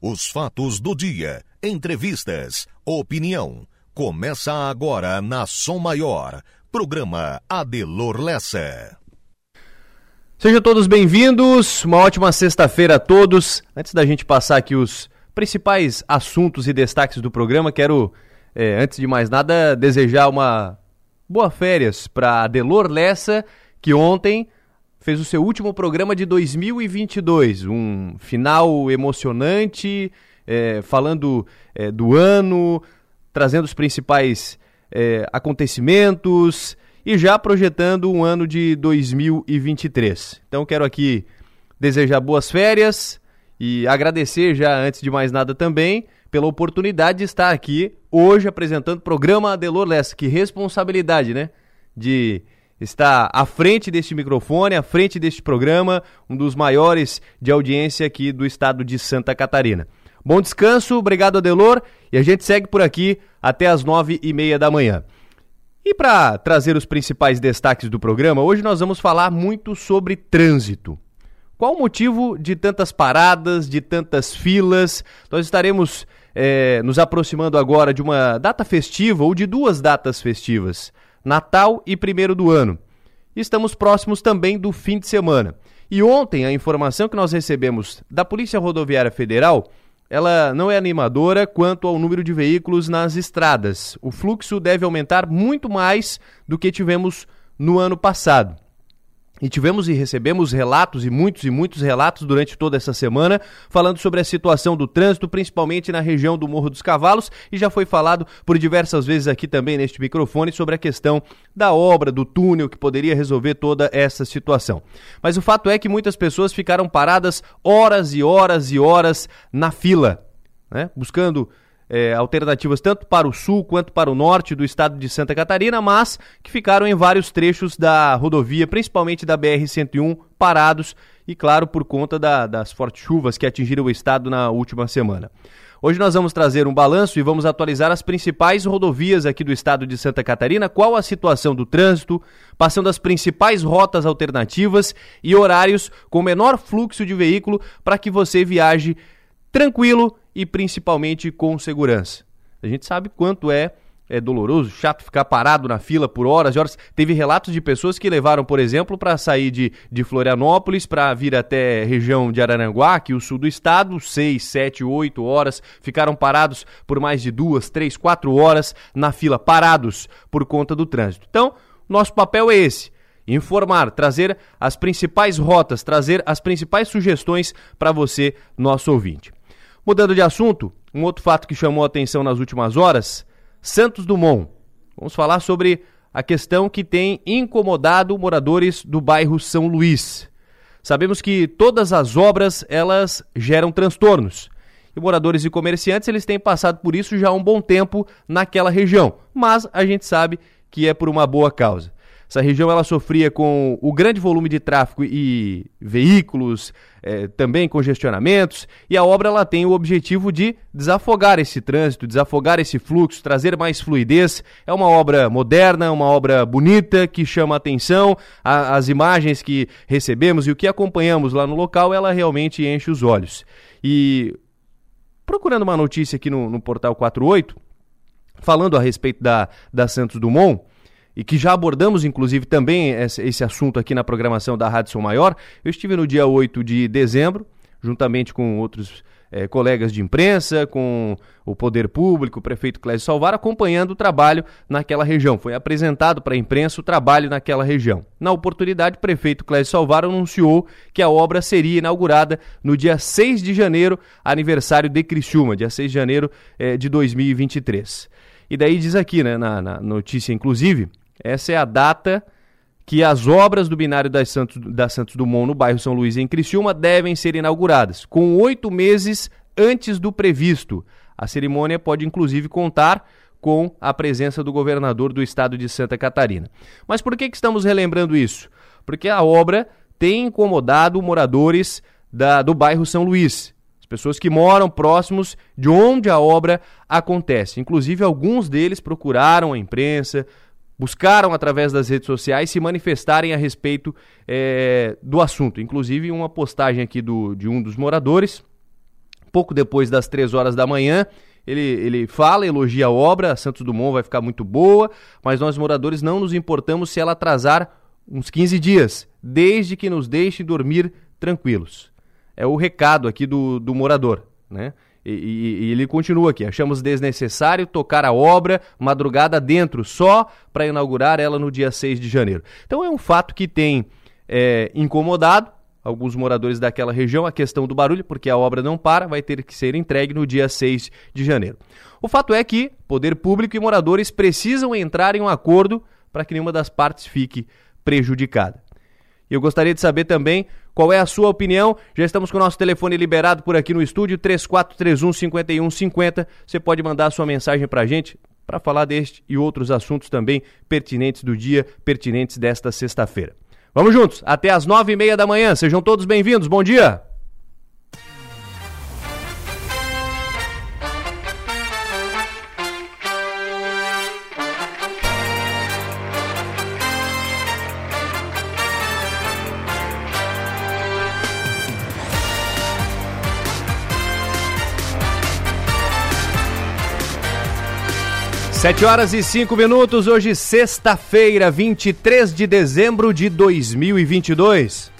Os fatos do dia, entrevistas, opinião. Começa agora na Som Maior. Programa Adelor Lessa. Sejam todos bem-vindos. Uma ótima sexta-feira a todos. Antes da gente passar aqui os principais assuntos e destaques do programa, quero, é, antes de mais nada, desejar uma boa férias para Adelor Lessa, que ontem fez o seu último programa de 2022. Um final emocionante, é, falando é, do ano, trazendo os principais é, acontecimentos e já projetando um ano de 2023. Então quero aqui desejar boas férias e agradecer já antes de mais nada também pela oportunidade de estar aqui hoje apresentando o programa Adelor Lessa. Que responsabilidade, né? De está à frente deste microfone, à frente deste programa, um dos maiores de audiência aqui do estado de Santa Catarina. Bom descanso, obrigado Adelor, e a gente segue por aqui até as nove e meia da manhã. E para trazer os principais destaques do programa, hoje nós vamos falar muito sobre trânsito. Qual o motivo de tantas paradas, de tantas filas? Nós estaremos é, nos aproximando agora de uma data festiva ou de duas datas festivas. Natal e primeiro do ano. Estamos próximos também do fim de semana. E ontem a informação que nós recebemos da Polícia Rodoviária Federal, ela não é animadora quanto ao número de veículos nas estradas. O fluxo deve aumentar muito mais do que tivemos no ano passado. E tivemos e recebemos relatos, e muitos e muitos relatos durante toda essa semana, falando sobre a situação do trânsito, principalmente na região do Morro dos Cavalos, e já foi falado por diversas vezes aqui também neste microfone sobre a questão da obra, do túnel, que poderia resolver toda essa situação. Mas o fato é que muitas pessoas ficaram paradas horas e horas e horas na fila, né? buscando é, alternativas tanto para o sul quanto para o norte do estado de Santa Catarina, mas que ficaram em vários trechos da rodovia, principalmente da BR-101, parados e, claro, por conta da, das fortes chuvas que atingiram o estado na última semana. Hoje nós vamos trazer um balanço e vamos atualizar as principais rodovias aqui do estado de Santa Catarina, qual a situação do trânsito, passando as principais rotas alternativas e horários com menor fluxo de veículo para que você viaje tranquilo e principalmente com segurança. A gente sabe quanto é é doloroso, chato ficar parado na fila por horas e horas. Teve relatos de pessoas que levaram, por exemplo, para sair de, de Florianópolis para vir até região de Araranguá, aqui o sul do estado, seis, sete, oito horas, ficaram parados por mais de duas, três, quatro horas na fila, parados por conta do trânsito. Então, nosso papel é esse. Informar, trazer as principais rotas, trazer as principais sugestões para você, nosso ouvinte. Mudando de assunto, um outro fato que chamou atenção nas últimas horas: Santos Dumont. Vamos falar sobre a questão que tem incomodado moradores do bairro São Luís. Sabemos que todas as obras elas geram transtornos. E moradores e comerciantes eles têm passado por isso já há um bom tempo naquela região, mas a gente sabe que é por uma boa causa. Essa região ela sofria com o grande volume de tráfego e veículos, é, também congestionamentos, e a obra ela tem o objetivo de desafogar esse trânsito, desafogar esse fluxo, trazer mais fluidez. É uma obra moderna, uma obra bonita que chama atenção. A, as imagens que recebemos e o que acompanhamos lá no local, ela realmente enche os olhos. E procurando uma notícia aqui no, no portal 48, falando a respeito da, da Santos Dumont, e que já abordamos, inclusive, também esse assunto aqui na programação da Rádio São Maior. Eu estive no dia 8 de dezembro, juntamente com outros é, colegas de imprensa, com o Poder Público, o prefeito Clésio Salvar, acompanhando o trabalho naquela região. Foi apresentado para a imprensa o trabalho naquela região. Na oportunidade, o prefeito Clésio Salvar anunciou que a obra seria inaugurada no dia 6 de janeiro, aniversário de Criciúma, dia 6 de janeiro é, de 2023. E daí diz aqui, né, na, na notícia, inclusive, essa é a data que as obras do binário das Santos, da Santos Dumont no bairro São Luís, em Criciúma, devem ser inauguradas, com oito meses antes do previsto. A cerimônia pode, inclusive, contar com a presença do governador do estado de Santa Catarina. Mas por que, que estamos relembrando isso? Porque a obra tem incomodado moradores da, do bairro São Luís. As pessoas que moram próximos de onde a obra acontece. Inclusive, alguns deles procuraram a imprensa, buscaram através das redes sociais se manifestarem a respeito é, do assunto. Inclusive uma postagem aqui do, de um dos moradores pouco depois das 3 horas da manhã. Ele, ele fala, elogia a obra, a Santos Dumont vai ficar muito boa, mas nós moradores não nos importamos se ela atrasar uns 15 dias, desde que nos deixe dormir tranquilos. É o recado aqui do, do morador, né? E, e, e, ele continua aqui: achamos desnecessário tocar a obra madrugada dentro, só para inaugurar ela no dia 6 de janeiro. Então é um fato que tem é, incomodado alguns moradores daquela região a questão do barulho, porque a obra não para, vai ter que ser entregue no dia 6 de janeiro. O fato é que poder público e moradores precisam entrar em um acordo para que nenhuma das partes fique prejudicada. E eu gostaria de saber também qual é a sua opinião. Já estamos com o nosso telefone liberado por aqui no estúdio, 3431 5150. Você pode mandar a sua mensagem para a gente para falar deste e outros assuntos também pertinentes do dia, pertinentes desta sexta-feira. Vamos juntos, até às nove e meia da manhã. Sejam todos bem-vindos. Bom dia! Sete horas e cinco minutos, hoje sexta-feira, 23 de dezembro de 2022.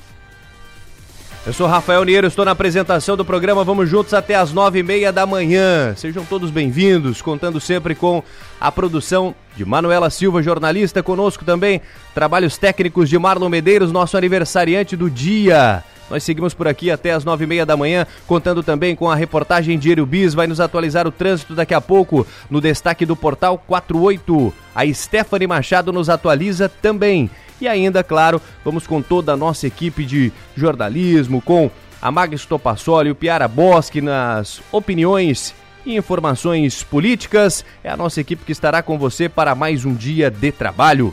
Eu sou Rafael Niero, estou na apresentação do programa Vamos Juntos até as nove e meia da manhã. Sejam todos bem-vindos, contando sempre com a produção de Manuela Silva, jornalista, conosco também, trabalhos técnicos de Marlon Medeiros, nosso aniversariante do dia. Nós seguimos por aqui até as nove e meia da manhã, contando também com a reportagem de Bis. Vai nos atualizar o trânsito daqui a pouco no destaque do Portal 48. A Stephanie Machado nos atualiza também. E ainda, claro, vamos com toda a nossa equipe de jornalismo, com a Topassoli e o Piara Bosque nas opiniões e informações políticas. É a nossa equipe que estará com você para mais um dia de trabalho.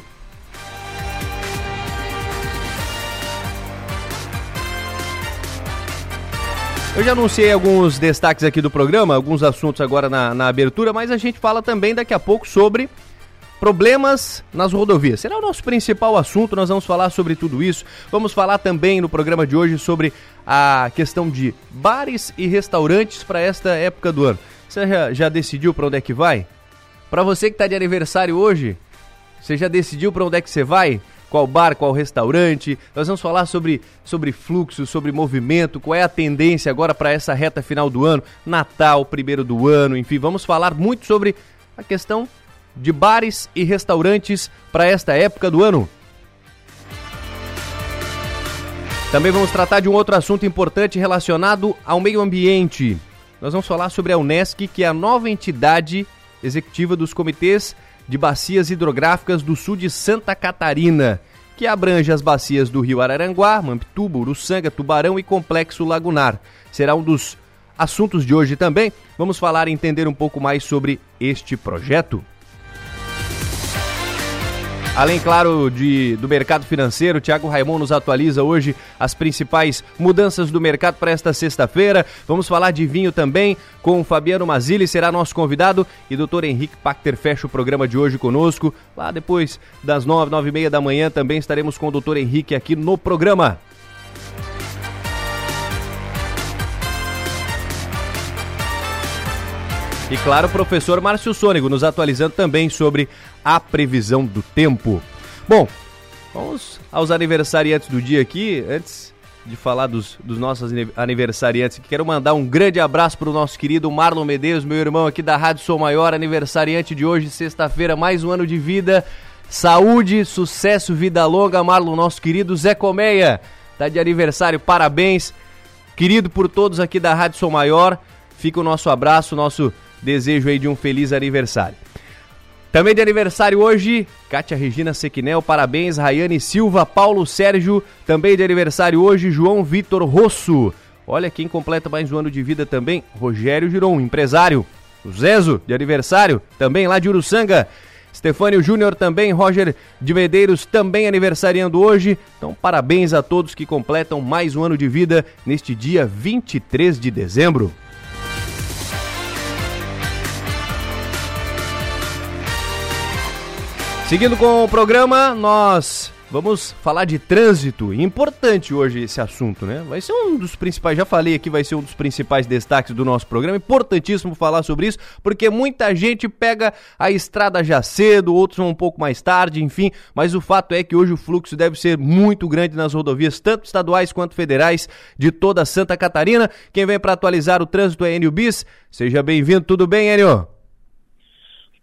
Eu já anunciei alguns destaques aqui do programa, alguns assuntos agora na, na abertura, mas a gente fala também daqui a pouco sobre problemas nas rodovias. Será o nosso principal assunto, nós vamos falar sobre tudo isso. Vamos falar também no programa de hoje sobre a questão de bares e restaurantes para esta época do ano. Você já, já decidiu para onde é que vai? Para você que está de aniversário hoje, você já decidiu para onde é que você vai? Qual bar, qual restaurante. Nós vamos falar sobre, sobre fluxo, sobre movimento, qual é a tendência agora para essa reta final do ano, Natal, primeiro do ano, enfim, vamos falar muito sobre a questão de bares e restaurantes para esta época do ano. Também vamos tratar de um outro assunto importante relacionado ao meio ambiente. Nós vamos falar sobre a Unesc, que é a nova entidade executiva dos comitês de bacias hidrográficas do sul de Santa Catarina, que abrange as bacias do rio Araranguá, Mampituba, Uruçanga, Tubarão e Complexo Lagunar. Será um dos assuntos de hoje também. Vamos falar e entender um pouco mais sobre este projeto. Além, claro, de, do mercado financeiro, Tiago Raimon nos atualiza hoje as principais mudanças do mercado para esta sexta-feira. Vamos falar de vinho também com o Fabiano Mazili, será nosso convidado. E doutor Henrique Pachter fecha o programa de hoje conosco. Lá depois das nove, nove e meia da manhã também estaremos com o doutor Henrique aqui no programa. E claro, o professor Márcio Sônego nos atualizando também sobre a previsão do tempo. Bom, vamos aos aniversariantes do dia aqui. Antes de falar dos, dos nossos aniversariantes, quero mandar um grande abraço para o nosso querido Marlon Medeiros, meu irmão aqui da Rádio Sou Maior, aniversariante de hoje, sexta-feira, mais um ano de vida. Saúde, sucesso, vida longa, Marlon, nosso querido Zé Colmeia. Tá de aniversário, parabéns. Querido por todos aqui da Rádio Sou Maior. Fica o nosso abraço, nosso desejo aí de um feliz aniversário. Também de aniversário hoje, Kátia Regina Sequinel, parabéns, Rayane Silva, Paulo Sérgio, também de aniversário hoje, João Vitor Rosso. Olha quem completa mais um ano de vida também, Rogério Giron, empresário. O Zezo, de aniversário, também lá de Uruçanga. Stefânio Júnior também, Roger de Medeiros também aniversariando hoje. Então, parabéns a todos que completam mais um ano de vida neste dia 23 de dezembro. Seguindo com o programa, nós Vamos falar de trânsito. Importante hoje esse assunto, né? Vai ser um dos principais, já falei aqui, vai ser um dos principais destaques do nosso programa. Importantíssimo falar sobre isso, porque muita gente pega a estrada já cedo, outros vão um pouco mais tarde, enfim. Mas o fato é que hoje o fluxo deve ser muito grande nas rodovias, tanto estaduais quanto federais, de toda Santa Catarina. Quem vem para atualizar o trânsito é Enio Bis. Seja bem-vindo, tudo bem, Enio?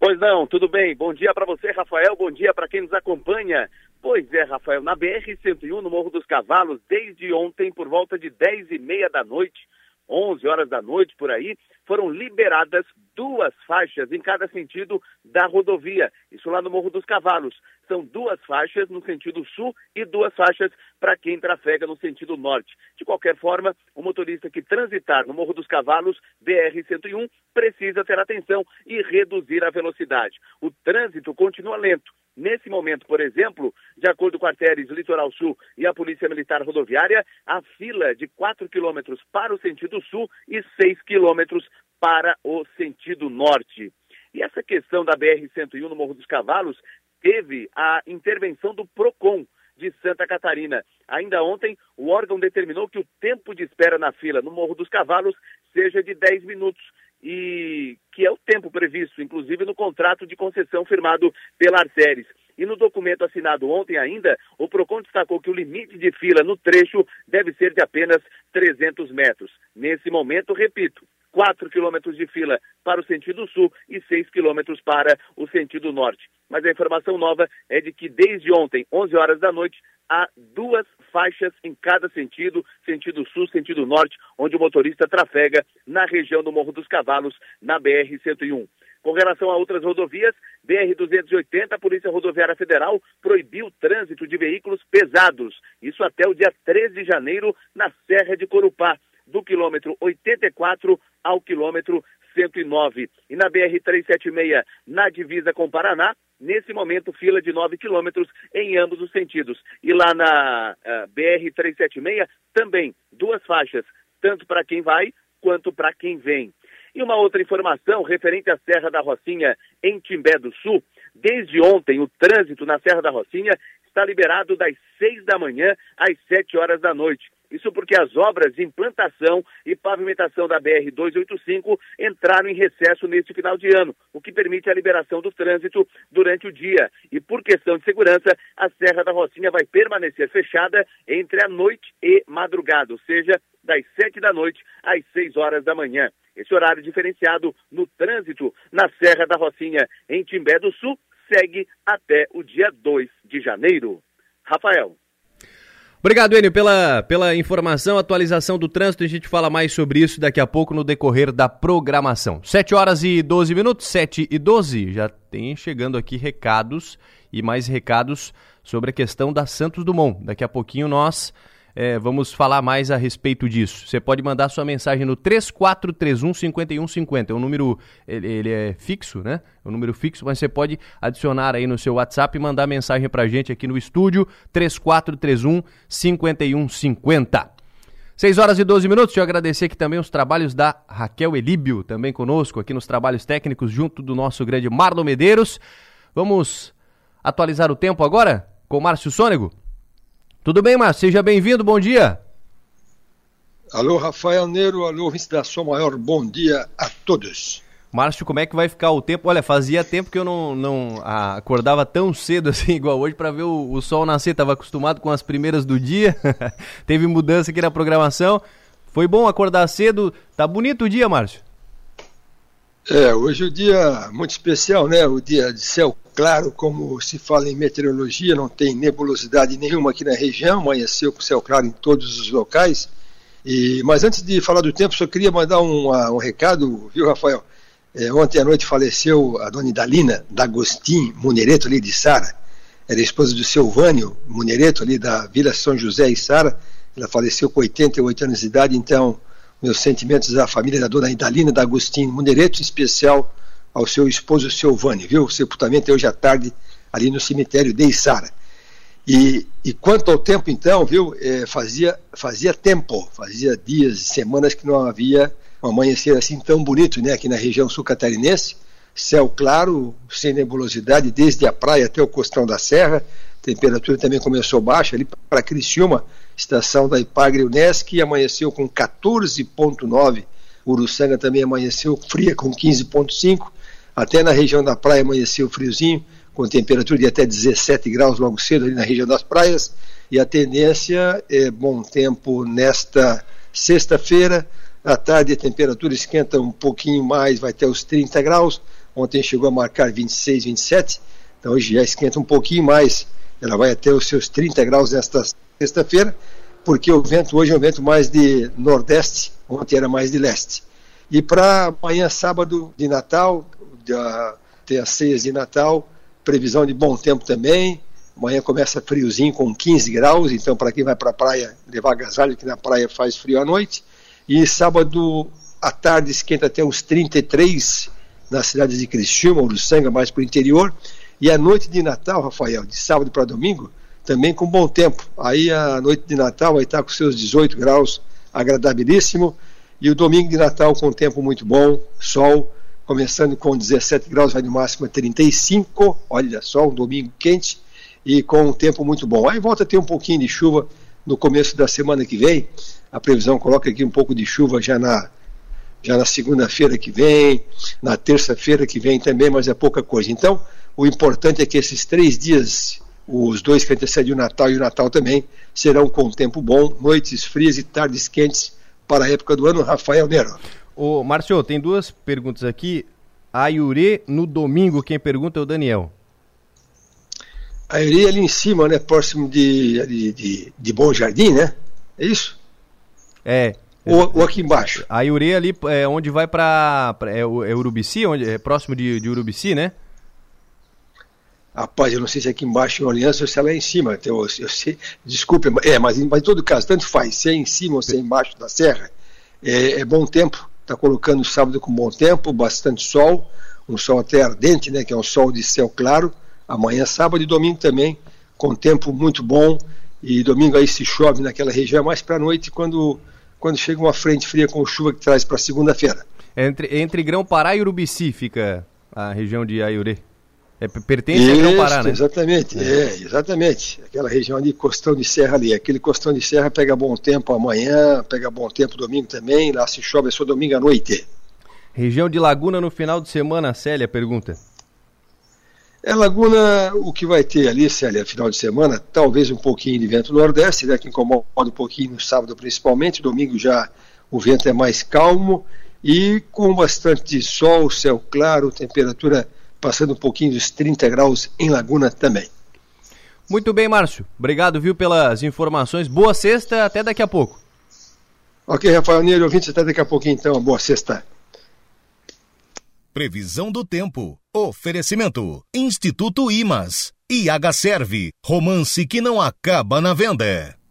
Pois não, tudo bem. Bom dia para você, Rafael. Bom dia para quem nos acompanha. Pois é, Rafael, na BR-101, no Morro dos Cavalos, desde ontem, por volta de 10 e meia da noite, 11 horas da noite, por aí, foram liberadas duas faixas em cada sentido da rodovia. Isso lá no Morro dos Cavalos. São duas faixas no sentido sul e duas faixas para quem trafega no sentido norte. De qualquer forma, o motorista que transitar no Morro dos Cavalos, BR-101, precisa ter atenção e reduzir a velocidade. O trânsito continua lento Nesse momento, por exemplo, de acordo com a Artérias Litoral Sul e a Polícia Militar Rodoviária, a fila de 4 quilômetros para o sentido sul e 6 quilômetros para o sentido norte. E essa questão da BR-101 no Morro dos Cavalos teve a intervenção do PROCON de Santa Catarina. Ainda ontem, o órgão determinou que o tempo de espera na fila no Morro dos Cavalos seja de 10 minutos e que é o tempo previsto, inclusive no contrato de concessão firmado pela Arceres. E no documento assinado ontem ainda, o PROCON destacou que o limite de fila no trecho deve ser de apenas 300 metros. Nesse momento, repito, 4 quilômetros de fila para o sentido sul e 6 quilômetros para o sentido norte. Mas a informação nova é de que desde ontem, 11 horas da noite, há duas faixas em cada sentido, sentido sul, sentido norte, onde o motorista trafega na região do Morro dos Cavalos, na BR-101. Com relação a outras rodovias, BR-280, a Polícia Rodoviária Federal proibiu o trânsito de veículos pesados. Isso até o dia 13 de janeiro, na Serra de Corupá, do quilômetro 84 ao quilômetro 109. E na BR-376, na divisa com Paraná, nesse momento, fila de 9 quilômetros em ambos os sentidos. E lá na eh, BR-376, também duas faixas, tanto para quem vai quanto para quem vem. E uma outra informação referente à Serra da Rocinha, em Timbé do Sul. Desde ontem, o trânsito na Serra da Rocinha está liberado das 6 da manhã às 7 horas da noite. Isso porque as obras de implantação e pavimentação da BR-285 entraram em recesso neste final de ano, o que permite a liberação do trânsito durante o dia. E por questão de segurança, a Serra da Rocinha vai permanecer fechada entre a noite e madrugada, ou seja, das 7 da noite às 6 horas da manhã. Esse horário diferenciado no trânsito na Serra da Rocinha, em Timbé do Sul, segue até o dia 2 de janeiro. Rafael. Obrigado, Enio, pela, pela informação, atualização do trânsito. A gente fala mais sobre isso daqui a pouco no decorrer da programação. 7 horas e 12 minutos, 7 e 12. Já tem chegando aqui recados e mais recados sobre a questão da Santos Dumont. Daqui a pouquinho nós é, vamos falar mais a respeito disso. Você pode mandar sua mensagem no 3431 5150. É um número, ele, ele, é fixo, né? É um número fixo, mas você pode adicionar aí no seu WhatsApp e mandar mensagem pra gente aqui no estúdio 3431 5150. 6 horas e 12 minutos. Deixa eu agradecer aqui também os trabalhos da Raquel Elíbio, também conosco aqui nos trabalhos técnicos, junto do nosso grande Marlon Medeiros. Vamos atualizar o tempo agora com o Márcio Sônego? Tudo bem, Márcio? Seja bem-vindo, bom dia. Alô, Rafael Neiro, alô, vice da Som Maior, bom dia a todos. Márcio, como é que vai ficar o tempo? Olha, fazia tempo que eu não, não ah, acordava tão cedo assim, igual hoje, para ver o, o, sol nascer. Estava acostumado com as primeiras do dia. Teve mudança aqui na programação. Foi bom acordar cedo. Tá bonito o dia, Márcio? É, hoje é um dia muito especial, né? O dia de céu claro, como se fala em meteorologia, não tem nebulosidade nenhuma aqui na região, amanheceu com céu claro em todos os locais. E, mas antes de falar do tempo, só queria mandar um, um recado, viu, Rafael? É, ontem à noite faleceu a dona Idalina D'Agostin Munereto, ali de Sara. Era esposa do Silvânio Munereto, ali da Vila São José e Sara. Ela faleceu com 88 anos de idade, então meus sentimentos à família da dona Idalina D'Agostin Munereto, em especial ao seu esposo Silvani, viu? O sepultamento é hoje à tarde ali no cemitério de Isara. E, e quanto ao tempo, então, viu? É, fazia, fazia tempo, fazia dias e semanas que não havia um amanhecer assim tão bonito, né? Aqui na região sul catarinense. Céu claro, sem nebulosidade, desde a praia até o costão da serra. temperatura também começou baixa, ali para Criciúma, estação da Ipagre Unesc, amanheceu com 14,9, Uruçanga também amanheceu fria com 15,5, até na região da praia amanheceu friozinho, com temperatura de até 17 graus logo cedo ali na região das praias, e a tendência é bom tempo nesta sexta-feira, à tarde a temperatura esquenta um pouquinho mais, vai até os 30 graus, ontem chegou a marcar 26, 27, então hoje já esquenta um pouquinho mais, ela vai até os seus 30 graus nesta sexta-feira, porque o vento hoje é um vento mais de nordeste, ontem era mais de leste. E para amanhã, sábado de Natal, tem as ceias de Natal, previsão de bom tempo também. Amanhã começa friozinho com 15 graus, então para quem vai para a praia levar agasalho, que na praia faz frio à noite. E sábado à tarde esquenta até uns 33 nas cidades de Criciúma, Uruçanga, mais para o interior. E a noite de Natal, Rafael, de sábado para domingo, também com bom tempo. Aí a noite de Natal vai estar com seus 18 graus, agradabilíssimo. E o domingo de Natal com tempo muito bom, sol, começando com 17 graus, vai no máximo a 35. Olha só, um domingo quente e com um tempo muito bom. Aí volta a ter um pouquinho de chuva no começo da semana que vem. A previsão coloca aqui um pouco de chuva já na já na segunda-feira que vem, na terça-feira que vem também, mas é pouca coisa. Então, o importante é que esses três dias, os dois que antecedem o Natal e o Natal também, serão com tempo bom, noites frias e tardes quentes para a época do ano. Rafael Nero. Ô, Márcio, tem duas perguntas aqui. A Iure no domingo, quem pergunta é o Daniel. A Iure é ali em cima, né? Próximo de, de, de, de Bom Jardim, né? É isso? É. Ou, ou aqui embaixo? A Iure ali é onde vai para é, é Urubici, onde, é próximo de, de Urubici, né? Rapaz, eu não sei se é aqui embaixo em Orleans ou se ela é em cima. Eu, eu sei, desculpe, é, mas, mas em todo caso, tanto faz, se é em cima ou se é embaixo da serra, é, é bom tempo. Está colocando sábado com bom tempo, bastante sol, um sol até ardente, né, que é um sol de céu claro. Amanhã, sábado e domingo também, com tempo muito bom. E domingo aí se chove naquela região, mais para a noite, quando, quando chega uma frente fria com chuva que traz para segunda-feira. Entre, entre Grão-Pará e Urubici fica a região de Aiurê. É, pertence Isso, a Grão-Pará, né? Exatamente, é. é. exatamente. Aquela região ali, costão de serra ali. Aquele costão de serra pega bom tempo amanhã, pega bom tempo domingo também. Lá se chove é só domingo à noite. Região de Laguna no final de semana, Célia pergunta. É Laguna, o que vai ter ali, Célia, final de semana, talvez um pouquinho de vento nordeste, né, que incomoda um pouquinho no sábado principalmente, domingo já o vento é mais calmo e com bastante sol, céu claro, temperatura passando um pouquinho dos 30 graus em Laguna também. Muito bem, Márcio. Obrigado, viu, pelas informações. Boa sexta, até daqui a pouco. Ok, Rafael Neiro, ouvintes, até daqui a pouquinho então. Boa sexta. Previsão do tempo. Oferecimento. Instituto Imas. IH Serve. Romance que não acaba na venda.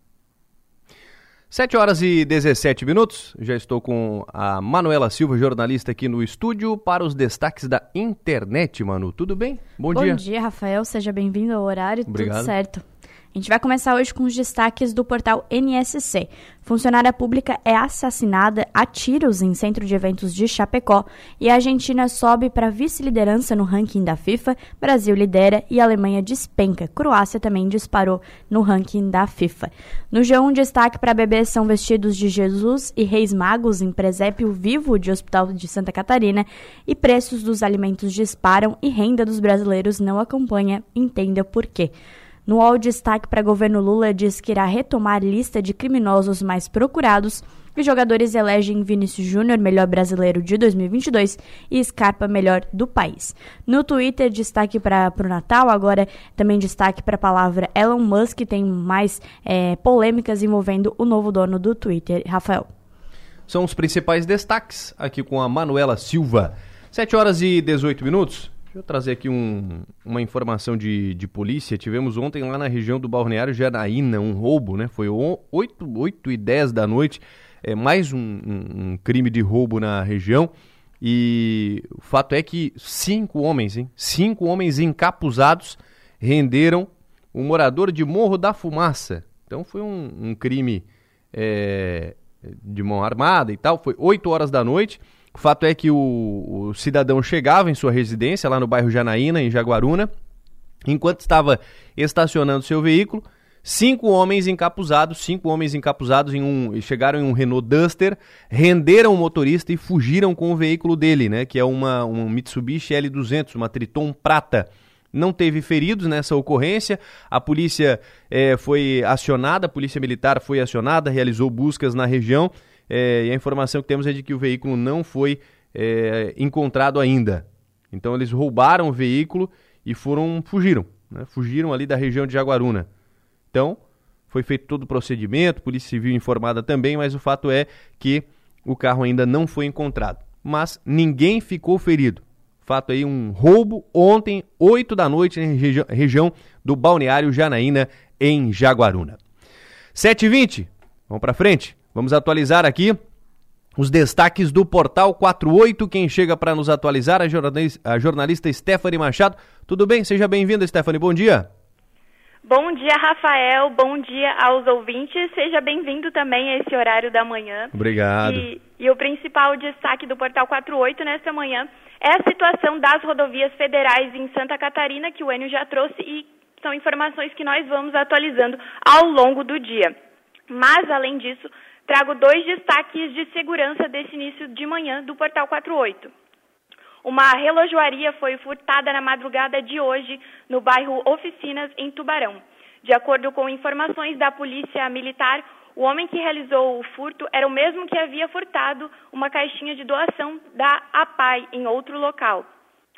7 horas e 17 minutos. Já estou com a Manuela Silva, jornalista aqui no estúdio, para os destaques da internet, Manu. Tudo bem? Bom, Bom dia. Bom dia, Rafael. Seja bem-vindo ao horário. Obrigado. Tudo certo. A gente vai começar hoje com os destaques do portal NSC. Funcionária pública é assassinada a tiros em centro de eventos de Chapecó e a Argentina sobe para vice-liderança no ranking da FIFA, Brasil lidera e Alemanha despenca. Croácia também disparou no ranking da FIFA. No G1, destaque para bebês são vestidos de Jesus e reis magos em presépio vivo de Hospital de Santa Catarina e preços dos alimentos disparam e renda dos brasileiros não acompanha. Entenda por quê. No UOL, destaque para governo Lula diz que irá retomar lista de criminosos mais procurados e jogadores elegem Vinícius Júnior melhor brasileiro de 2022 e Scarpa melhor do país. No Twitter, destaque para o Natal, agora também destaque para a palavra Elon Musk, tem mais é, polêmicas envolvendo o novo dono do Twitter, Rafael. São os principais destaques aqui com a Manuela Silva. 7 horas e 18 minutos. Deixa eu trazer aqui um, uma informação de, de polícia. Tivemos ontem lá na região do Balneário Janaína um roubo, né? Foi 8, 8 e 10 da noite. É mais um, um, um crime de roubo na região. E o fato é que cinco homens, hein? Cinco homens encapuzados renderam um morador de Morro da Fumaça. Então foi um, um crime é, de mão armada e tal. Foi 8 horas da noite. O fato é que o, o cidadão chegava em sua residência lá no bairro Janaína, em Jaguaruna, enquanto estava estacionando seu veículo, cinco homens encapuzados, cinco homens encapuzados em um, chegaram em um Renault Duster, renderam o motorista e fugiram com o veículo dele, né, que é uma um Mitsubishi L200, uma Triton prata. Não teve feridos nessa ocorrência. A polícia é, foi acionada, a polícia militar foi acionada, realizou buscas na região. É, e a informação que temos é de que o veículo não foi é, encontrado ainda. Então eles roubaram o veículo e foram fugiram, né? fugiram ali da região de Jaguaruna. Então foi feito todo o procedimento, polícia civil informada também, mas o fato é que o carro ainda não foi encontrado. Mas ninguém ficou ferido. Fato aí um roubo ontem, 8 da noite, na regi região do Balneário Janaína, em Jaguaruna. 7h20, vamos para frente. Vamos atualizar aqui os destaques do Portal 48. Quem chega para nos atualizar, a jornalista, a jornalista Stephanie Machado. Tudo bem? Seja bem-vinda, Stephanie. Bom dia. Bom dia, Rafael. Bom dia aos ouvintes. Seja bem-vindo também a esse horário da manhã. Obrigado. E, e, o principal destaque do Portal 48 nesta manhã é a situação das rodovias federais em Santa Catarina, que o Enio já trouxe e são informações que nós vamos atualizando ao longo do dia. Mas, além disso, trago dois destaques de segurança desse início de manhã do Portal 48. Uma relojoaria foi furtada na madrugada de hoje no bairro Oficinas, em Tubarão. De acordo com informações da Polícia Militar, o homem que realizou o furto era o mesmo que havia furtado uma caixinha de doação da APAI em outro local.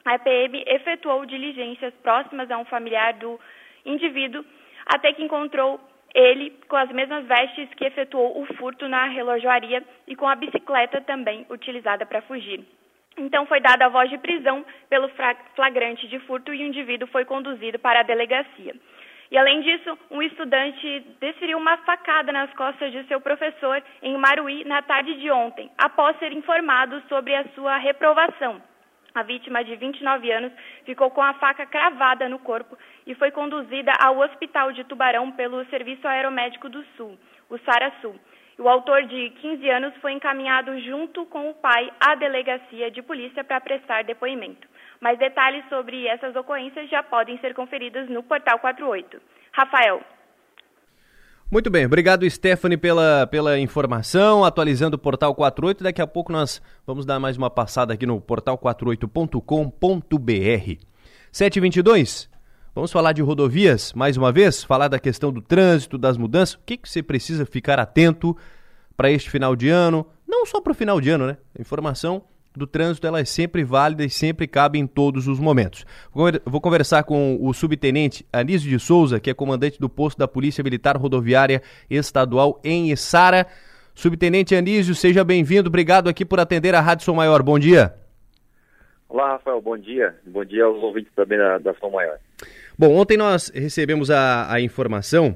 A PM efetuou diligências próximas a um familiar do indivíduo até que encontrou ele com as mesmas vestes que efetuou o furto na relojoaria e com a bicicleta também utilizada para fugir. Então foi dada a voz de prisão pelo flagrante de furto e o indivíduo foi conduzido para a delegacia. E além disso, um estudante desferiu uma facada nas costas de seu professor em Maruí na tarde de ontem, após ser informado sobre a sua reprovação. A vítima, de 29 anos, ficou com a faca cravada no corpo e foi conduzida ao Hospital de Tubarão pelo Serviço Aeromédico do Sul, o SARA-Sul. O autor, de 15 anos, foi encaminhado junto com o pai à delegacia de polícia para prestar depoimento. Mais detalhes sobre essas ocorrências já podem ser conferidos no Portal 48. Rafael. Muito bem, obrigado Stephanie pela, pela informação, atualizando o Portal 48. Daqui a pouco nós vamos dar mais uma passada aqui no portal48.com.br. 722, vamos falar de rodovias mais uma vez, falar da questão do trânsito, das mudanças. O que, que você precisa ficar atento para este final de ano? Não só para o final de ano, né? Informação do trânsito ela é sempre válida e sempre cabe em todos os momentos. Vou conversar com o subtenente Anísio de Souza, que é comandante do posto da Polícia Militar Rodoviária Estadual em Içara. Subtenente Anísio, seja bem-vindo. Obrigado aqui por atender a Rádio Som Maior. Bom dia. Olá, Rafael. Bom dia. Bom dia aos ouvintes também da, da Som Maior. Bom, ontem nós recebemos a, a informação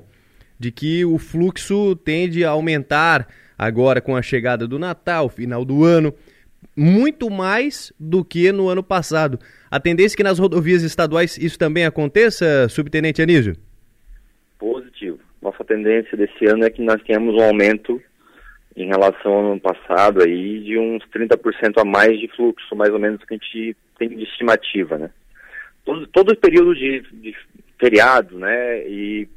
de que o fluxo tende a aumentar agora com a chegada do Natal, final do ano muito mais do que no ano passado. A tendência é que nas rodovias estaduais isso também aconteça, subtenente Anísio? Positivo. Nossa tendência desse ano é que nós tenhamos um aumento em relação ao ano passado aí de uns 30% a mais de fluxo, mais ou menos que a gente tem de estimativa, né? Todo, todo período de, de feriado, né, e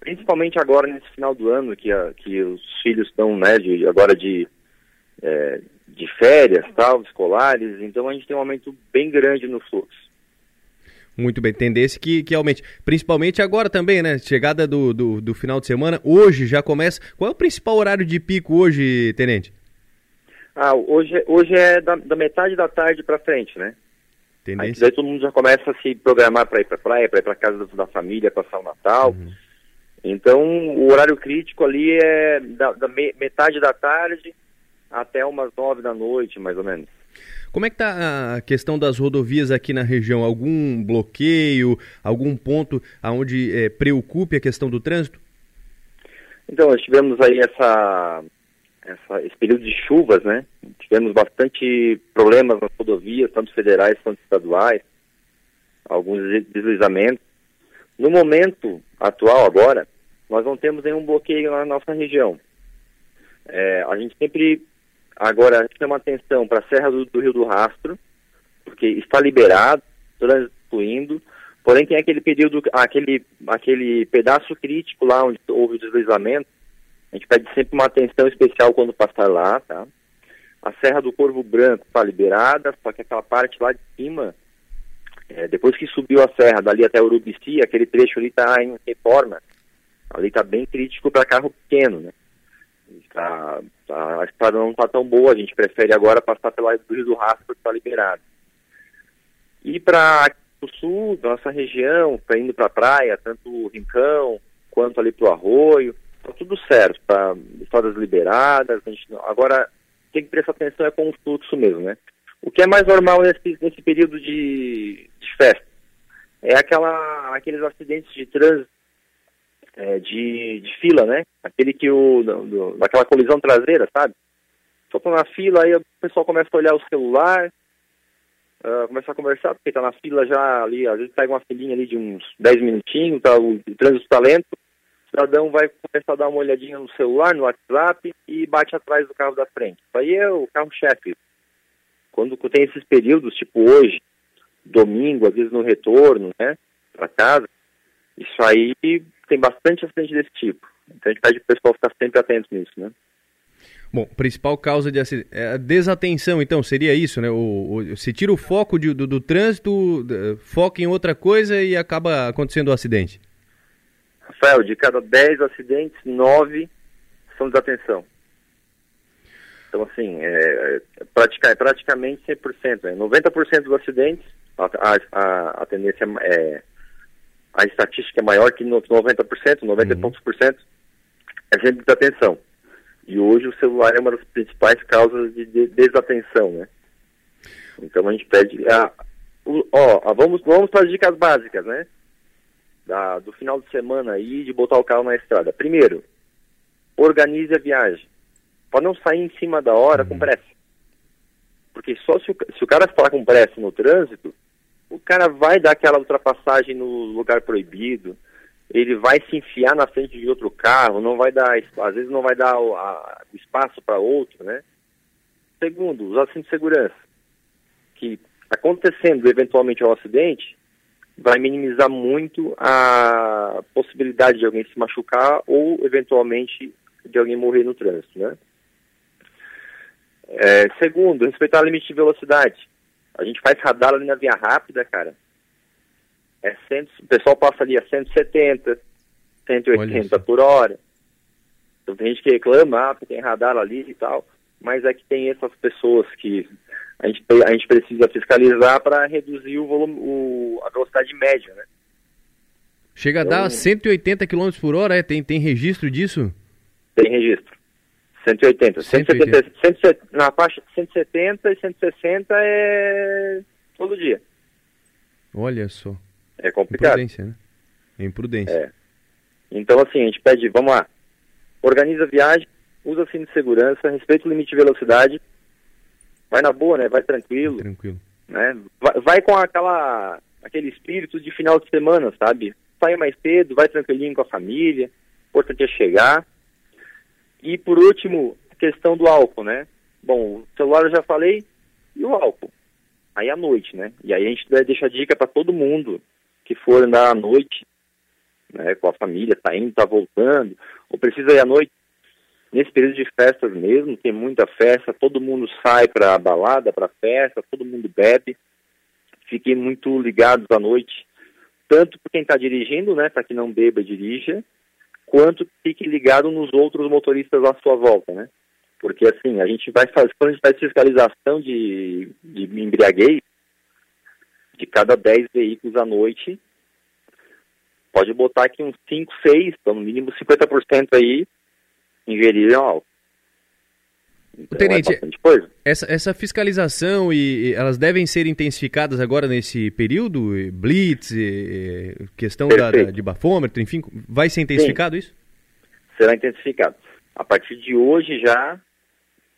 principalmente agora nesse final do ano que, a, que os filhos estão, né, de, agora de é, de férias, tal, escolares, então a gente tem um aumento bem grande no fluxo. Muito bem, tendência que, que aumente. Principalmente agora também, né? Chegada do, do, do, final de semana, hoje já começa. Qual é o principal horário de pico hoje, Tenente? Ah, hoje, hoje é da, da metade da tarde para frente, né? Tendência. Aí, daí todo mundo já começa a se programar para ir para praia, para ir para casa da, família, passar o Natal. Uhum. Então, o horário crítico ali é da, da me, metade da tarde até umas nove da noite, mais ou menos. Como é que está a questão das rodovias aqui na região? Algum bloqueio, algum ponto onde é, preocupe a questão do trânsito? Então, nós tivemos aí essa, essa, esse período de chuvas, né? Tivemos bastante problemas nas rodovias, tanto federais quanto estaduais, alguns deslizamentos. No momento atual, agora, nós não temos nenhum bloqueio na nossa região. É, a gente sempre Agora, a gente chama atenção para a Serra do, do, Rio do Rastro, porque está liberado, fluindo, Porém, tem aquele período, aquele, aquele pedaço crítico lá onde houve o deslizamento. A gente pede sempre uma atenção especial quando passar lá, tá? A Serra do Corvo Branco está liberada, só que aquela parte lá de cima, é, depois que subiu a serra dali até Urubici, aquele trecho ali está em reforma. Ali está bem crítico para carro pequeno, né? Tá, tá, a estrada não está tão boa, a gente prefere agora passar pela Rio do Rastro, que está liberado. E para o sul, nossa região, para indo para a praia, tanto o Rincão quanto ali para o Arroio, está tudo certo, tá estradas liberadas, a gente, agora tem que prestar atenção é com o fluxo mesmo, né? O que é mais normal nesse, nesse período de, de festa é aquela, aqueles acidentes de trânsito é, de, de fila, né? Aquele que o, do, daquela colisão traseira, sabe? Só tô na fila, aí o pessoal começa a olhar o celular, uh, começa a conversar, porque tá na fila já ali, às vezes pega uma filinha ali de uns 10 minutinhos, tá, o, trânsito tá lento, o cidadão vai começar a dar uma olhadinha no celular, no WhatsApp e bate atrás do carro da frente. Isso aí é o carro-chefe. Quando tem esses períodos, tipo hoje, domingo, às vezes no retorno, né, para casa, isso aí tem bastante acidente desse tipo. Então a gente pede para o pessoal ficar sempre atento nisso, né? Bom, principal causa de acidente. É a desatenção, então, seria isso, né? O, o, se tira o foco de, do, do, trânsito, foca em outra coisa e acaba acontecendo o acidente. Rafael, de cada 10 acidentes, 9 são desatenção. Então, assim, é, é, é praticamente 100%. Né? 90% dos acidentes, a, a, a tendência é, a estatística é maior que 90%, 90 uhum. poucos por cento, é sempre desatenção. E hoje o celular é uma das principais causas de, de desatenção, né? Então a gente pede, a, o, ó, a, vamos, vamos para as dicas básicas, né? Da, do final de semana aí, de botar o carro na estrada. Primeiro, organize a viagem. Para não sair em cima da hora uhum. com pressa. Porque só se o, se o cara falar com pressa no trânsito, o cara vai dar aquela ultrapassagem no lugar proibido, ele vai se enfiar na frente de outro carro, não vai dar, às vezes não vai dar o, a, espaço para outro, né? Segundo, os assentos de segurança, que acontecendo eventualmente um acidente, vai minimizar muito a possibilidade de alguém se machucar ou eventualmente de alguém morrer no trânsito, né? É, segundo, respeitar o limite de velocidade. A gente faz radar ali na via rápida, cara. É cento, o pessoal passa ali a 170, 180 por hora. Então tem gente que reclama, ah, tem radar ali e tal. Mas é que tem essas pessoas que a gente, a gente precisa fiscalizar para reduzir o volume, o, a velocidade média, né? Chega a dar 180 km por hora, é? Tem, tem registro disso? Tem registro. 180. 180. 170, na faixa de 170 e 160 é todo dia. Olha só. É complicado. Imprudência, né? É imprudência. É. Então, assim, a gente pede, vamos lá, organiza a viagem, usa cinto de segurança, respeita o limite de velocidade, vai na boa, né? Vai tranquilo. Tranquilo. Né? Vai, vai com aquela, aquele espírito de final de semana, sabe? Sai mais cedo, vai tranquilinho com a família, o importante é chegar, e por último, a questão do álcool, né? Bom, o celular eu já falei, e o álcool? Aí à noite, né? E aí a gente deixa dica para todo mundo que for andar à noite, né, com a família, tá indo, tá voltando, ou precisa ir à noite, nesse período de festas mesmo, tem muita festa, todo mundo sai para balada, para festa, todo mundo bebe. Fiquem muito ligados à noite, tanto para quem está dirigindo, né, para que não beba e dirija, quanto fique ligado nos outros motoristas à sua volta, né? Porque assim, a gente vai fazer, quando a gente faz fiscalização de, de embriaguez, de cada 10 veículos à noite, pode botar aqui uns 5, 6, então no mínimo 50% aí ingeriram álcool. Então, Tenente, é essa, essa fiscalização e, e, elas devem ser intensificadas agora nesse período? Blitz, e, questão da, da, de bafômetro, enfim, vai ser intensificado Sim. isso? Será intensificado. A partir de hoje já,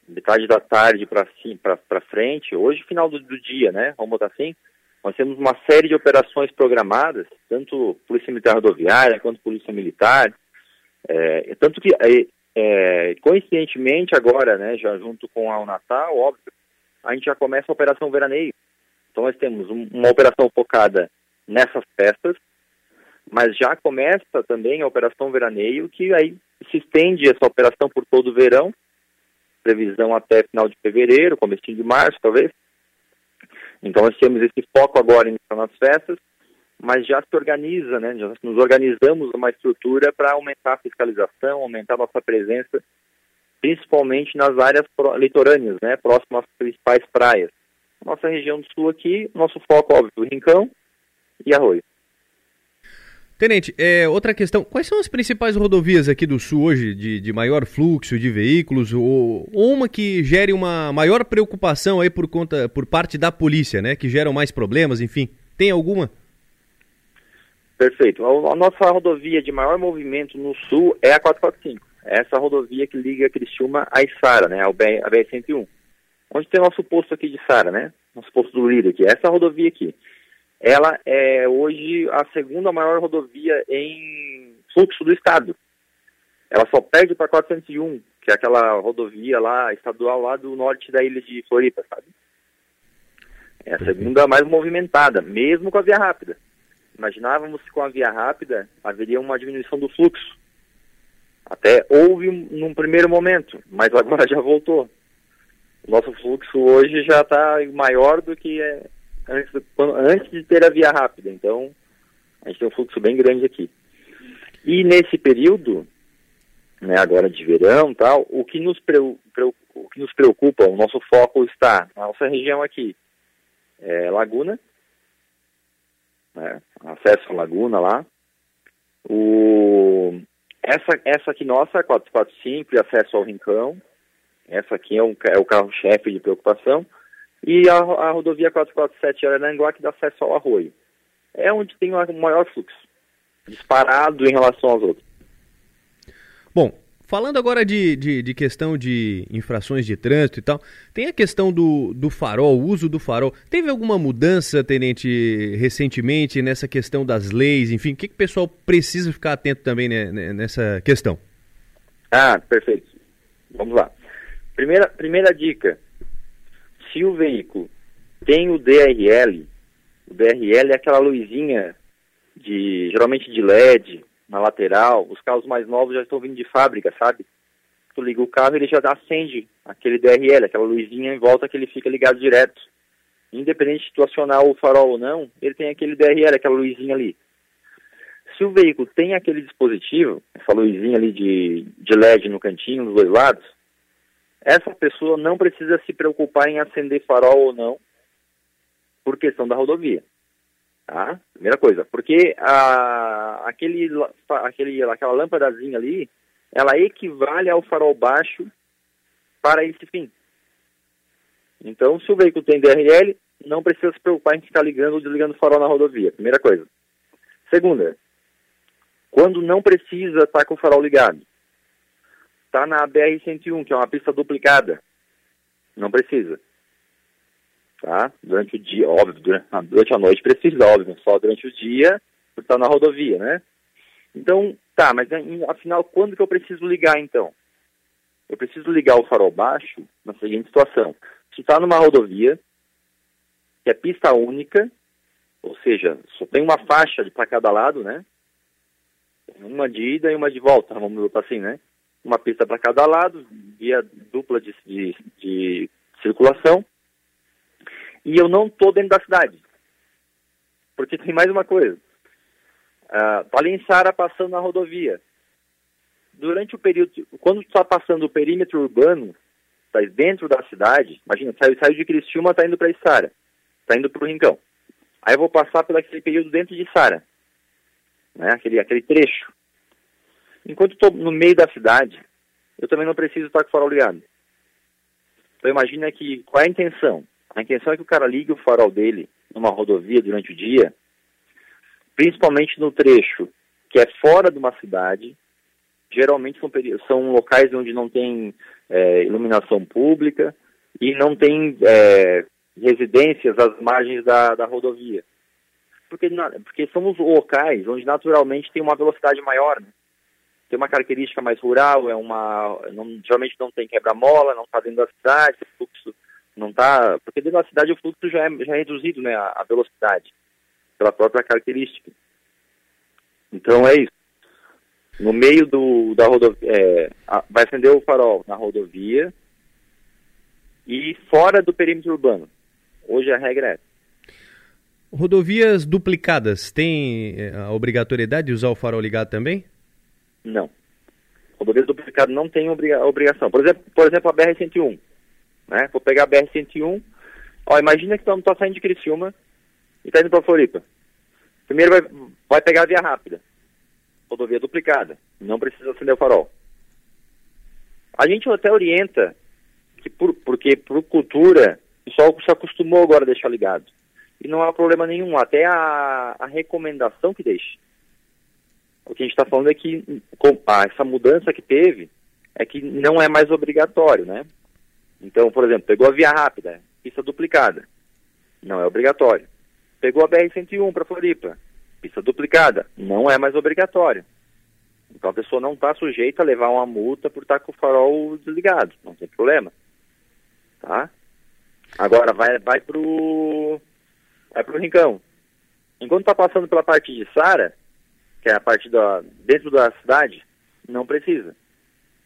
metade da tarde para frente, hoje final do, do, dia, né? Vamos botar assim, nós temos uma série de operações programadas, tanto Polícia Militar Rodoviária quanto Polícia Militar, é, tanto que é, é, coincidentemente, agora, né, já junto com a Natal, óbvio, a gente já começa a Operação Veraneio. Então nós temos um, uma operação focada nessas festas, mas já começa também a Operação Veraneio, que aí se estende essa operação por todo o verão, previsão até final de fevereiro, começo de março, talvez. Então nós temos esse foco agora nas festas, mas já se organiza, né? Já nos organizamos uma estrutura para aumentar a fiscalização, aumentar a nossa presença, principalmente nas áreas litorâneas, né? Próximas às principais praias. Nossa região do sul aqui, nosso foco, óbvio, Rincão e Arroio. Tenente, é, outra questão, quais são as principais rodovias aqui do Sul hoje de, de maior fluxo de veículos ou, ou, uma que gere uma maior preocupação aí por conta, por parte da polícia, né, que geram mais problemas, enfim, tem alguma? Perfeito, a, nossa rodovia de maior movimento no Sul é a 445, é essa rodovia que liga Criciúma a Içara, né, a BR-101, onde tem nosso posto aqui de Sara, né, nosso posto do líder aqui, essa rodovia aqui. Ela é hoje a segunda maior rodovia em fluxo do estado. Ela só perde para 401, que é aquela rodovia lá, estadual lá do norte da ilha de Floripa, sabe? É a segunda mais movimentada, mesmo com a via rápida. Imaginávamos que com a via rápida haveria uma diminuição do fluxo. Até houve num primeiro momento, mas agora já voltou. O nosso fluxo hoje já está maior do que é, antes, antes de ter a via rápida. Então, a gente tem um fluxo bem grande aqui. E nesse período, né, agora de verão tal, o que nos, o que nos preocupa, o nosso foco está na nossa região aqui, é Laguna, né, acesso à Laguna lá, o, essa, essa aqui nossa, 445, acesso ao Rincão, essa aqui é, um, é o carro-chefe de preocupação, e a, a rodovia 447 Arananguá, que dá acesso ao arroio. É onde tem o maior fluxo, disparado em relação aos outros. Bom, falando agora de, de, de, questão de infrações de trânsito e tal, tem a questão do, do farol, o uso do farol. Teve alguma mudança, Tenente, recentemente nessa questão das leis? Enfim, o que, que o pessoal precisa ficar atento também né, nessa questão? Ah, perfeito. Vamos lá. Primeira, primeira dica, se o veículo tem o DRL, o DRL é aquela luzinha de geralmente de LED na lateral, os carros mais novos já estão vindo de fábrica, sabe? Tu liga o carro ele já acende aquele DRL, aquela luzinha em volta que ele fica ligado direto. Independente de tu acionar o farol ou não, ele tem aquele DRL, aquela luzinha ali. Se o veículo tem aquele dispositivo, essa luzinha ali de, de LED no cantinho, dos dois lados, essa pessoa não precisa se preocupar em acender farol ou não por questão da rodovia. Tá? Primeira coisa, porque a, aquele, aquele, aquela lâmpadazinha ali, ela equivale ao farol baixo para esse fim. Então, se o veículo tem DRL, não precisa se preocupar em ficar ligando ou desligando o farol na rodovia. Primeira coisa. Segunda, quando não precisa estar com o farol ligado, está na BR-101, que é uma pista duplicada. Não precisa. Tá? Durante o dia, óbvio, durante, durante a noite precisa, óbvio, só durante o dia, por estar na rodovia, né? Então, tá, mas afinal, quando que eu preciso ligar, então? Eu preciso ligar o farol baixo na seguinte situação. Se está numa rodovia, que é pista única, ou seja, só tem uma faixa para cada lado, né? Uma de ida e uma de volta, vamos botar assim, né? uma pista para cada lado, via dupla de, de, de circulação, e eu não estou dentro da cidade. Porque tem mais uma coisa. Uh, Sara passando na rodovia. Durante o período, quando está passando o perímetro urbano, está dentro da cidade, imagina, saiu, saiu de Criciúma, está indo para Sara, está indo para o Rincão. Aí eu vou passar por aquele período dentro de Sara, né, aquele, aquele trecho. Enquanto estou no meio da cidade, eu também não preciso estar com o farol ligado. Então imagina que qual é a intenção? A intenção é que o cara ligue o farol dele numa rodovia durante o dia, principalmente no trecho que é fora de uma cidade. Geralmente são, são locais onde não tem é, iluminação pública e não tem é, residências às margens da, da rodovia. Porque, porque são os locais onde naturalmente tem uma velocidade maior. Né? tem uma característica mais rural, é uma não, geralmente não tem quebra-mola, não está dentro da cidade, fluxo não está, porque dentro da cidade o fluxo já é, já é reduzido, né, a, a, velocidade. pela própria característica. Então é isso. No meio do, da rodovia, é, vai acender o farol na rodovia e fora do perímetro urbano. Hoje a regra é Rodovias duplicadas, tem é, a obrigatoriedade de usar o farol ligado também? Não. Rodovias duplicadas não tem obriga obrigação. Por exemplo, por exemplo a BR-101. Né? Vou pegar a BR-101. Ó, imagina que estamos saindo de Criciúma e está indo para Floripa. Primeiro vai, vai pegar a via rápida. Rodovia duplicada. Não precisa acender o farol. A gente até orienta, que por, porque por cultura, o pessoal se acostumou agora a deixar ligado. E não há problema nenhum. Até a, a recomendação que deixe. O que a gente está falando é que com, ah, essa mudança que teve é que não é mais obrigatório, né? Então, por exemplo, pegou a via rápida, pista duplicada. Não é obrigatório. Pegou a BR-101 para Floripa, pista duplicada. Não é mais obrigatório. Então a pessoa não está sujeita a levar uma multa por estar tá com o farol desligado. Não tem problema. Tá? Agora vai, vai pro. Vai pro Rincão. Enquanto está passando pela parte de Sara, que é a parte da. dentro da cidade, não precisa.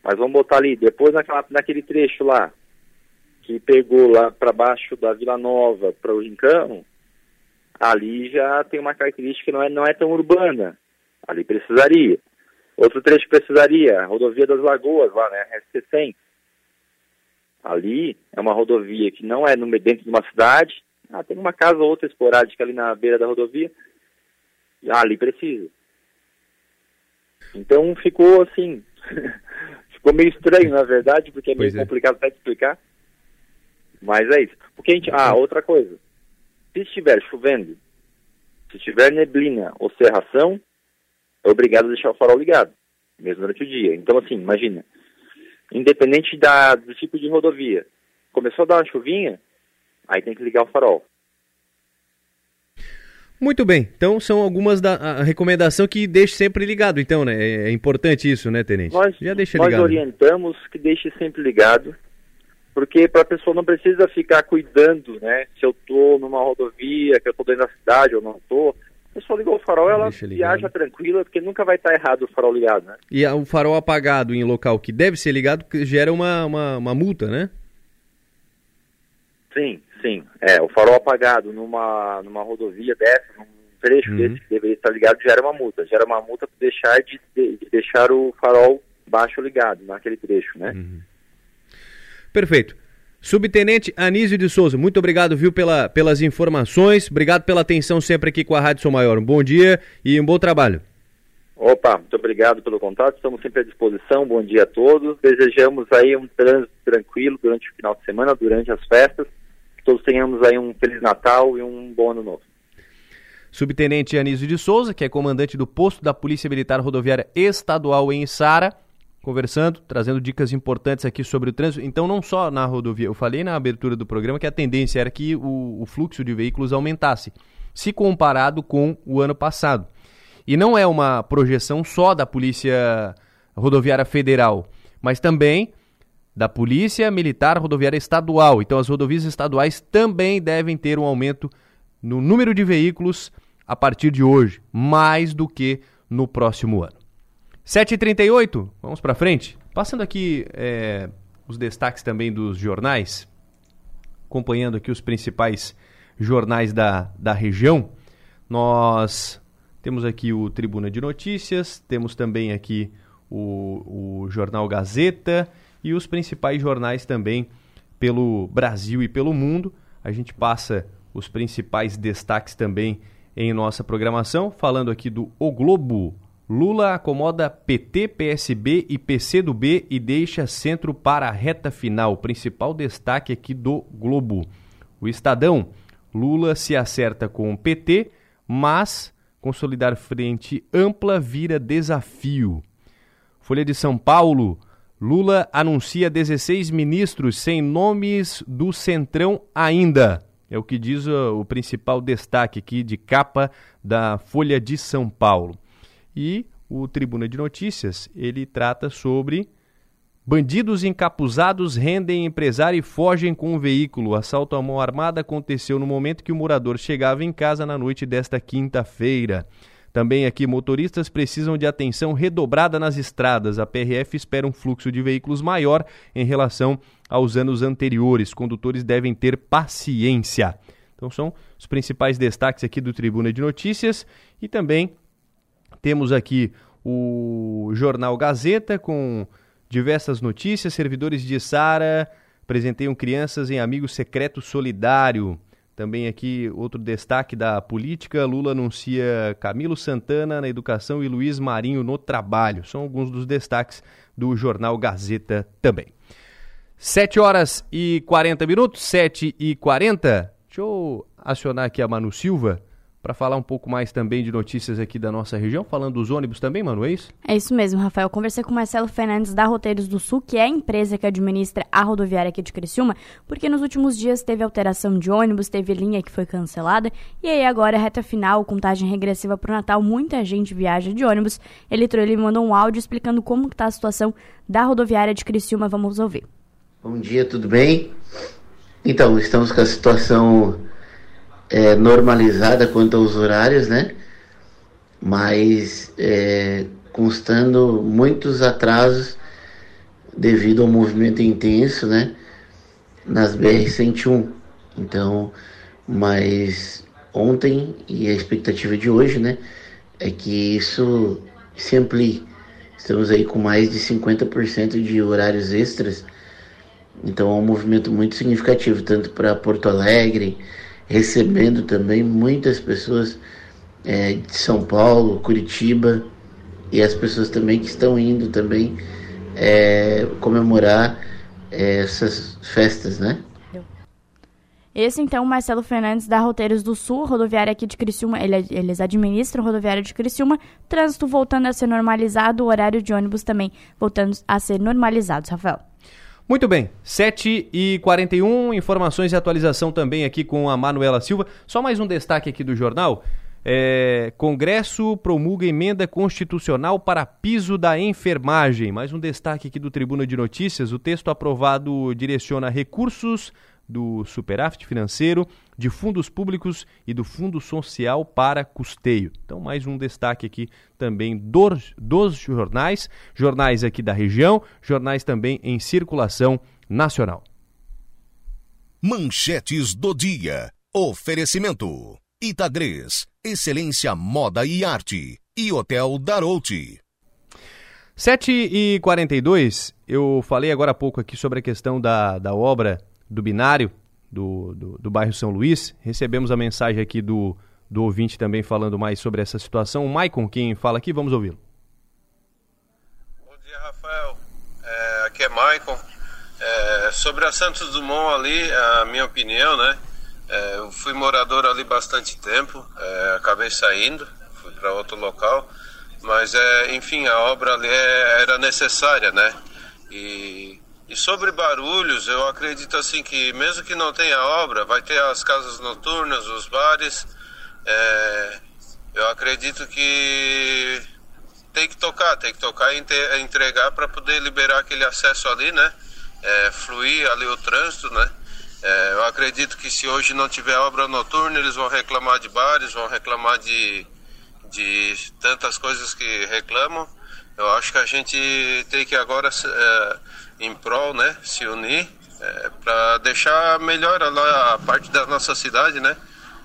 Mas vamos botar ali, depois naquela, naquele trecho lá, que pegou lá para baixo da Vila Nova para o Rincão, ali já tem uma característica que não é, não é tão urbana. Ali precisaria. Outro trecho precisaria, a rodovia das Lagoas, lá, né, SC100. Ali é uma rodovia que não é no, dentro de uma cidade, ah, tem uma casa ou outra esporádica ali na beira da rodovia, ah, ali precisa. Então ficou assim, ficou meio estranho, na verdade, porque é meio é. complicado para explicar. Mas é isso. Porque a gente. Ah, outra coisa. Se estiver chovendo, se estiver neblina ou serração, é obrigado a deixar o farol ligado, mesmo durante o dia. Então, assim, imagina. Independente da, do tipo de rodovia, começou a dar uma chuvinha, aí tem que ligar o farol. Muito bem, então são algumas da a recomendação que deixe sempre ligado, então, né? É, é importante isso, né, Tenente? Nós, Já deixa nós ligado. orientamos que deixe sempre ligado, porque para a pessoa não precisa ficar cuidando, né? Se eu estou numa rodovia, que eu estou dentro da cidade ou não estou. A pessoa ligou o farol, ela viaja tranquila, porque nunca vai estar tá errado o farol ligado, né? E o farol apagado em local que deve ser ligado gera uma, uma, uma multa, né? Sim, sim. É, o farol apagado numa, numa rodovia dessa, num trecho uhum. desse que deveria estar ligado, gera uma multa. Gera uma multa por deixar de, de, de deixar o farol baixo ligado naquele trecho, né? Uhum. Perfeito. Subtenente Anísio de Souza, muito obrigado, viu, pela, pelas informações. Obrigado pela atenção sempre aqui com a Rádio São Maior. Um bom dia e um bom trabalho. Opa, muito obrigado pelo contato. Estamos sempre à disposição. Bom dia a todos. Desejamos aí um trânsito tranquilo durante o final de semana, durante as festas. Que todos tenhamos aí um Feliz Natal e um bom ano novo. Subtenente Anísio de Souza, que é comandante do posto da Polícia Militar Rodoviária Estadual em Sara conversando, trazendo dicas importantes aqui sobre o trânsito. Então, não só na rodovia, eu falei na abertura do programa que a tendência era que o, o fluxo de veículos aumentasse, se comparado com o ano passado. E não é uma projeção só da Polícia Rodoviária Federal, mas também da Polícia Militar Rodoviária Estadual. Então, as rodovias estaduais também devem ter um aumento no número de veículos a partir de hoje, mais do que no próximo ano. 7h38, vamos para frente. Passando aqui é, os destaques também dos jornais, acompanhando aqui os principais jornais da, da região. Nós temos aqui o Tribuna de Notícias, temos também aqui o, o Jornal Gazeta e os principais jornais também pelo Brasil e pelo mundo. A gente passa os principais destaques também em nossa programação, falando aqui do O Globo, Lula acomoda PT, PSB e PCdoB e deixa centro para a reta final. Principal destaque aqui do Globo. O Estadão. Lula se acerta com o PT, mas consolidar frente ampla vira desafio. Folha de São Paulo. Lula anuncia 16 ministros sem nomes do Centrão ainda. É o que diz o, o principal destaque aqui de capa da Folha de São Paulo. E o Tribuna de Notícias, ele trata sobre Bandidos encapuzados rendem empresário e fogem com o veículo. O assalto à mão armada aconteceu no momento que o morador chegava em casa na noite desta quinta-feira. Também aqui, motoristas precisam de atenção redobrada nas estradas. A PRF espera um fluxo de veículos maior em relação aos anos anteriores. Condutores devem ter paciência. Então, são os principais destaques aqui do Tribuna de Notícias. E também temos aqui o Jornal Gazeta com diversas notícias. Servidores de Sara presenteiam crianças em Amigo Secreto Solidário. Também aqui outro destaque da política, Lula anuncia Camilo Santana na educação e Luiz Marinho no trabalho. São alguns dos destaques do jornal Gazeta também. 7 horas e 40 minutos, 7 e 40. Deixa eu acionar aqui a Manu Silva para falar um pouco mais também de notícias aqui da nossa região, falando dos ônibus também, Manu, é isso? É isso mesmo, Rafael. Conversei com Marcelo Fernandes da Roteiros do Sul, que é a empresa que administra a rodoviária aqui de Criciúma, porque nos últimos dias teve alteração de ônibus, teve linha que foi cancelada, e aí agora, reta final, contagem regressiva para o Natal, muita gente viaja de ônibus. Ele, ele mandou um áudio explicando como está a situação da rodoviária de Criciúma. Vamos ouvir. Bom dia, tudo bem? Então, estamos com a situação é, normalizada quanto aos horários, né? Mas é, constando muitos atrasos devido ao movimento intenso, né? Nas BR-101. Então, mas ontem e a expectativa de hoje, né? É que isso se amplie. Estamos aí com mais de 50% de horários extras. Então é um movimento muito significativo, tanto para Porto Alegre, recebendo também muitas pessoas é, de São Paulo, Curitiba e as pessoas também que estão indo também é, comemorar é, essas festas, né? Esse, então, Marcelo Fernandes, da Roteiros do Sul, rodoviária aqui de Criciúma, ele, eles administram rodoviária de Criciúma, trânsito voltando a ser normalizado, o horário de ônibus também voltando a ser normalizados, Rafael. Muito bem, 7 e 41 informações e atualização também aqui com a Manuela Silva. Só mais um destaque aqui do jornal. É, Congresso promulga emenda constitucional para piso da enfermagem. Mais um destaque aqui do Tribuna de Notícias. O texto aprovado direciona recursos do superávit financeiro, de fundos públicos e do fundo social para custeio. Então, mais um destaque aqui também dos, dos jornais, jornais aqui da região, jornais também em circulação nacional. Manchetes do dia. Oferecimento. Itagres, Excelência Moda e Arte. E Hotel Darouti. 7 e 42 eu falei agora há pouco aqui sobre a questão da, da obra do binário do, do, do, bairro São Luís. Recebemos a mensagem aqui do, do ouvinte também falando mais sobre essa situação. O Maicon, quem fala aqui, vamos ouvi-lo. Bom dia, Rafael. É, aqui é Maicon. É, sobre a Santos Dumont ali, a minha opinião, né? É, eu fui morador ali bastante tempo, é, acabei saindo, fui para outro local, mas é, enfim, a obra ali é, era necessária, né? E e sobre barulhos, eu acredito assim que mesmo que não tenha obra, vai ter as casas noturnas, os bares. É, eu acredito que tem que tocar, tem que tocar e entregar para poder liberar aquele acesso ali, né? É, fluir ali o trânsito, né? É, eu acredito que se hoje não tiver obra noturna, eles vão reclamar de bares, vão reclamar de, de tantas coisas que reclamam. Eu acho que a gente tem que agora é, em prol, né, se unir é, para deixar melhor a, a parte da nossa cidade, né?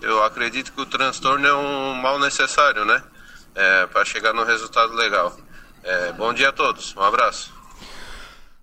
Eu acredito que o transtorno é um mal necessário, né? É, para chegar no resultado legal. É, bom dia a todos, um abraço.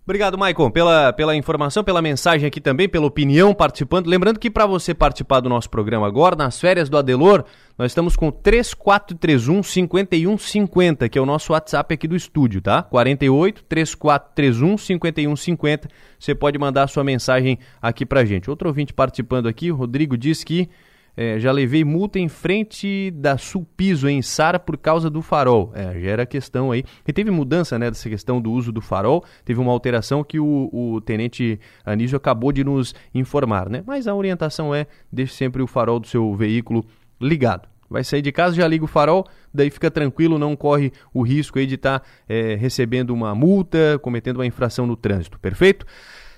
Obrigado, Maicon, pela, pela informação, pela mensagem aqui também, pela opinião participando. Lembrando que para você participar do nosso programa agora, nas férias do Adelor, nós estamos com 3431 5150, que é o nosso WhatsApp aqui do estúdio, tá? 48 3431 5150. Você pode mandar a sua mensagem aqui pra gente. Outro ouvinte participando aqui, o Rodrigo diz que é, já levei multa em frente da Sulpiso em Sara por causa do farol. É, gera questão aí. E teve mudança né, dessa questão do uso do farol, teve uma alteração que o, o tenente Anísio acabou de nos informar, né? Mas a orientação é deixe sempre o farol do seu veículo ligado. Vai sair de casa, já liga o farol, daí fica tranquilo, não corre o risco aí de estar tá, é, recebendo uma multa, cometendo uma infração no trânsito, perfeito?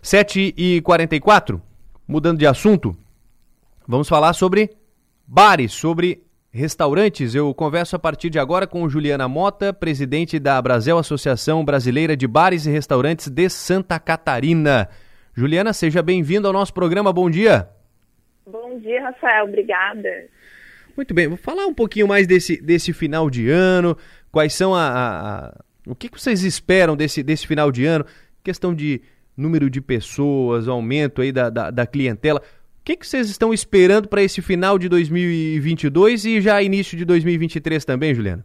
7 e 44 mudando de assunto, vamos falar sobre bares, sobre restaurantes. Eu converso a partir de agora com Juliana Mota, presidente da Brasil Associação Brasileira de Bares e Restaurantes de Santa Catarina. Juliana, seja bem-vinda ao nosso programa. Bom dia. Bom dia, Rafael. Obrigada. Muito bem, vou falar um pouquinho mais desse, desse final de ano. Quais são a, a, a o que, que vocês esperam desse, desse final de ano? Questão de número de pessoas, aumento aí da, da, da clientela. O que, que vocês estão esperando para esse final de 2022 e já início de 2023 também, Juliana?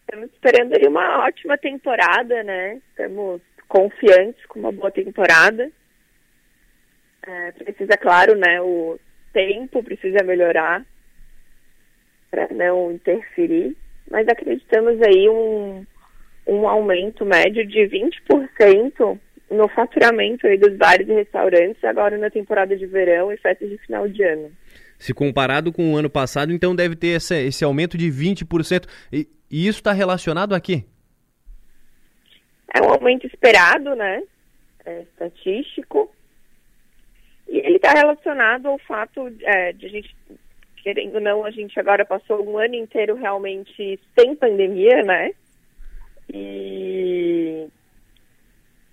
Estamos esperando aí uma ótima temporada, né? Estamos confiantes com uma boa temporada. É, precisa, claro, né? O tempo precisa melhorar para não interferir, mas acreditamos aí um, um aumento médio de 20% no faturamento aí dos bares e restaurantes agora na temporada de verão e festas de final de ano. Se comparado com o ano passado, então deve ter esse, esse aumento de 20%. E, e isso está relacionado a quê? É um aumento esperado, né? É estatístico. E ele está relacionado ao fato é, de a gente, querendo ou não, a gente agora passou um ano inteiro realmente sem pandemia, né? E,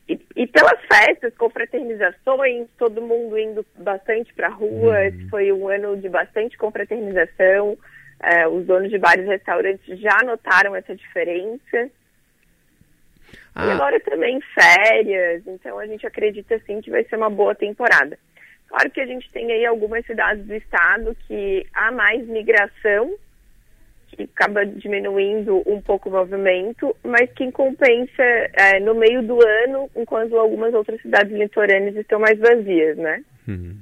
e, e, pelas festas, confraternizações, todo mundo indo bastante para a rua. Uhum. Esse foi um ano de bastante confraternização. É, os donos de bares e restaurantes já notaram essa diferença. Ah. E agora também férias, então a gente acredita sim que vai ser uma boa temporada. Claro que a gente tem aí algumas cidades do estado que há mais migração que acaba diminuindo um pouco o movimento, mas que compensa é, no meio do ano, enquanto algumas outras cidades litorâneas estão mais vazias, né? Uhum.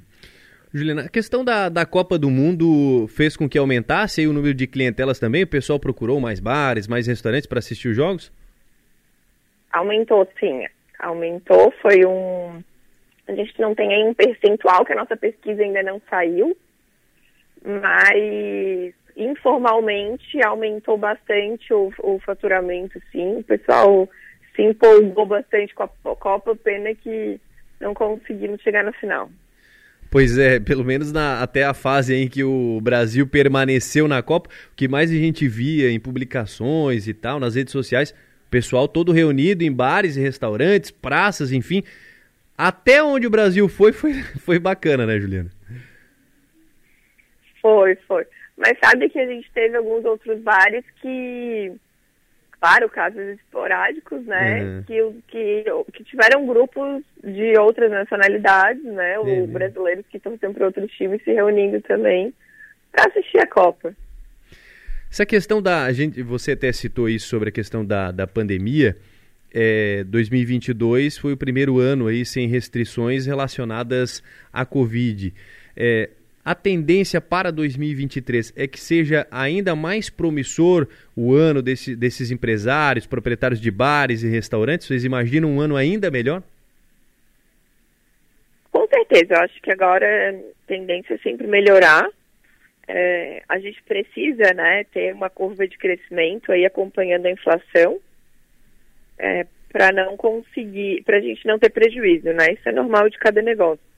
Juliana, a questão da, da Copa do Mundo fez com que aumentasse o número de clientelas também? O pessoal procurou mais bares, mais restaurantes para assistir os jogos? Aumentou, sim. Aumentou, foi um... A gente não tem aí um percentual, que a nossa pesquisa ainda não saiu, mas informalmente aumentou bastante o, o faturamento, sim. O pessoal se empolgou bastante com a Copa, pena que não conseguimos chegar na final. Pois é, pelo menos na, até a fase em que o Brasil permaneceu na Copa, o que mais a gente via em publicações e tal, nas redes sociais, pessoal todo reunido em bares e restaurantes, praças, enfim. Até onde o Brasil foi, foi, foi bacana, né, Juliana? Foi, foi. Mas sabe que a gente teve alguns outros bares que, claro, casos esporádicos, né? Uhum. Que, que, que tiveram grupos de outras nacionalidades, né? Uhum. Os brasileiros que estão sempre outros times se reunindo também para assistir a Copa. Essa questão da. A gente, você até citou isso sobre a questão da, da pandemia. É, 2022 foi o primeiro ano aí sem restrições relacionadas à Covid. É, a tendência para 2023 é que seja ainda mais promissor o ano desse, desses empresários, proprietários de bares e restaurantes? Vocês imaginam um ano ainda melhor? Com certeza, eu acho que agora a tendência é sempre melhorar. É, a gente precisa né, ter uma curva de crescimento aí acompanhando a inflação é, para não conseguir, para a gente não ter prejuízo, né? Isso é normal de cada negócio.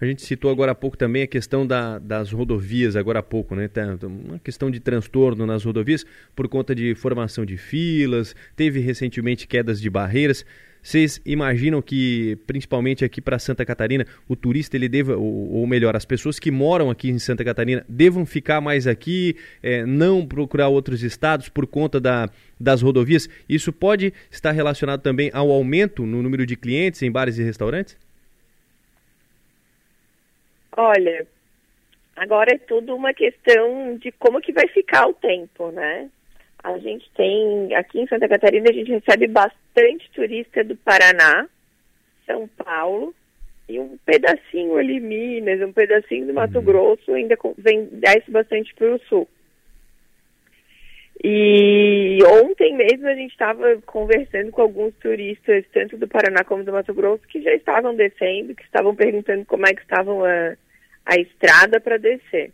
A gente citou agora há pouco também a questão da, das rodovias, agora há pouco, né? Tá, uma questão de transtorno nas rodovias por conta de formação de filas, teve recentemente quedas de barreiras. Vocês imaginam que, principalmente aqui para Santa Catarina, o turista ele deva, ou, ou, melhor, as pessoas que moram aqui em Santa Catarina devam ficar mais aqui, é, não procurar outros estados por conta da, das rodovias? Isso pode estar relacionado também ao aumento no número de clientes em bares e restaurantes? Olha, agora é tudo uma questão de como que vai ficar o tempo, né? A gente tem, aqui em Santa Catarina, a gente recebe bastante turista do Paraná, São Paulo, e um pedacinho ali Minas, um pedacinho do Mato uhum. Grosso ainda vem, desce bastante para o sul. E ontem mesmo a gente estava conversando com alguns turistas, tanto do Paraná como do Mato Grosso, que já estavam descendo, que estavam perguntando como é que estavam a, a estrada para descer.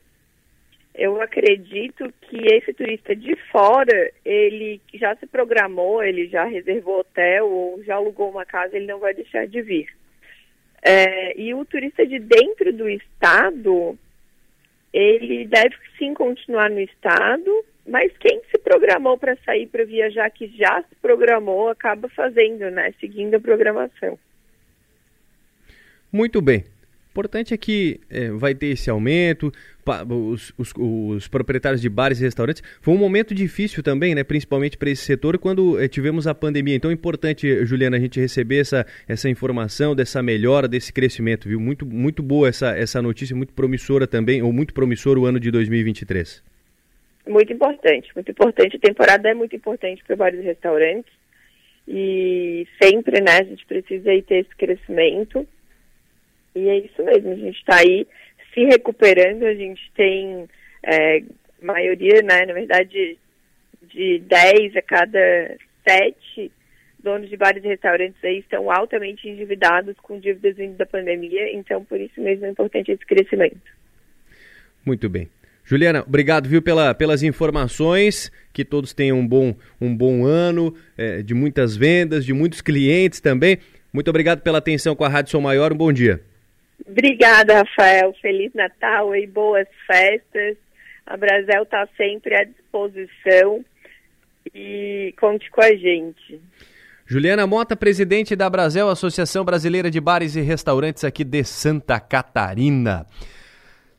eu acredito que esse turista de fora, ele já se programou, ele já reservou hotel ou já alugou uma casa, ele não vai deixar de vir. É, e o turista de dentro do estado, ele deve sim continuar no estado, mas quem se programou para sair para viajar, que já se programou, acaba fazendo, né? Seguindo a programação. Muito bem. Importante é que é, vai ter esse aumento, os, os, os, proprietários de bares e restaurantes. Foi um momento difícil também, né, principalmente para esse setor, quando é, tivemos a pandemia. Então é importante, Juliana, a gente receber essa, essa informação dessa melhora, desse crescimento, viu? Muito, muito boa essa, essa notícia, muito promissora também, ou muito promissor o ano de 2023. Muito importante, muito importante. A temporada é muito importante para bares e restaurantes. E sempre, né, a gente precisa aí ter esse crescimento e é isso mesmo, a gente está aí se recuperando, a gente tem é, maioria, né, na verdade, de 10 a cada 7 donos de bares e restaurantes aí estão altamente endividados com dívidas vindo da pandemia, então por isso mesmo é importante esse crescimento. Muito bem. Juliana, obrigado viu pela, pelas informações, que todos tenham um bom, um bom ano, é, de muitas vendas, de muitos clientes também. Muito obrigado pela atenção com a Rádio Sou Maior, um bom dia. Obrigada, Rafael. Feliz Natal e boas festas. A Brasel está sempre à disposição e conte com a gente. Juliana Mota, presidente da Brasel, Associação Brasileira de Bares e Restaurantes aqui de Santa Catarina.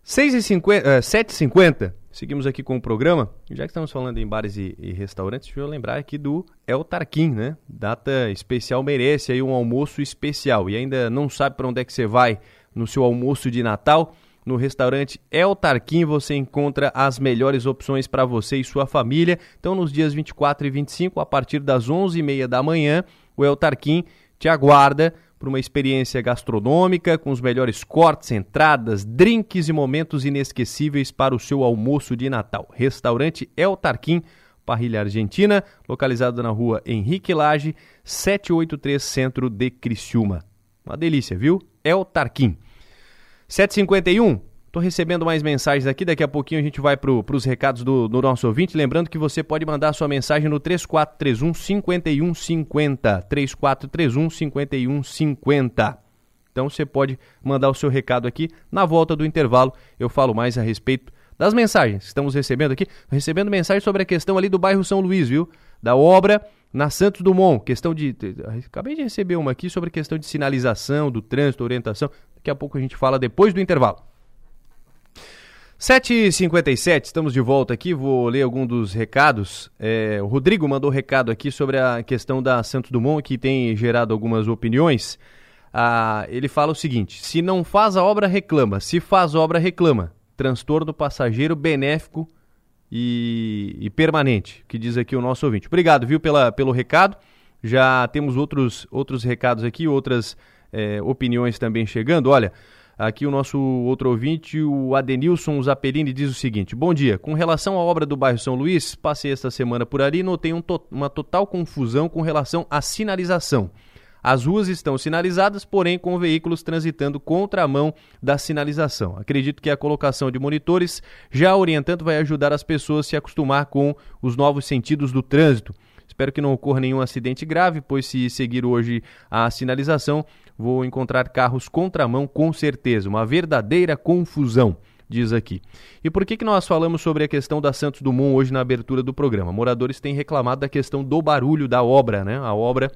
7h50, seguimos aqui com o programa. Já que estamos falando em bares e, e restaurantes, deixa eu lembrar aqui do El Tarquim, né? Data especial merece aí um almoço especial. E ainda não sabe para onde é que você vai no seu almoço de Natal. No restaurante El Tarquim você encontra as melhores opções para você e sua família. Então, nos dias 24 e 25, a partir das 11h30 da manhã, o El Tarquim te aguarda para uma experiência gastronômica com os melhores cortes, entradas, drinks e momentos inesquecíveis para o seu almoço de Natal. Restaurante El Tarquim, Parrilha Argentina, localizado na rua Henrique Lage, 783 Centro de Criciúma. Uma delícia, viu? É o Tarquim. 751. Tô recebendo mais mensagens aqui, daqui a pouquinho a gente vai para os recados do, do, nosso ouvinte. Lembrando que você pode mandar sua mensagem no 3431 5150. 3431 5150. Então você pode mandar o seu recado aqui. Na volta do intervalo eu falo mais a respeito das mensagens que estamos recebendo aqui. Recebendo mensagens sobre a questão ali do bairro São Luís, viu? Da obra na Santos Dumont, questão de. Acabei de receber uma aqui sobre questão de sinalização, do trânsito, orientação. Daqui a pouco a gente fala depois do intervalo. 7h57, estamos de volta aqui. Vou ler algum dos recados. É, o Rodrigo mandou recado aqui sobre a questão da Santos Dumont, que tem gerado algumas opiniões. Ah, ele fala o seguinte: se não faz a obra, reclama. Se faz obra, reclama. Transtorno passageiro benéfico e, e, permanente, que diz aqui o nosso ouvinte. Obrigado, viu, pela, pelo recado. Já temos outros, outros recados aqui, outras é, opiniões também chegando. Olha, aqui o nosso outro ouvinte, o Adenilson Zapelini, diz o seguinte: Bom dia. Com relação à obra do bairro São Luís, passei esta semana por ali e notei um to uma total confusão com relação à sinalização. As ruas estão sinalizadas, porém com veículos transitando contramão da sinalização. Acredito que a colocação de monitores já orientando vai ajudar as pessoas a se acostumar com os novos sentidos do trânsito. Espero que não ocorra nenhum acidente grave, pois se seguir hoje a sinalização, vou encontrar carros contramão com certeza. Uma verdadeira confusão diz aqui. E por que, que nós falamos sobre a questão da Santos Dumont hoje na abertura do programa? Moradores têm reclamado da questão do barulho da obra, né? A obra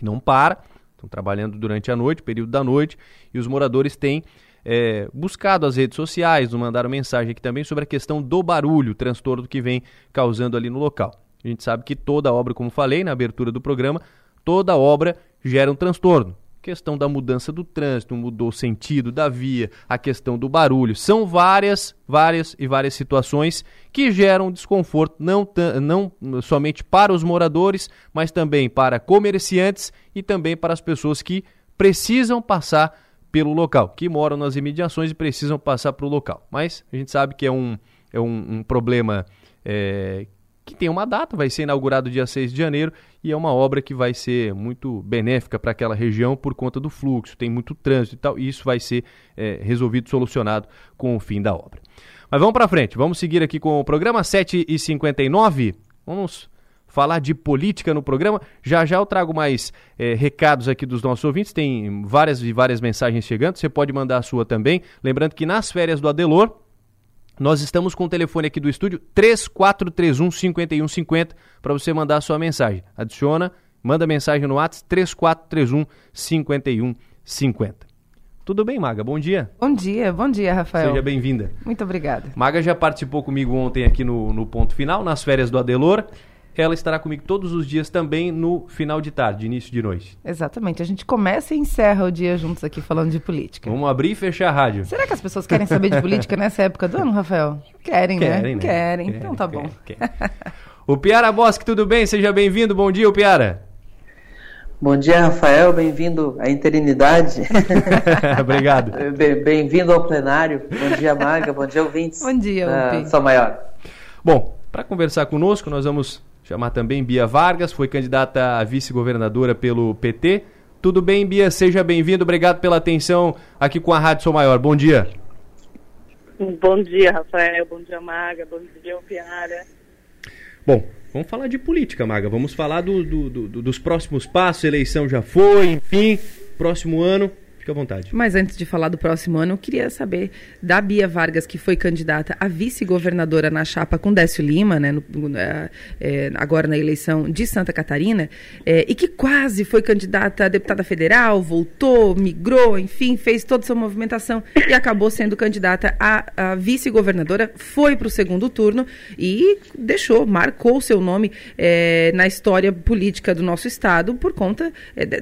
que não para, estão trabalhando durante a noite, período da noite, e os moradores têm é, buscado as redes sociais, mandaram mensagem aqui também sobre a questão do barulho, transtorno que vem causando ali no local. A gente sabe que toda obra, como falei na abertura do programa, toda obra gera um transtorno questão da mudança do trânsito, mudou o sentido da via, a questão do barulho. São várias, várias e várias situações que geram desconforto, não, não somente para os moradores, mas também para comerciantes e também para as pessoas que precisam passar pelo local, que moram nas imediações e precisam passar para o local. Mas a gente sabe que é um, é um, um problema é, que tem uma data, vai ser inaugurado dia 6 de janeiro e é uma obra que vai ser muito benéfica para aquela região por conta do fluxo, tem muito trânsito e tal, e isso vai ser é, resolvido, solucionado com o fim da obra. Mas vamos para frente, vamos seguir aqui com o programa 7h59. Vamos falar de política no programa. Já já eu trago mais é, recados aqui dos nossos ouvintes. Tem várias e várias mensagens chegando. Você pode mandar a sua também. Lembrando que nas férias do Adelor, nós estamos com o telefone aqui do estúdio 3431 5150 para você mandar a sua mensagem. Adiciona, manda mensagem no WhatsApp 3431 5150. Tudo bem, Maga? Bom dia. Bom dia, bom dia, Rafael. Seja bem-vinda. Muito obrigada. Maga já participou comigo ontem aqui no, no Ponto Final, nas férias do Adelor. Ela estará comigo todos os dias também no final de tarde, início de noite. Exatamente. A gente começa e encerra o dia juntos aqui falando de política. Vamos abrir e fechar a rádio. Será que as pessoas querem saber de política nessa época do ano, Rafael? Querem, né? querem né? né? Querem. Então tá bom. Querem. o Piara Bosque, tudo bem? Seja bem-vindo. Bom dia, Piara. Bom dia, Rafael. Bem-vindo à interinidade. Obrigado. Bem-vindo ao plenário. Bom dia, Maga. Bom dia, ouvintes. Bom dia, uh, São Maior. Bom, para conversar conosco, nós vamos chamar também Bia Vargas, foi candidata a vice-governadora pelo PT. Tudo bem, Bia? Seja bem-vindo. Obrigado pela atenção aqui com a Rádio Sou Maior. Bom dia. Bom dia, Rafael. Bom dia, Maga. Bom dia, Piara. Bom, Vamos falar de política, Maga. Vamos falar do, do, do, dos próximos passos. A eleição já foi, enfim. Próximo ano. Fique à vontade. Mas antes de falar do próximo ano, eu queria saber da Bia Vargas, que foi candidata a vice-governadora na chapa com Décio Lima, né, no, é, agora na eleição de Santa Catarina, é, e que quase foi candidata a deputada federal, voltou, migrou, enfim, fez toda essa movimentação e acabou sendo candidata a, a vice-governadora, foi para o segundo turno e deixou, marcou seu nome é, na história política do nosso estado por conta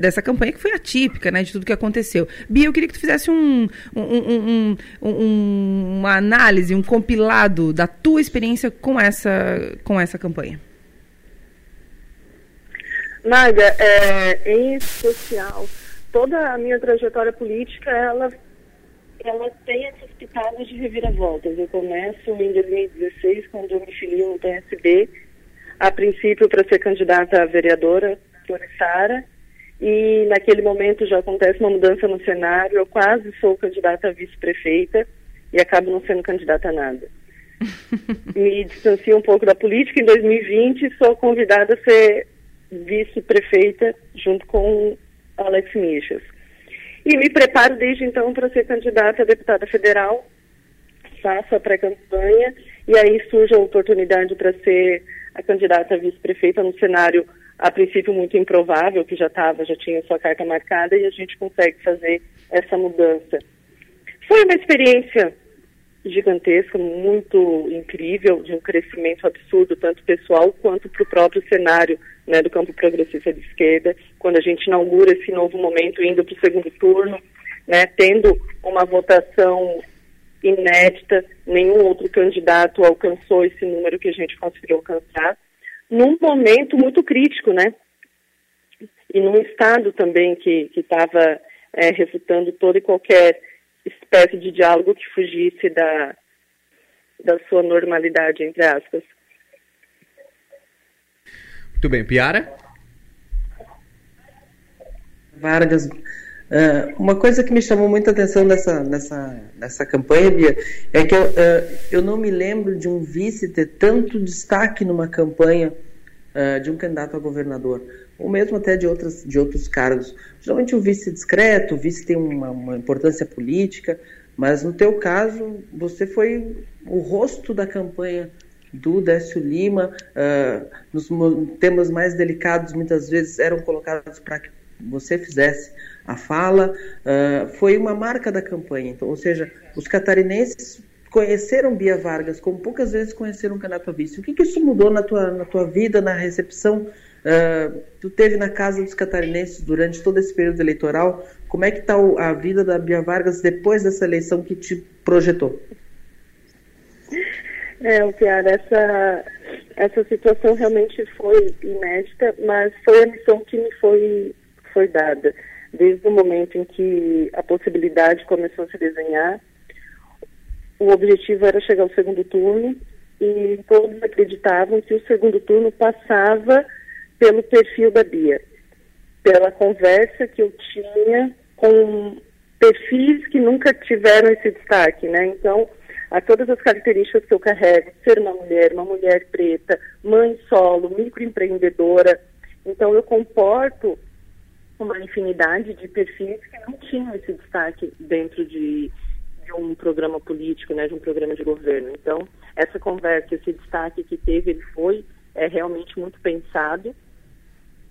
dessa campanha que foi atípica, né, de tudo que aconteceu. Bia, eu queria que tu fizesse um, um, um, uma análise, um compilado da tua experiência com essa, com essa campanha. Naga, é, em especial, toda a minha trajetória política, ela, ela tem essas pitadas de reviravoltas. Eu começo em 2016, quando eu me filio no PSB, a princípio para ser candidata a vereadora por Sara, e naquele momento já acontece uma mudança no cenário. Eu quase sou candidata a vice-prefeita e acabo não sendo candidata a nada. me distancio um pouco da política. Em 2020, sou convidada a ser vice-prefeita junto com Alex Michas. E me preparo desde então para ser candidata a deputada federal. Faço a pré-campanha e aí surge a oportunidade para ser a candidata a vice-prefeita no cenário a princípio muito improvável, que já estava, já tinha sua carta marcada e a gente consegue fazer essa mudança. Foi uma experiência gigantesca, muito incrível, de um crescimento absurdo, tanto pessoal quanto para o próprio cenário né, do campo progressista de esquerda, quando a gente inaugura esse novo momento, indo para o segundo turno, né, tendo uma votação inédita, nenhum outro candidato alcançou esse número que a gente conseguiu alcançar num momento muito crítico, né? E num estado também que estava é, refutando toda e qualquer espécie de diálogo que fugisse da, da sua normalidade, entre aspas. Muito bem, Piara? Vargas, Uh, uma coisa que me chamou muita atenção nessa, nessa, nessa campanha, Bia, é que eu, uh, eu não me lembro de um vice ter tanto destaque numa campanha uh, de um candidato a governador, ou mesmo até de, outras, de outros cargos. Geralmente o vice é discreto, o vice tem uma, uma importância política, mas no teu caso, você foi o rosto da campanha do Décio Lima, nos temas mais delicados muitas vezes eram colocados para que você fizesse a fala, uh, foi uma marca da campanha. Então, ou seja, os catarinenses conheceram Bia Vargas como poucas vezes conheceram o candidato a vice. O que, que isso mudou na tua, na tua vida, na recepção? Uh, tu teve na casa dos catarinenses durante todo esse período eleitoral. Como é que está a vida da Bia Vargas depois dessa eleição que te projetou? É, Piara, essa, essa situação realmente foi inédita, mas foi a missão que me foi foi dada. Desde o momento em que a possibilidade começou a se desenhar, o objetivo era chegar ao segundo turno e todos acreditavam que o segundo turno passava pelo perfil da Bia, pela conversa que eu tinha com perfis que nunca tiveram esse destaque, né? Então, a todas as características que eu carrego, ser uma mulher, uma mulher preta, mãe solo, microempreendedora. Então eu comporto uma infinidade de perfis que não tinham esse destaque dentro de, de um programa político, né, de um programa de governo. Então, essa conversa, esse destaque que teve, ele foi é, realmente muito pensado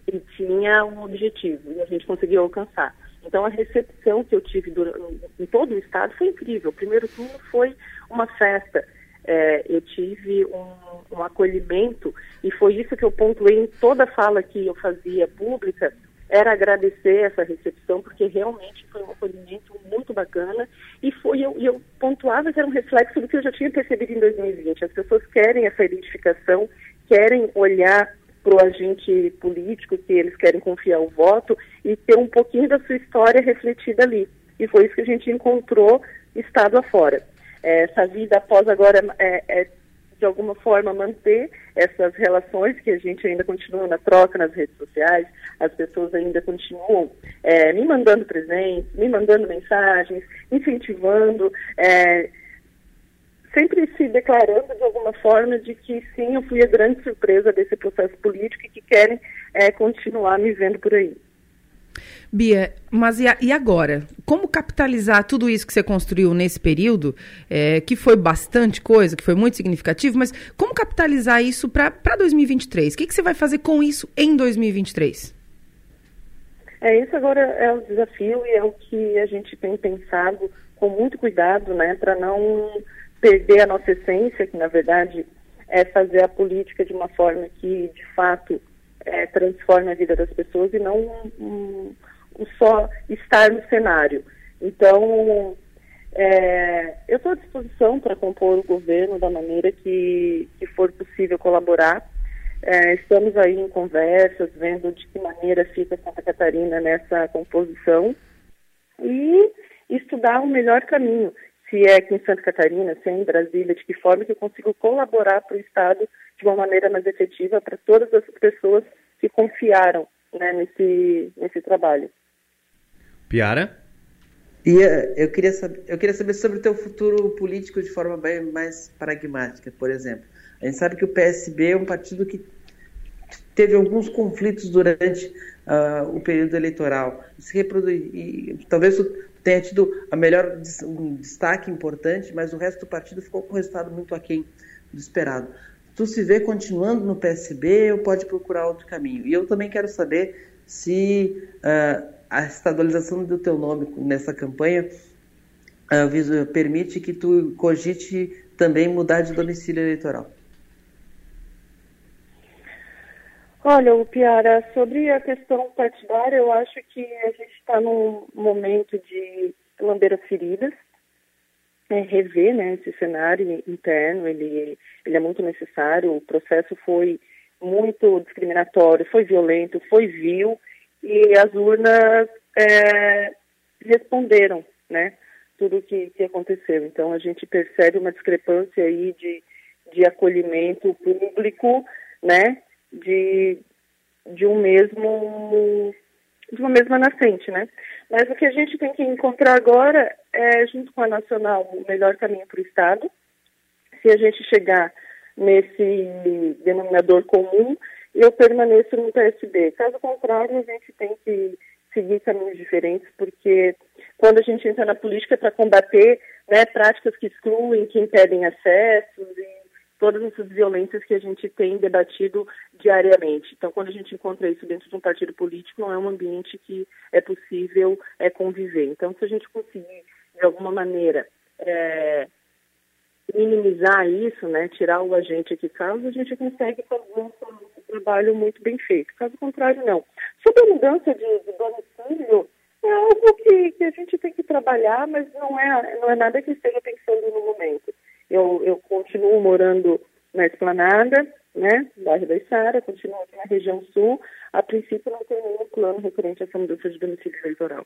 e tinha um objetivo, e a gente conseguiu alcançar. Então, a recepção que eu tive durante, em todo o estado foi incrível. O primeiro turno foi uma festa. É, eu tive um, um, acolhimento e foi isso que eu pontuei em toda fala que eu fazia pública, era agradecer essa recepção, porque realmente foi um acolhimento muito bacana e foi eu, eu pontuava que era um reflexo do que eu já tinha percebido em 2020. As pessoas querem essa identificação, querem olhar para o agente político que eles querem confiar o voto e ter um pouquinho da sua história refletida ali. E foi isso que a gente encontrou estado afora. É, essa vida após agora é, é de alguma forma manter essas relações que a gente ainda continua na troca nas redes sociais, as pessoas ainda continuam é, me mandando presentes, me mandando mensagens, incentivando, é, sempre se declarando de alguma forma de que sim, eu fui a grande surpresa desse processo político e que querem é, continuar me vendo por aí. Bia, mas e, agora? Como capitalizar tudo isso que você construiu nesse período, é, que foi bastante coisa, que foi muito significativo, mas como capitalizar isso para 2023? O que, que você vai fazer com isso em 2023? É, isso agora é o desafio e é o que a gente tem pensado com muito cuidado, né, para não perder a nossa essência, que na verdade é fazer a política de uma forma que, de fato, é, transforme a vida das pessoas e não um, um, só estar no cenário. Então, é, eu estou à disposição para compor o governo da maneira que, que for possível colaborar. É, estamos aí em conversas, vendo de que maneira fica Santa Catarina nessa composição e estudar o melhor caminho. Se é aqui em Santa Catarina, se é em Brasília, de que forma que eu consigo colaborar para o Estado de uma maneira mais efetiva para todas as pessoas que confiaram né, nesse, nesse trabalho. Piara? E eh, eu queria, saber, eu queria saber sobre o teu futuro político de forma bem mais pragmática, por exemplo. A gente sabe que o PSB é um partido que teve alguns conflitos durante uh, o período eleitoral. Se reproduz, e, talvez tenha tido a melhor um destaque importante, mas o resto do partido ficou com um resultado muito aquém do esperado. Tu se vê continuando no PSB ou pode procurar outro caminho? E eu também quero saber se uh, a estadualização do teu nome nessa campanha uh, permite que tu cogite também mudar de domicílio eleitoral. Olha, o Piara, sobre a questão partidária, eu acho que a gente está num momento de lamber as feridas, é, rever né, esse cenário interno, ele, ele é muito necessário, o processo foi muito discriminatório, foi violento, foi vil, e as urnas é, responderam, né, tudo que, que aconteceu. Então a gente percebe uma discrepância aí de, de acolhimento público, né, de, de um mesmo de uma mesma nascente, né? Mas o que a gente tem que encontrar agora é, junto com a nacional, o melhor caminho para o Estado. Se a gente chegar nesse denominador comum, eu permaneço no PSB. Caso contrário, a gente tem que seguir caminhos diferentes, porque quando a gente entra na política é para combater né, práticas que excluem, que impedem acessos e todas essas violências que a gente tem debatido diariamente. Então, quando a gente encontra isso dentro de um partido político, não é um ambiente que é possível é, conviver. Então, se a gente conseguir, de alguma maneira, é, minimizar isso, né, tirar o agente aqui causa, a gente consegue fazer um, trabalho muito bem feito. Caso contrário, não. Sobre a mudança de, de domicílio, é algo que, que a gente tem que trabalhar, mas não é, não é nada que esteja pensando no momento. Eu, eu continuo morando na Esplanada, né, bairro da Isara, continuo aqui na região sul. A princípio não tenho nenhum plano referente a essa mudança de domicílio eleitoral.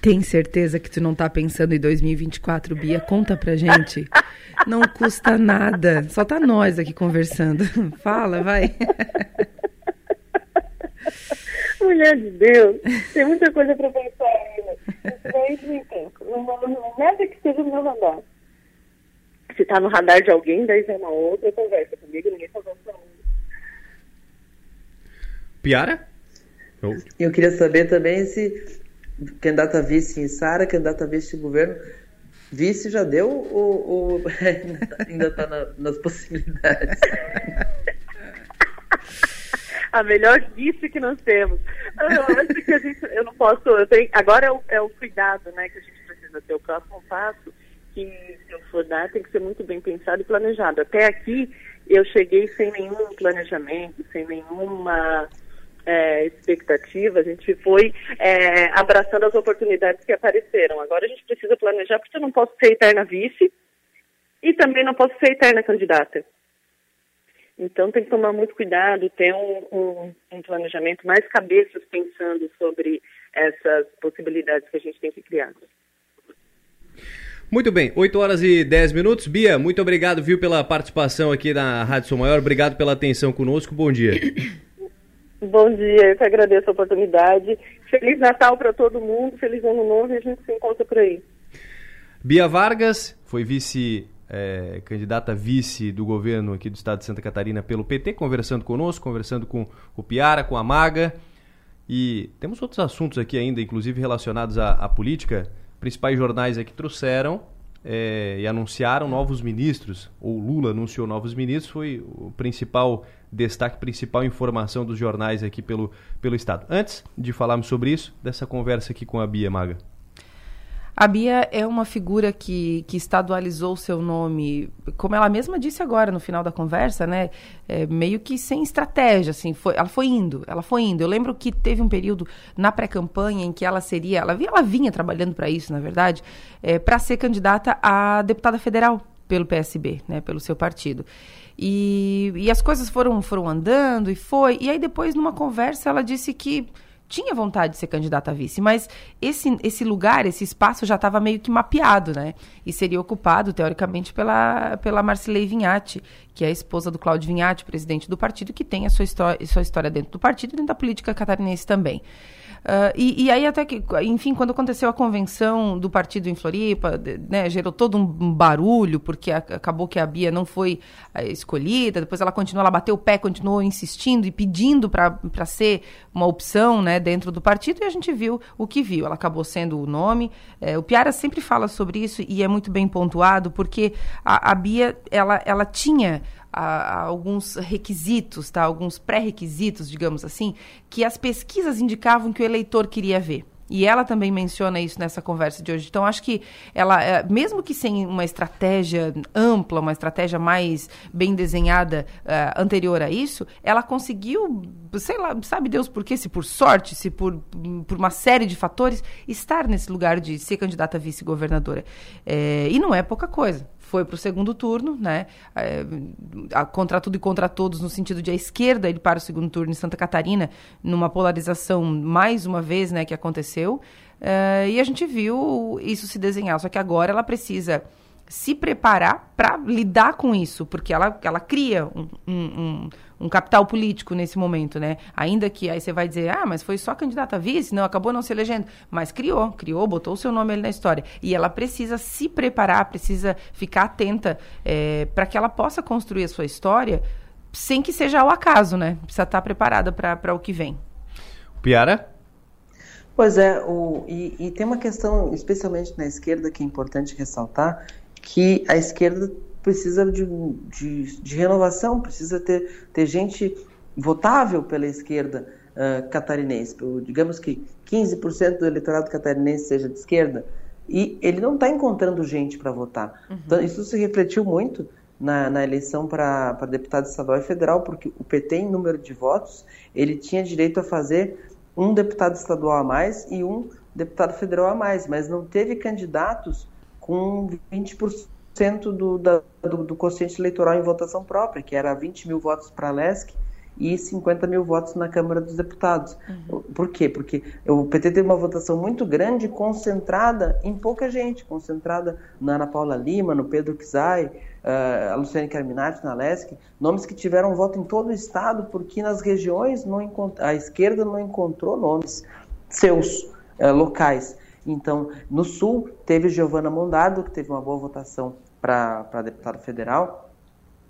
Tem certeza que tu não tá pensando em 2024, Bia? Conta pra gente. Não custa nada. Só tá nós aqui conversando. Fala, vai. Mulher de Deus, tem muita coisa pra pensar ainda. Não, nada que seja no meu radar. se está no radar de alguém, daí vem uma outra conversa comigo, ninguém está falando Piara? Eu queria saber também se candidata vice em Sara, candidata vice em governo, vice já deu ou, ou ainda está na, nas possibilidades? a melhor vice que nós temos. Eu acho que a gente, eu não posso, eu tenho, agora é o, é o cuidado, né, que a gente precisa ter. O próximo passo que se eu for dar tem que ser muito bem pensado e planejado. Até aqui eu cheguei sem nenhum planejamento, sem nenhuma é, expectativa, a gente foi é, abraçando as oportunidades que apareceram. Agora a gente precisa planejar, porque eu não posso ser eterna vice e também não posso ser eterna candidata. Então tem que tomar muito cuidado, ter um, um, um planejamento, mais cabeças pensando sobre essas possibilidades que a gente tem que criar. Muito bem, 8 horas e 10 minutos. Bia, muito obrigado, viu, pela participação aqui na Rádio Sou Maior. Obrigado pela atenção conosco. Bom dia. Bom dia, eu que agradeço a oportunidade. Feliz Natal para todo mundo, feliz Ano Novo e a gente se encontra por aí. Bia Vargas foi vice é, candidata vice do governo aqui do estado de Santa Catarina pelo PT, conversando conosco, conversando com o Piara, com a Maga. E temos outros assuntos aqui ainda, inclusive relacionados à, à política. Principais jornais aqui trouxeram é, e anunciaram novos ministros, ou Lula anunciou novos ministros, foi o principal destaque, principal informação dos jornais aqui pelo, pelo Estado. Antes de falarmos sobre isso, dessa conversa aqui com a Bia Maga. A Bia é uma figura que, que estadualizou seu nome, como ela mesma disse agora no final da conversa, né? É, meio que sem estratégia, assim. Foi, ela foi indo, ela foi indo. Eu lembro que teve um período na pré-campanha em que ela seria, ela, ela vinha trabalhando para isso, na verdade, é, para ser candidata a deputada federal pelo PSB, né? Pelo seu partido. E, e as coisas foram, foram andando e foi. E aí depois, numa conversa, ela disse que tinha vontade de ser candidata a vice, mas esse, esse lugar, esse espaço já estava meio que mapeado, né? E seria ocupado, teoricamente, pela, pela Marcilei Vinhati, que é a esposa do Cláudio Vinhati, presidente do partido, que tem a sua, sua história dentro do partido e dentro da política catarinense também. Uh, e, e, aí até que, enfim, quando aconteceu a convenção do partido em Floripa, né, gerou todo um barulho, porque a, acabou que a Bia não foi uh, escolhida, depois ela continuou, ela bateu o pé, continuou insistindo e pedindo para ser uma opção né, dentro do partido, e a gente viu o que viu. Ela acabou sendo o nome. É, o Piara sempre fala sobre isso e é muito bem pontuado, porque a, a Bia, ela, ela tinha a, a alguns requisitos, tá? alguns pré-requisitos, digamos assim, que as pesquisas indicavam que o eleitor queria ver. E ela também menciona isso nessa conversa de hoje. Então, acho que ela, é, mesmo que sem uma estratégia ampla, uma estratégia mais bem desenhada uh, anterior a isso, ela conseguiu, sei lá, sabe Deus por quê? Se por sorte, se por, por uma série de fatores, estar nesse lugar de ser candidata a vice-governadora. É, e não é pouca coisa foi para o segundo turno, né? É, contra tudo e contra todos, no sentido de a esquerda ir para o segundo turno em Santa Catarina, numa polarização mais uma vez, né, que aconteceu. É, e a gente viu isso se desenhar. Só que agora ela precisa se preparar para lidar com isso, porque ela, ela cria um, um, um, capital político nesse momento, né? Ainda que aí você vai dizer, ah, mas foi só candidata a vice, não, acabou não se elegendo. Mas criou, criou, botou o seu nome ali na história. E ela precisa se preparar, precisa ficar atenta é, para que ela possa construir a sua história sem que seja ao acaso, né? Precisa estar preparada para o que vem. Piara? Pois é, o, e, e tem uma questão, especialmente na esquerda, que é importante ressaltar, que a esquerda precisa de, de, de renovação, precisa ter, ter gente votável pela esquerda uh, catarinense. Digamos que 15% do eleitorado catarinense seja de esquerda, e ele não está encontrando gente para votar. Uhum. Então, isso se refletiu muito na, na eleição para deputado estadual e federal, porque o PT, em número de votos, ele tinha direito a fazer um deputado estadual a mais e um deputado federal a mais, mas não teve candidatos com 20% do, da, do, do quociente eleitoral em votação própria, que era 20 mil votos para a LESC e 50 mil votos na Câmara dos Deputados. Uhum. Por quê? Porque o PT teve uma votação muito grande, concentrada em pouca gente, concentrada na Ana Paula Lima, no Pedro Pizai, uh, a Luciane Carminati na LESC, nomes que tiveram voto em todo o Estado, porque nas regiões não a esquerda não encontrou nomes seus uh, locais. Então, no Sul, teve Giovana Mondado, que teve uma boa votação para deputado federal.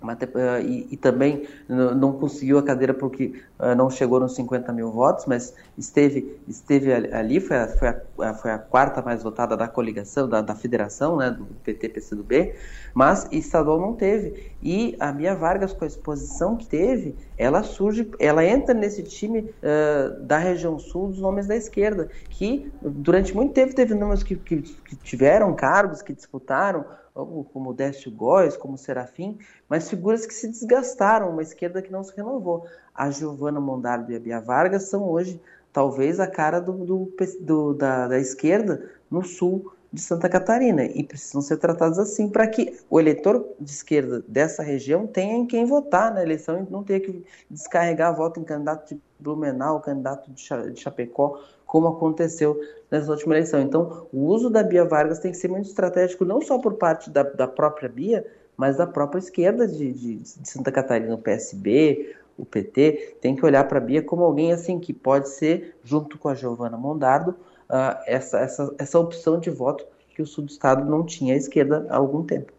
Uh, e, e, também não conseguiu a cadeira porque uh, não chegou nos 50 mil votos, mas esteve, esteve ali, foi a, foi, a, foi a quarta mais votada da coligação, da, da federação, né, do PT-PCdoB, mas estadual não teve. E a Bia Vargas, com a exposição que teve, ela surge, ela entra nesse time uh, da região sul dos nomes da esquerda, que durante muito tempo teve nomes que, que, que tiveram cargos, que disputaram, como Décio Góes, como Serafim, mas figuras que se desgastaram, uma esquerda que não se renovou. A Giovana Mondardo e a Bia Vargas são hoje talvez a cara do, do, do da, da esquerda no sul de Santa Catarina e precisam ser tratados assim para que o eleitor de esquerda dessa região tenha em quem votar na eleição e não tenha que descarregar voto em candidato de Blumenau, candidato de Chapecó, como aconteceu nessa última eleição. Então, o uso da Bia Vargas tem que ser muito estratégico, não só por parte da, da própria Bia, mas da própria esquerda de, de, de Santa Catarina, o PSB, o PT, tem que olhar para a Bia como alguém assim que pode ser, junto com a Giovana Mondardo, uh, essa, essa, essa opção de voto que o sul do estado não tinha à esquerda há algum tempo.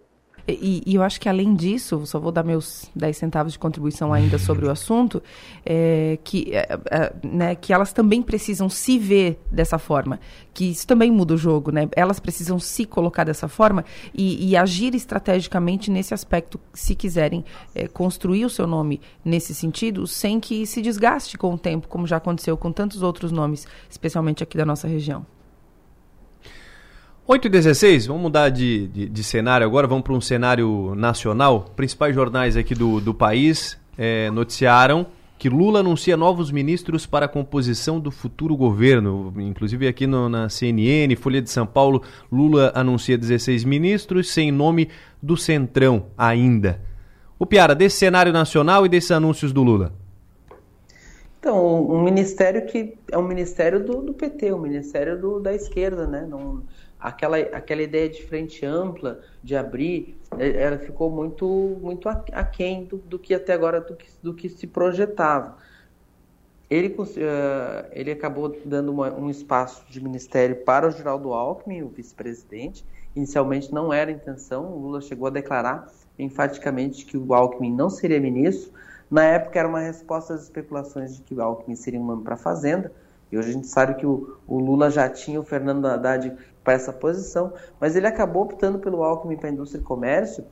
E, e, eu acho que além disso, só vou dar meus 10 centavos de contribuição ainda sobre o assunto, é, que, é, é, né, que elas também precisam se ver dessa forma, que isso também muda o jogo, né? Elas precisam se colocar dessa forma e, e agir estrategicamente nesse aspecto, se quiserem é, construir o seu nome nesse sentido, sem que se desgaste com o tempo, como já aconteceu com tantos outros nomes, especialmente aqui da nossa região. 8 e 16, vamos mudar de, de, de cenário agora, vamos para um cenário nacional. Principais jornais aqui do, do país é, noticiaram que Lula anuncia novos ministros para a composição do futuro governo. Inclusive aqui no, na CNN, Folha de São Paulo, Lula anuncia 16 ministros sem nome do Centrão ainda. O Piara, desse cenário nacional e desses anúncios do Lula. Então, um ministério que é um ministério do, do PT, um ministério do, da esquerda, né? Não, aquela, aquela ideia de frente ampla, de abrir, é, ela ficou muito, muito aquém do, do que até agora do que, do que se projetava. Ele, uh, ele acabou dando uma, um espaço de ministério para o Geraldo Alckmin, o vice-presidente. Inicialmente não era a intenção, o Lula chegou a declarar enfaticamente que o Alckmin não seria ministro. Na época era uma resposta às especulações de que o Alckmin seria um nome para a Fazenda. E hoje a gente sabe que o, o Lula já tinha o Fernando Haddad para essa posição, mas ele acabou optando pelo Alckmin para a indústria e comércio,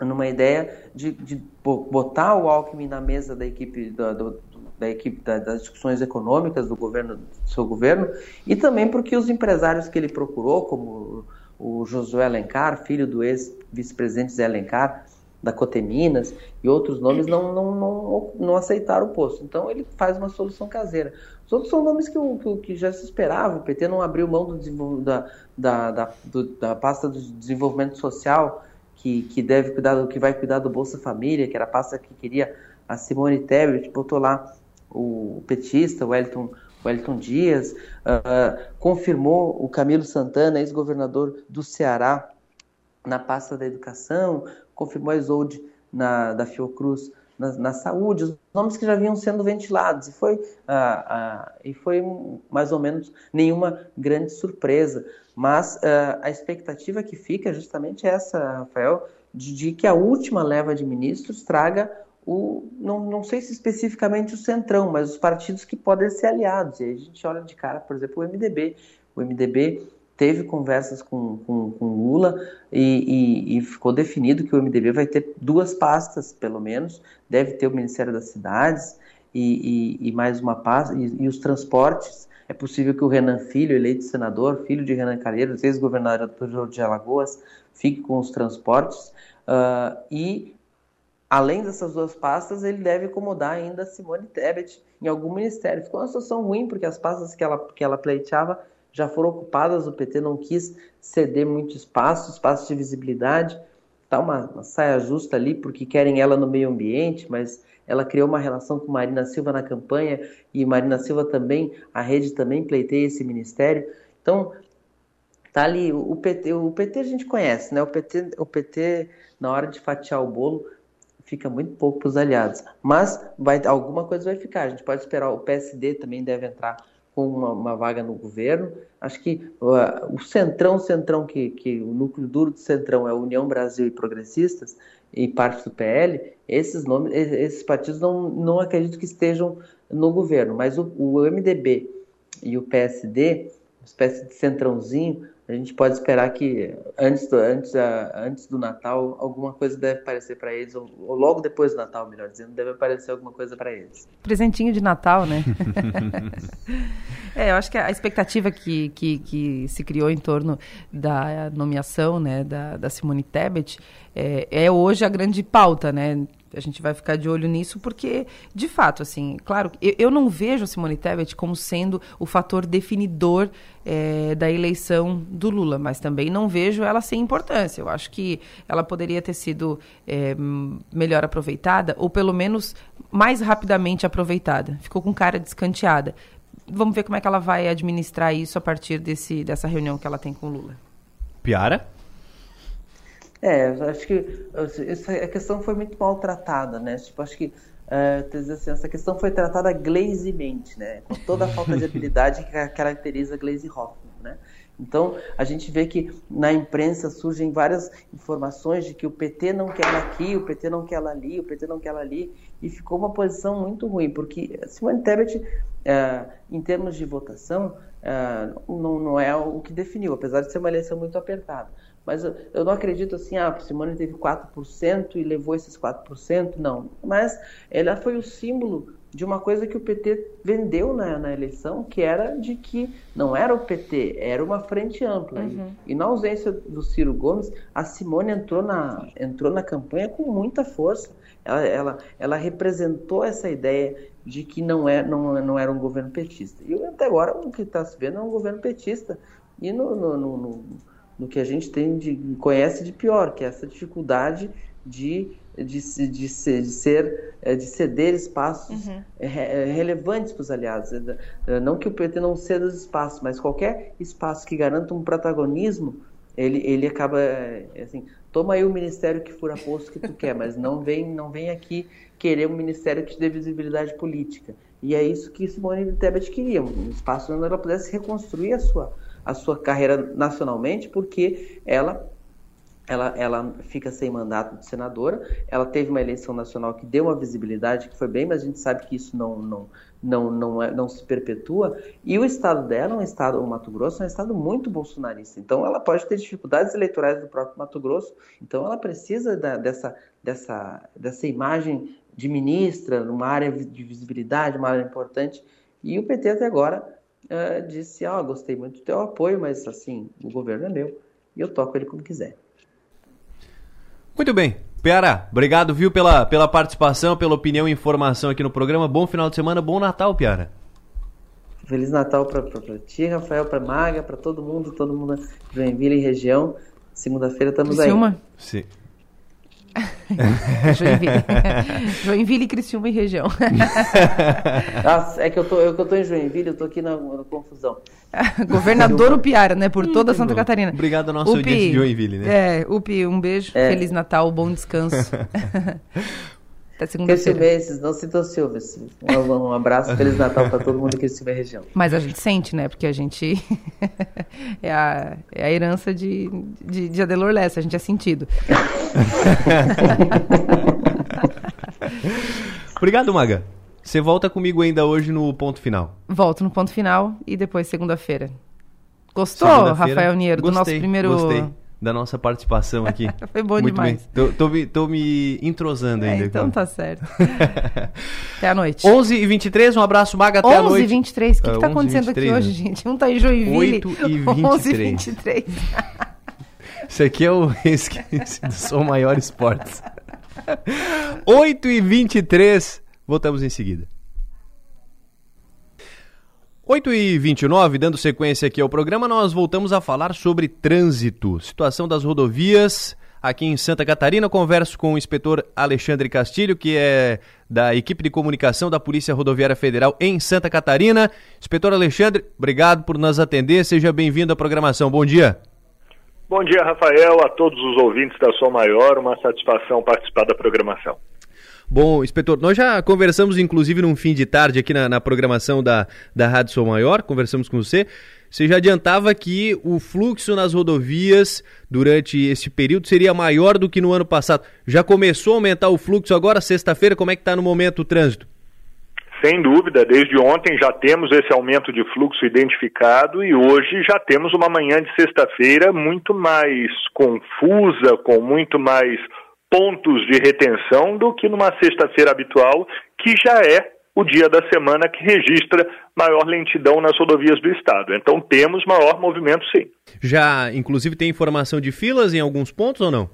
numa ideia de, de botar o Alckmin na mesa da equipe da, do, da equipe da, das discussões econômicas do governo, do seu governo, e também porque os empresários que ele procurou, como o Josué Alencar, filho do ex-vice-presidente Zé Alencar, da Coteminas e outros nomes não, não, não, não aceitaram o posto. Então ele faz uma solução caseira. Os outros são nomes que, que, que já se esperava. O PT não abriu mão do, da, da, da, do, da pasta do desenvolvimento social, que, que deve cuidar que vai cuidar do Bolsa Família, que era a pasta que queria a Simone Tebet, botou lá o petista, o Wellington, Wellington Dias, uh, confirmou o Camilo Santana, ex-governador do Ceará, na pasta da educação, confirmou a Isolde na, da Fiocruz na, na, saúde, os nomes que já vinham sendo ventilados, e foi, ah, ah, e foi mais ou menos nenhuma grande surpresa. Mas ah, a expectativa que fica é justamente essa, Rafael, de, de, que a última leva de ministros traga o, não, não sei se especificamente o centrão, mas os partidos que podem ser aliados. E aí a gente olha de cara, por exemplo, o MDB. O MDB teve conversas com, com, com Lula e, e, e, ficou definido que o MDB vai ter duas pastas, pelo menos. Deve ter o Ministério das Cidades e, e mais uma pasta, e, os transportes. É possível que o Renan Filho, eleito senador, filho de Renan Calheiros, ex-governador de Alagoas, fique com os transportes. Uh, e, além dessas duas pastas, ele deve acomodar ainda Simone Tebet em algum ministério. Ficou uma situação ruim, porque as pastas que ela, que ela pleiteava já foram ocupadas, o PT não quis ceder muito espaço, espaço de visibilidade. Está uma, uma, saia justa ali, porque querem ela no meio ambiente, mas ela criou uma relação com Marina Silva na campanha e Marina Silva também, a rede também pleiteia esse ministério. Então, tá ali, o PT, o PT a gente conhece, né? O PT, o PT na hora de fatiar o bolo, fica muito pouco para os aliados. Mas vai, alguma coisa vai ficar. A gente pode esperar, o PSD também deve entrar com uma, uma vaga no governo. Acho que uh, o centrão, centrão que, que o núcleo duro do centrão é União Brasil e Progressistas e parte do PL, esses nomes, esses partidos não, não acredito que estejam no governo, mas o, o MDB e o PSD, uma espécie de centrãozinho, a gente pode esperar que antes do, antes, antes do Natal alguma coisa deve aparecer para eles, ou, ou, logo depois do Natal, melhor dizendo, deve aparecer alguma coisa para eles. Presentinho de Natal, né? é, eu acho que a expectativa que, que, que, se criou em torno da nomeação né, da, da Simone Tebet é, é hoje a grande pauta, né? A gente vai ficar de olho nisso porque, de fato, assim, claro, eu, eu não vejo a Simone Tebet como sendo o fator definidor é, da eleição do Lula, mas também não vejo ela sem importância. Eu acho que ela poderia ter sido é, melhor aproveitada, ou pelo menos mais rapidamente aproveitada. Ficou com cara descanteada. Vamos ver como é que ela vai administrar isso a partir desse, dessa reunião que ela tem com o Lula. Piara? É, acho que essa, a questão foi muito maltratada, né? Tipo, acho que uh, assim, essa questão foi tratada glazemente, né? Com toda a falta de habilidade que caracteriza Glaze Hoffman, né? Então, a gente vê que na imprensa surgem várias informações de que o PT não quer ela aqui, o PT não quer ela ali, o PT não quer ela ali, e ficou uma posição muito ruim, porque Simone Tebet, uh, em termos de votação, uh, não, não é o que definiu, apesar de ser uma eleição muito apertada. Mas eu, não acredito assim, ah, a Simone teve 4% e levou esses 4%, não. Mas ela foi o símbolo de uma coisa que o PT vendeu na, na, eleição, que era de que não era o PT, era uma frente ampla. Uhum. E, e, na ausência do Ciro Gomes, a Simone entrou na, entrou na campanha com muita força. Ela, ela, ela representou essa ideia de que não, é, não, não era um governo petista. E até agora o que está se vendo é um governo petista. E no, no, no no que a gente tem de conhece de pior, que é essa dificuldade de, de, de, de ser, de, é, de ceder espaços uhum. É, relevantes para os aliados. Não que o PT não ceda os espaços, mas qualquer espaço que garanta um protagonismo, ele, ele acaba assim, toma aí o ministério que fura posto que tu quer, mas não vem, não vem aqui querer um ministério que te dê visibilidade política. E é isso que Simone Tebet queria, um espaço onde ela pudesse reconstruir a sua a sua carreira nacionalmente, porque ela ela, ela fica sem mandato de senadora. Ela teve uma eleição nacional que deu uma visibilidade, que foi bem, mas a gente sabe que isso não, não, não, não, é, não se perpetua. E o estado dela é um estado, o Mato Grosso, é um estado muito bolsonarista. Então, ela pode ter dificuldades eleitorais do próprio Mato Grosso. Então, ela precisa da, dessa, dessa, dessa imagem de ministra, numa área de visibilidade, uma área importante. E o PT até agora uh, disse: Ó, oh, gostei muito do teu apoio, mas assim, o governo é meu e eu toco ele como quiser. Muito bem. Piara, obrigado, viu, pela, pela participação, pela opinião e informação aqui no programa. Bom final de semana, bom Natal, Piara. Feliz Natal para ti, Rafael, para Maga, para todo mundo, todo mundo de Joinville e região. Segunda-feira estamos aí. Sim. Joinville. Joinville, Criciúma e região. Nossa, é que eu tô, eu, eu tô em Joinville, eu tô aqui na, na confusão. Governador Upiara, né? Por toda Santa Catarina. Obrigado ao nosso Upi, audiência de Joinville, né? É, Upi, um beijo, é. Feliz Natal, bom descanso. Até segunda-feira. não sintam ciúmes. Um, um abraço, Feliz Natal para todo mundo que estiver na região. Mas a gente sente, né? Porque a gente é, a, é a herança de, de, de Adelor Lessa, a gente é sentido. Obrigado, Maga. Você volta comigo ainda hoje no ponto final. Volto no ponto final e depois segunda-feira. Gostou, Rafael Niero, do nosso primeiro. Gostei da nossa participação aqui. Foi bom Muito demais. Bem. Tô, tô, me, tô me entrosando é, ainda. Então tá certo. até a noite. 11 e 23 um abraço, Maga, até a noite. 11 e 23 o que, uh, que tá acontecendo 23, aqui né? hoje, gente? Um tá em Joinville. 8 e 23. 11 e 23. Isso aqui é o Esquece do Som Maior Esportes. 8 e 23 voltamos em seguida. 8 e 29 dando sequência aqui ao programa, nós voltamos a falar sobre trânsito, situação das rodovias aqui em Santa Catarina. Converso com o inspetor Alexandre Castilho, que é da equipe de comunicação da Polícia Rodoviária Federal em Santa Catarina. Inspetor Alexandre, obrigado por nos atender, seja bem-vindo à programação. Bom dia. Bom dia, Rafael, a todos os ouvintes da Som Maior, uma satisfação participar da programação. Bom, inspetor, nós já conversamos, inclusive, num fim de tarde aqui na, na programação da, da Rádio Sou Maior, conversamos com você. Você já adiantava que o fluxo nas rodovias durante esse período seria maior do que no ano passado. Já começou a aumentar o fluxo agora, sexta-feira? Como é que está no momento o trânsito? Sem dúvida, desde ontem já temos esse aumento de fluxo identificado e hoje já temos uma manhã de sexta-feira muito mais confusa, com muito mais pontos de retenção do que numa sexta-feira habitual, que já é o dia da semana que registra maior lentidão nas rodovias do estado. Então temos maior movimento sim. Já, inclusive, tem informação de filas em alguns pontos ou não?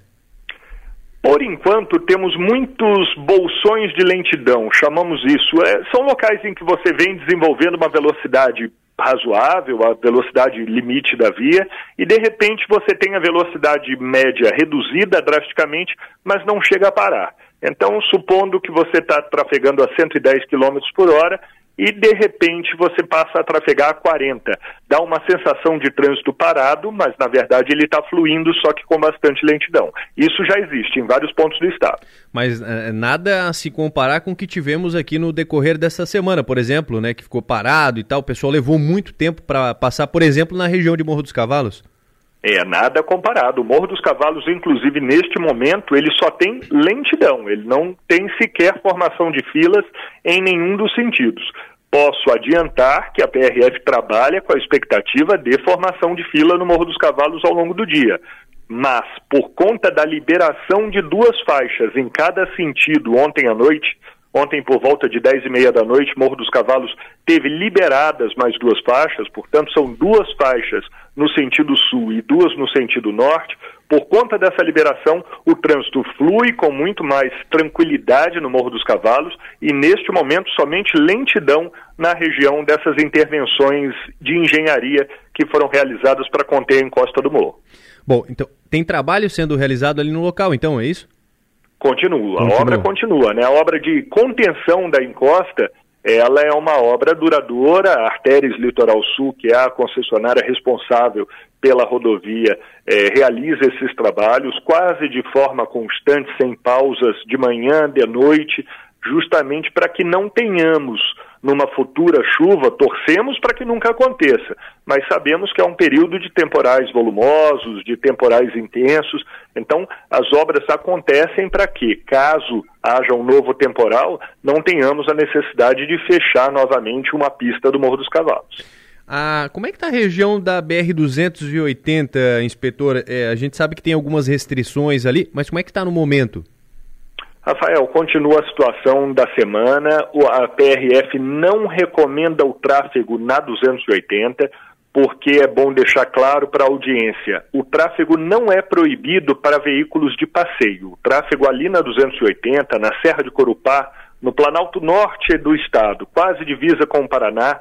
Por enquanto, temos muitos bolsões de lentidão, chamamos isso. É, são locais em que você vem desenvolvendo uma velocidade razoável, a velocidade limite da via, e de repente você tem a velocidade média reduzida drasticamente, mas não chega a parar. Então, supondo que você está trafegando a 110 km por hora e de repente você passa a trafegar a 40. Dá uma sensação de trânsito parado, mas na verdade ele está fluindo, só que com bastante lentidão. Isso já existe em vários pontos do estado. Mas é, nada a se comparar com o que tivemos aqui no decorrer dessa semana, por exemplo, né, que ficou parado e tal. O pessoal levou muito tempo para passar, por exemplo, na região de Morro dos Cavalos. É nada comparado. O Morro dos Cavalos, inclusive neste momento, ele só tem lentidão, ele não tem sequer formação de filas em nenhum dos sentidos. Posso adiantar que a PRF trabalha com a expectativa de formação de fila no Morro dos Cavalos ao longo do dia. Mas, por conta da liberação de duas faixas em cada sentido ontem à noite, Ontem, por volta de 10 e meia da noite, Morro dos Cavalos teve liberadas mais duas faixas, portanto, são duas faixas no sentido sul e duas no sentido norte. Por conta dessa liberação, o trânsito flui com muito mais tranquilidade no Morro dos Cavalos e, neste momento, somente lentidão na região dessas intervenções de engenharia que foram realizadas para conter a encosta do morro. Bom, então, tem trabalho sendo realizado ali no local, então, é isso? Continua, continua. a obra continua, né? A obra de contenção da encosta, ela é uma obra duradoura, a Artérias Litoral Sul, que é a concessionária responsável pela rodovia, é, realiza esses trabalhos quase de forma constante, sem pausas, de manhã, de noite, justamente para que não tenhamos numa futura chuva, torcemos para que nunca aconteça, mas sabemos que é um período de temporais volumosos, de temporais intensos, então as obras acontecem para que, caso haja um novo temporal, não tenhamos a necessidade de fechar novamente uma pista do Morro dos Cavalos. Ah, como é que está a região da BR-280, inspetor? É, a gente sabe que tem algumas restrições ali, mas como é que está no momento? Rafael, continua a situação da semana. A PRF não recomenda o tráfego na 280, porque é bom deixar claro para a audiência: o tráfego não é proibido para veículos de passeio. O tráfego ali na 280, na Serra de Corupá, no Planalto Norte do estado, quase divisa com o Paraná,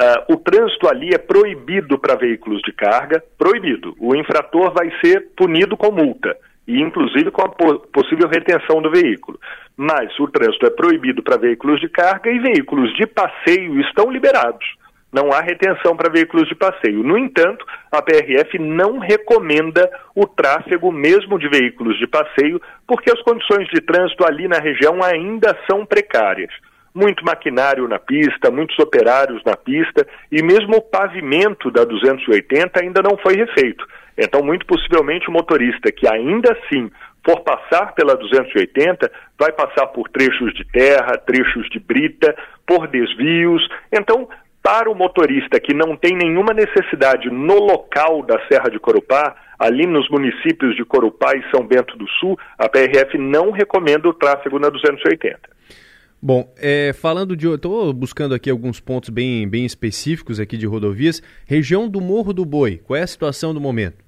uh, o trânsito ali é proibido para veículos de carga, proibido. O infrator vai ser punido com multa e inclusive com a possível retenção do veículo. Mas o trânsito é proibido para veículos de carga e veículos de passeio estão liberados. Não há retenção para veículos de passeio. No entanto, a PRF não recomenda o tráfego mesmo de veículos de passeio, porque as condições de trânsito ali na região ainda são precárias muito maquinário na pista, muitos operários na pista e mesmo o pavimento da 280 ainda não foi refeito. Então, muito possivelmente, o motorista que ainda assim for passar pela 280 vai passar por trechos de terra, trechos de brita, por desvios. Então, para o motorista que não tem nenhuma necessidade no local da Serra de Corupá, ali nos municípios de Corupá e São Bento do Sul, a PRF não recomenda o tráfego na 280. Bom, é, falando de. Estou buscando aqui alguns pontos bem, bem específicos aqui de rodovias. Região do Morro do Boi, qual é a situação do momento?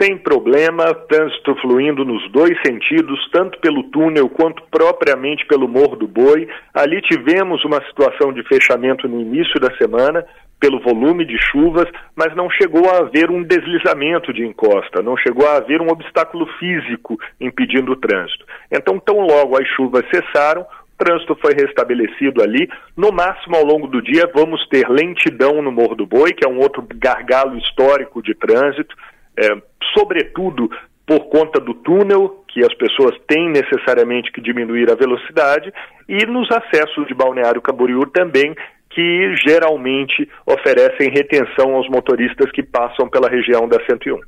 Sem problema, trânsito fluindo nos dois sentidos, tanto pelo túnel quanto propriamente pelo Morro do Boi. Ali tivemos uma situação de fechamento no início da semana, pelo volume de chuvas, mas não chegou a haver um deslizamento de encosta, não chegou a haver um obstáculo físico impedindo o trânsito. Então, tão logo as chuvas cessaram, trânsito foi restabelecido ali. No máximo, ao longo do dia, vamos ter lentidão no Morro do Boi, que é um outro gargalo histórico de trânsito, é, sobretudo por conta do túnel, que as pessoas têm necessariamente que diminuir a velocidade, e nos acessos de Balneário Camboriú também, que geralmente oferecem retenção aos motoristas que passam pela região da 101.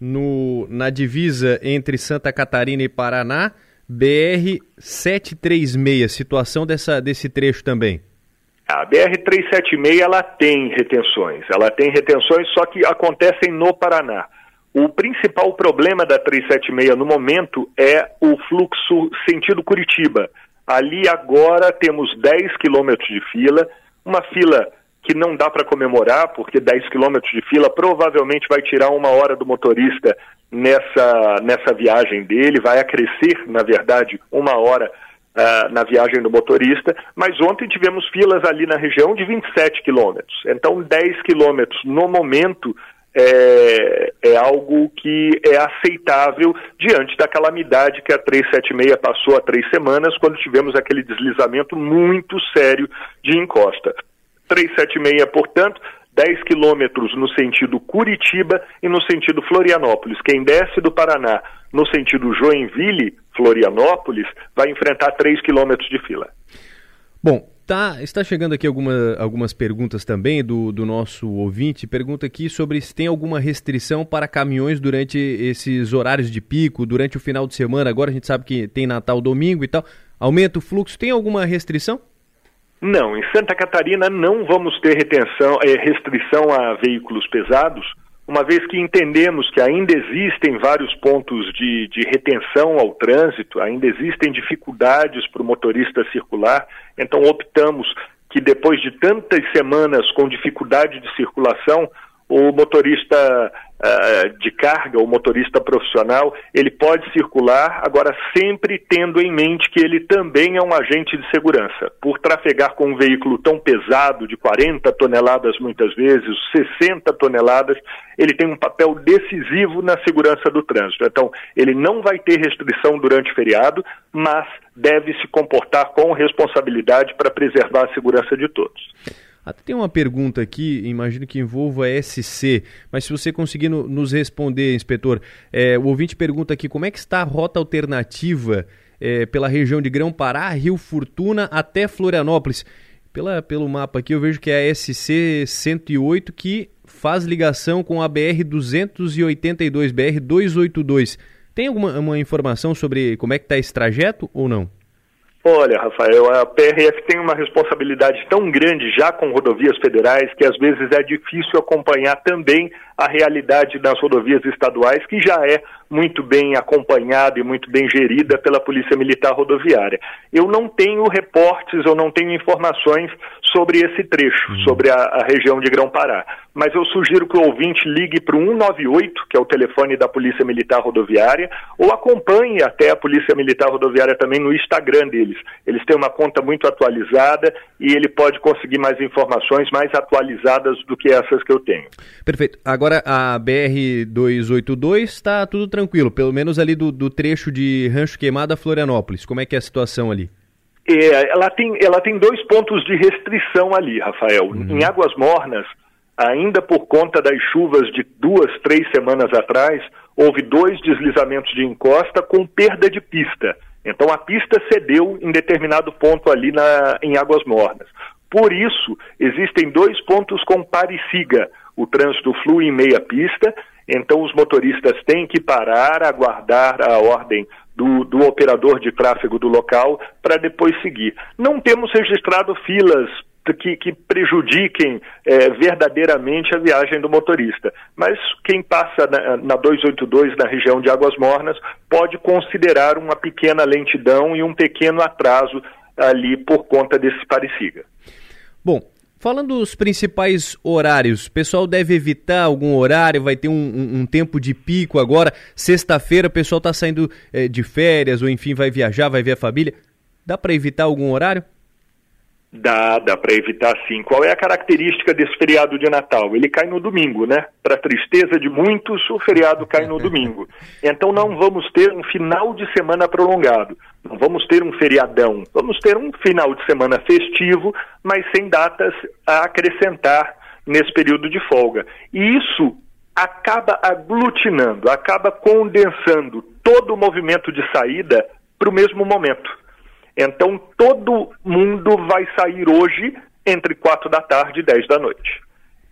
No, na divisa entre Santa Catarina e Paraná, BR 736, situação dessa, desse trecho também. A BR-376 ela tem retenções, ela tem retenções, só que acontecem no Paraná. O principal problema da 376 no momento é o fluxo sentido Curitiba. Ali agora temos 10 quilômetros de fila, uma fila que não dá para comemorar, porque 10 quilômetros de fila provavelmente vai tirar uma hora do motorista nessa, nessa viagem dele, vai acrescer, na verdade, uma hora uh, na viagem do motorista, mas ontem tivemos filas ali na região de 27 quilômetros. Então, 10 quilômetros no momento é, é, algo que é aceitável diante da calamidade que a 376 passou há três semanas, quando tivemos aquele deslizamento muito sério de encosta. 376, portanto, 10 quilômetros no sentido Curitiba e no sentido Florianópolis. Quem desce do Paraná no sentido Joinville, Florianópolis, vai enfrentar 3 quilômetros de fila. Bom, tá, está chegando aqui alguma, algumas perguntas também do, do nosso ouvinte. Pergunta aqui sobre se tem alguma restrição para caminhões durante esses horários de pico, durante o final de semana. Agora a gente sabe que tem Natal domingo e tal. Aumenta o fluxo, tem alguma restrição? Não, em Santa Catarina não vamos ter retenção, é, restrição a veículos pesados, uma vez que entendemos que ainda existem vários pontos de, de retenção ao trânsito, ainda existem dificuldades para o motorista circular, então optamos que depois de tantas semanas com dificuldade de circulação, o motorista uh, de carga, o motorista profissional, ele pode circular, agora sempre tendo em mente que ele também é um agente de segurança. Por trafegar com um veículo tão pesado, de 40 toneladas muitas vezes, 60 toneladas, ele tem um papel decisivo na segurança do trânsito. Então, ele não vai ter restrição durante o feriado, mas deve se comportar com responsabilidade para preservar a segurança de todos. Até tem uma pergunta aqui, imagino que envolva SC, mas se você conseguir no, nos responder, inspetor, é, o ouvinte pergunta aqui como é que está a rota alternativa é, pela região de Grão-Pará, Rio Fortuna até Florianópolis. Pela, pelo mapa aqui eu vejo que é a SC 108 que faz ligação com a BR 282, BR 282. Tem alguma uma informação sobre como é que está esse trajeto ou não? Olha, Rafael, a PRF tem uma responsabilidade tão grande já com rodovias federais que às vezes é difícil acompanhar também a realidade das rodovias estaduais, que já é muito bem acompanhada e muito bem gerida pela Polícia Militar Rodoviária. Eu não tenho reportes, eu não tenho informações sobre esse trecho, uhum. sobre a, a, região de Grão-Pará. Mas eu sugiro que o ouvinte ligue para o 198, que é o telefone da Polícia Militar Rodoviária, ou acompanhe até a Polícia Militar Rodoviária também no Instagram deles. Eles têm uma conta muito atualizada e ele pode conseguir mais informações mais atualizadas do que essas que eu tenho. Perfeito. Agora a BR 282 está tudo tranquilo, pelo menos ali do, do trecho de Rancho Queimada a Florianópolis. Como é que é a situação ali? É, ela, tem, ela tem dois pontos de restrição ali, Rafael. Uhum. Em Águas Mornas, ainda por conta das chuvas de duas, três semanas atrás, houve dois deslizamentos de encosta com perda de pista. Então a pista cedeu em determinado ponto ali na, em Águas Mornas. Por isso, existem dois pontos com pare-siga. O trânsito flui em meia pista, então os motoristas têm que parar, aguardar a ordem do, do operador de tráfego do local para depois seguir. Não temos registrado filas que, que, prejudiquem é, verdadeiramente a viagem do motorista. Mas quem passa na, na 282 na região de Águas Mornas pode considerar uma pequena lentidão e um pequeno atraso ali por conta desse pareciga. Bom, Falando dos principais horários, o pessoal deve evitar algum horário, vai ter um, um, um tempo de pico agora. Sexta-feira o pessoal está saindo é, de férias ou enfim vai viajar, vai ver a família. Dá para evitar algum horário? Dá, dá para evitar sim. Qual é a característica desse feriado de Natal? Ele cai no domingo, né? Para tristeza de muitos, o feriado cai no domingo. Então não vamos ter um final de semana prolongado, não vamos ter um feriadão, vamos ter um final de semana festivo, mas sem datas a acrescentar nesse período de folga. E isso acaba aglutinando, acaba condensando todo o movimento de saída para o mesmo momento. Então, todo mundo vai sair hoje entre 4 da tarde e 10 da noite.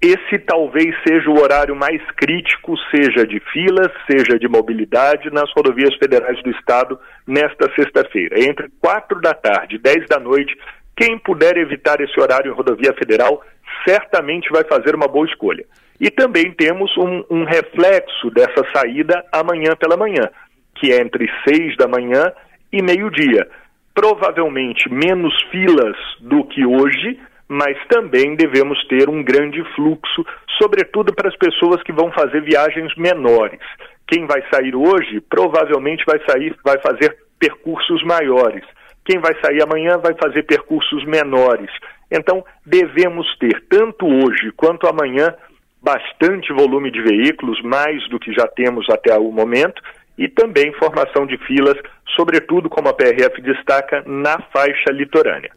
Esse talvez seja o horário mais crítico, seja de filas, seja de mobilidade nas rodovias federais do estado nesta sexta-feira. Entre 4 da tarde e 10 da noite, quem puder evitar esse horário em rodovia federal certamente vai fazer uma boa escolha. E também temos um, um reflexo dessa saída amanhã pela manhã, que é entre 6 da manhã e meio-dia. Provavelmente menos filas do que hoje, mas também devemos ter um grande fluxo, sobretudo para as pessoas que vão fazer viagens menores. Quem vai sair hoje provavelmente vai sair, vai fazer percursos maiores. Quem vai sair amanhã vai fazer percursos menores. Então, devemos ter, tanto hoje quanto amanhã, bastante volume de veículos, mais do que já temos até o momento, e também formação de filas, sobretudo, como a PRF destaca, na faixa litorânea.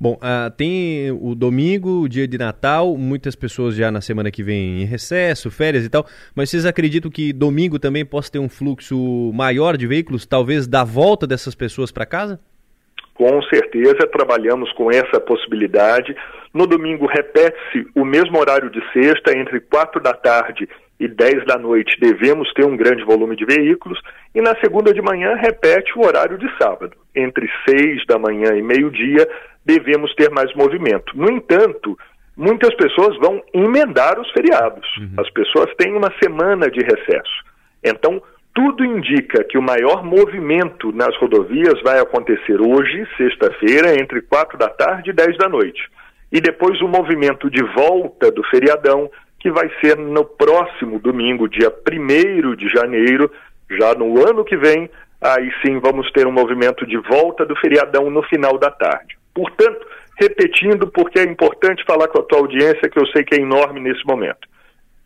Bom, uh, tem o domingo, o dia de Natal, muitas pessoas já na semana que vem em recesso, férias e tal, mas vocês acreditam que domingo também possa ter um fluxo maior de veículos, talvez da volta dessas pessoas para casa? Com certeza trabalhamos com essa possibilidade. No domingo repete-se o mesmo horário de sexta, entre 4 da tarde e 10 da noite devemos ter um grande volume de veículos, e na segunda de manhã repete o horário de sábado. Entre 6 da manhã e meio-dia devemos ter mais movimento. No entanto, muitas pessoas vão emendar os feriados. Uhum. As pessoas têm uma semana de recesso. Então, tudo indica que o maior movimento nas rodovias vai acontecer hoje, sexta-feira, entre 4 da tarde e 10 da noite. E depois o movimento de volta do feriadão, que vai ser no próximo domingo, dia 1 de janeiro, já no ano que vem, aí sim vamos ter um movimento de volta do feriadão no final da tarde. Portanto, repetindo, porque é importante falar com a tua audiência, que eu sei que é enorme nesse momento.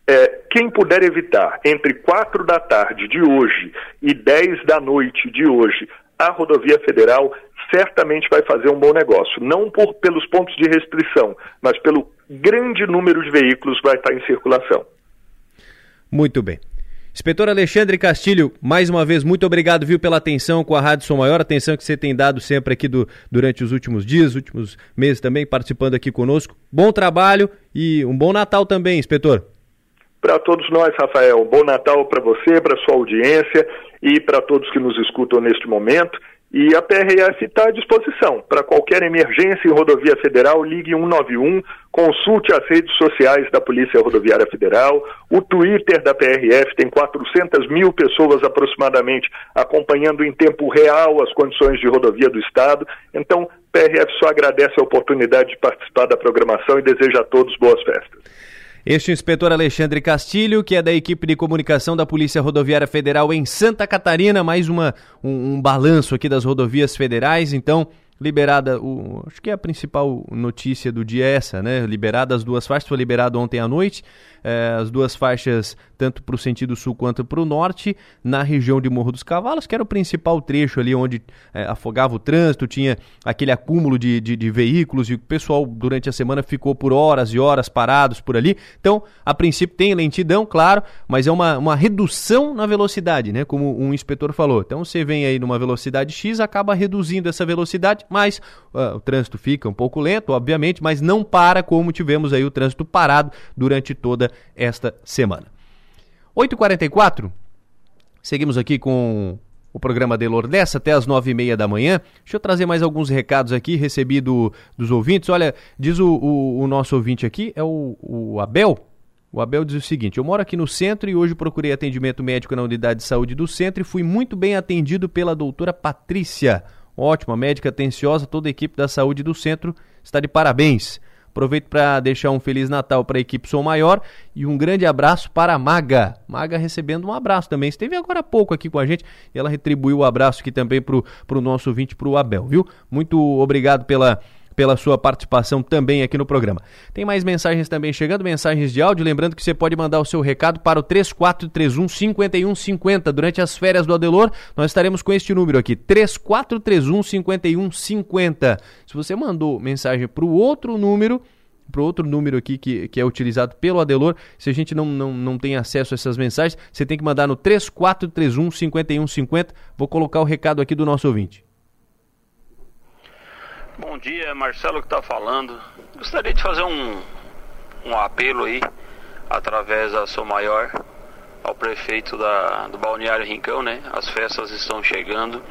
É, quem puder evitar entre 4 da tarde de hoje e 10 da noite de hoje a rodovia federal certamente vai fazer um bom negócio. Não por, pelos pontos de restrição, mas pelo grande número de veículos vai estar em circulação. Muito bem. Inspetor Alexandre Castilho, mais uma vez, muito obrigado, viu, pela atenção com a Rádio Som Maior, atenção que você tem dado sempre aqui do, durante os últimos dias, últimos meses também, participando aqui conosco. Bom trabalho e um bom Natal também, inspetor para todos nós, Rafael. Bom Natal para você, para sua audiência e para todos que nos escutam neste momento. E a PRF está à disposição. Para qualquer emergência em rodovia federal, ligue 191, consulte as redes sociais da Polícia Rodoviária Federal, o Twitter da PRF tem 400 mil pessoas aproximadamente acompanhando em tempo real as condições de rodovia do Estado. Então, PRF só agradece a oportunidade de participar da programação e deseja a todos boas festas. Este é o inspetor Alexandre Castilho, que é da equipe de comunicação da Polícia Rodoviária Federal em Santa Catarina, mais uma, um, um balanço aqui das rodovias federais. Então, liberada, o, acho que é a principal notícia do dia é essa, né? Liberada as duas faixas, foi liberado ontem à noite, eh, as duas faixas tanto para o sentido sul quanto para o norte, na região de Morro dos Cavalos, que era o principal trecho ali onde eh, afogava o trânsito, tinha aquele acúmulo de, de, de, veículos e o pessoal durante a semana ficou por horas e horas parados por ali. Então, a princípio tem lentidão, claro, mas é uma, uma redução na velocidade, né? Como um inspetor falou. Então, você vem aí numa velocidade X, acaba reduzindo essa velocidade, mas uh, o trânsito fica um pouco lento, obviamente, mas não para como tivemos aí o trânsito parado durante toda esta semana. 8h44, seguimos aqui com o programa Delor dessa até as nove e meia da manhã. Deixa eu trazer mais alguns recados aqui, recebi do, dos ouvintes. Olha, diz o, o, o nosso ouvinte aqui, é o, o Abel. O Abel diz o seguinte: Eu moro aqui no centro e hoje procurei atendimento médico na unidade de saúde do centro e fui muito bem atendido pela doutora Patrícia. Ótima, médica atenciosa, toda a equipe da saúde do centro está de parabéns. Aproveito para deixar um Feliz Natal para a equipe Sou Maior e um grande abraço para a Maga. Maga recebendo um abraço também. Esteve agora há pouco aqui com a gente e ela retribuiu o abraço aqui também para o nosso ouvinte, para o Abel, viu? Muito obrigado pela pela sua participação também aqui no programa. Tem mais mensagens também chegando, mensagens de áudio. Lembrando que você pode mandar o seu recado para o 3431 5150. Durante as férias do Adelor, nós estaremos com este número aqui: 3431 5150. Se você mandou mensagem para o outro número, outro número aqui que, que é utilizado pelo Adelor. Se a gente não, não, não tem acesso a essas mensagens, você tem que mandar no 3431 5150. Vou colocar o recado aqui do nosso ouvinte. Bom dia, Marcelo que está falando. Gostaria de fazer um, um apelo aí, através da Sou Maior, ao prefeito da, do Balneário Rincão, né? As festas estão chegando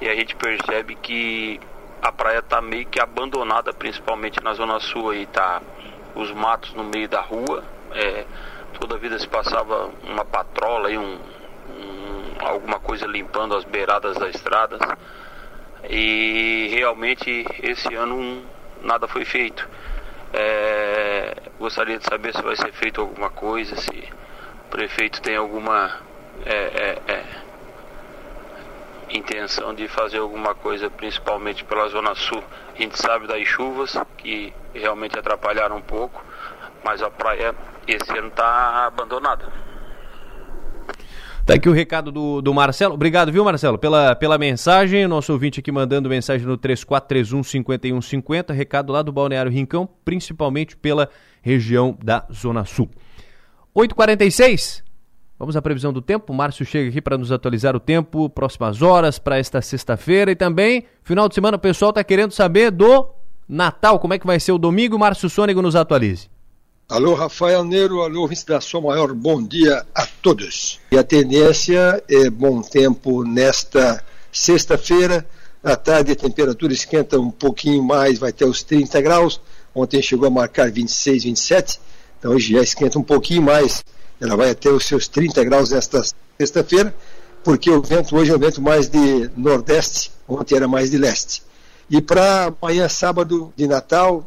e a gente percebe que a praia está meio que abandonada, principalmente na zona sul aí, tá os matos no meio da rua. É, toda a vida se passava uma patrola e um, um, alguma coisa limpando as beiradas das estradas. E realmente esse ano nada foi feito. É, gostaria de saber se vai ser feito alguma coisa, se o prefeito tem alguma é, é, é, intenção de fazer alguma coisa, principalmente pela Zona Sul. A gente sabe das chuvas que realmente atrapalharam um pouco, mas a praia esse ano está abandonada. Tá aqui o recado do, do Marcelo. Obrigado, viu, Marcelo, pela, pela mensagem. Nosso ouvinte aqui mandando mensagem no 3431 5150. Recado lá do Balneário Rincão, principalmente pela região da Zona Sul. 8h46. Vamos à previsão do tempo. O Márcio chega aqui para nos atualizar o tempo, próximas horas para esta sexta-feira. E também, final de semana, o pessoal está querendo saber do Natal. Como é que vai ser o domingo? Márcio Sônego nos atualize. Alô, Rafael Neiro, alô, da Sua Maior, bom dia a todos. E a tendência é bom tempo nesta sexta-feira. À tarde a temperatura esquenta um pouquinho mais, vai ter os 30 graus. Ontem chegou a marcar 26, 27. Então hoje já esquenta um pouquinho mais. Ela vai até os seus 30 graus nesta sexta-feira, porque o vento hoje é um vento mais de nordeste, ontem era mais de leste. E para amanhã, sábado de Natal,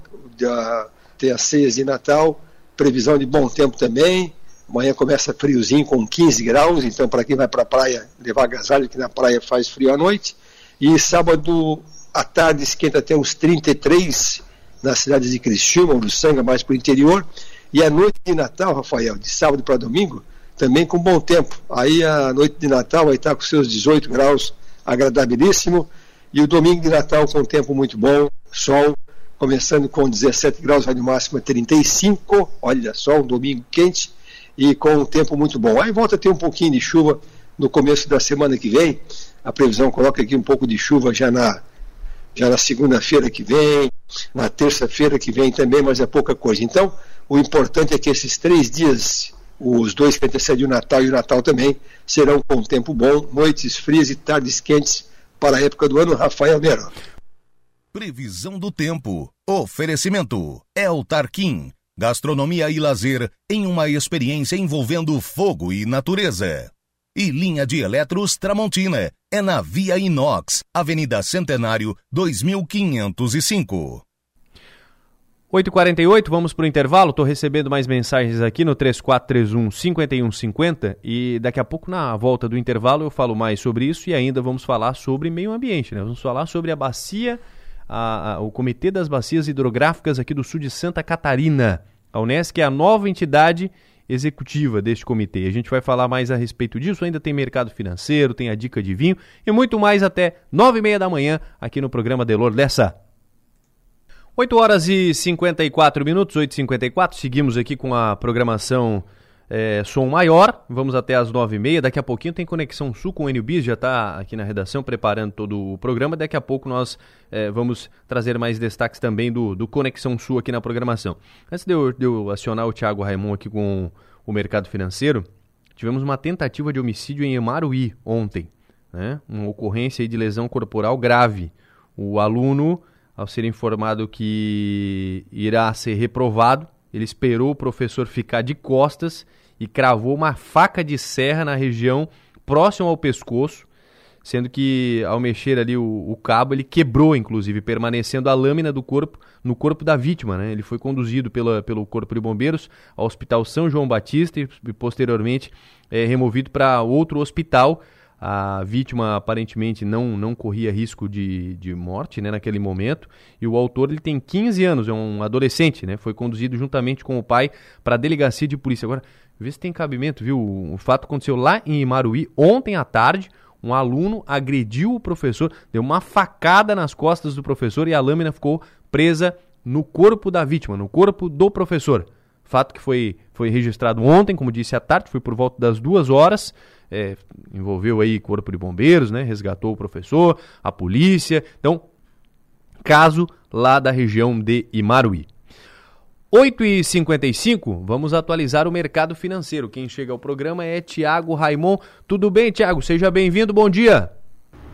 tem as ceias de Natal, previsão de bom tempo também. Amanhã começa friozinho com 15 graus, então para quem vai para a praia, levar agasalho, que na praia faz frio à noite. E sábado à tarde esquenta até uns 33 nas cidades de Criciúma, Uruçanga, mais para o interior. E a noite de Natal, Rafael, de sábado para domingo, também com bom tempo. Aí a noite de Natal vai estar com seus 18 graus, agradabilíssimo. E o domingo de Natal com tempo muito bom, sol, começando com 17 graus, vai no máximo a 35, olha só, um domingo quente e com um tempo muito bom. Aí volta a ter um pouquinho de chuva no começo da semana que vem, a previsão coloca aqui um pouco de chuva já na, já na segunda-feira que vem, na terça-feira que vem também, mas é pouca coisa. Então, o importante é que esses três dias, os dois que antecedem o Natal e o Natal também, serão com tempo bom, noites frias e tardes quentes para a época do ano. Rafael Nero. Previsão do tempo. Oferecimento. El Tarquim. Gastronomia e lazer em uma experiência envolvendo fogo e natureza. E linha de eletros Tramontina. É na Via Inox, Avenida Centenário, 2505. 8h48, vamos para o intervalo. Estou recebendo mais mensagens aqui no 3431 5150 e daqui a pouco, na volta do intervalo, eu falo mais sobre isso e ainda vamos falar sobre meio ambiente. Né? Vamos falar sobre a bacia a, a, o Comitê das Bacias Hidrográficas aqui do sul de Santa Catarina. A Unesc é a nova entidade executiva deste comitê. A gente vai falar mais a respeito disso. Ainda tem mercado financeiro, tem a dica de vinho e muito mais até nove e meia da manhã aqui no programa Delor Lessa. 8 horas e 54 minutos, 8h54. Seguimos aqui com a programação é, som maior. Vamos até às nove e meia. Daqui a pouquinho tem Conexão Sul com o Enio Bis, já está aqui na redação preparando todo o programa. Daqui a pouco nós é, vamos trazer mais destaques também do, do Conexão Sul aqui na programação. Antes de eu, de eu acionar o Thiago Raimon aqui com o mercado financeiro, tivemos uma tentativa de homicídio em Emaruí ontem. Né? Uma ocorrência de lesão corporal grave. O aluno, ao ser informado que irá ser reprovado, ele esperou o professor ficar de costas e cravou uma faca de serra na região próximo ao pescoço, sendo que ao mexer ali o, o, cabo ele quebrou, inclusive, permanecendo a lâmina do corpo no corpo da vítima. Né? Ele foi conduzido pela, pelo Corpo de Bombeiros ao Hospital São João Batista e posteriormente é, removido para outro hospital a vítima aparentemente não, não corria risco de, de morte né, naquele momento. E o autor ele tem 15 anos, é um adolescente, né? Foi conduzido juntamente com o pai para a delegacia de polícia. Agora, vê se tem cabimento, viu? O fato aconteceu lá em Imaruí ontem à tarde. Um aluno agrediu o professor, deu uma facada nas costas do professor e a lâmina ficou presa no corpo da vítima, no corpo do professor. Fato que foi, foi registrado ontem, como disse à tarde, foi por volta das duas horas. É, envolveu aí corpo de bombeiros, né? Resgatou o professor, a polícia. Então, caso lá da região de Imaruí. 8h55, vamos atualizar o mercado financeiro. Quem chega ao programa é Tiago Raimon. Tudo bem, Tiago? Seja bem-vindo, bom dia.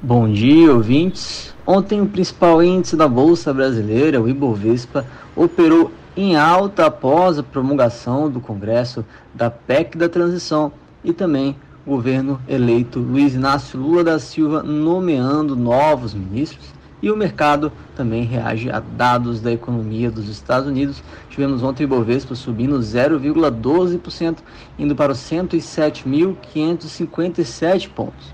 Bom dia, ouvintes. Ontem o principal índice da Bolsa Brasileira, o Ibovespa, operou em alta após a promulgação do Congresso da PEC da Transição e também o governo eleito Luiz Inácio Lula da Silva nomeando novos ministros e o mercado também reage a dados da economia dos Estados Unidos. Tivemos ontem o Ibovespa subindo 0,12%, indo para os 107.557 pontos.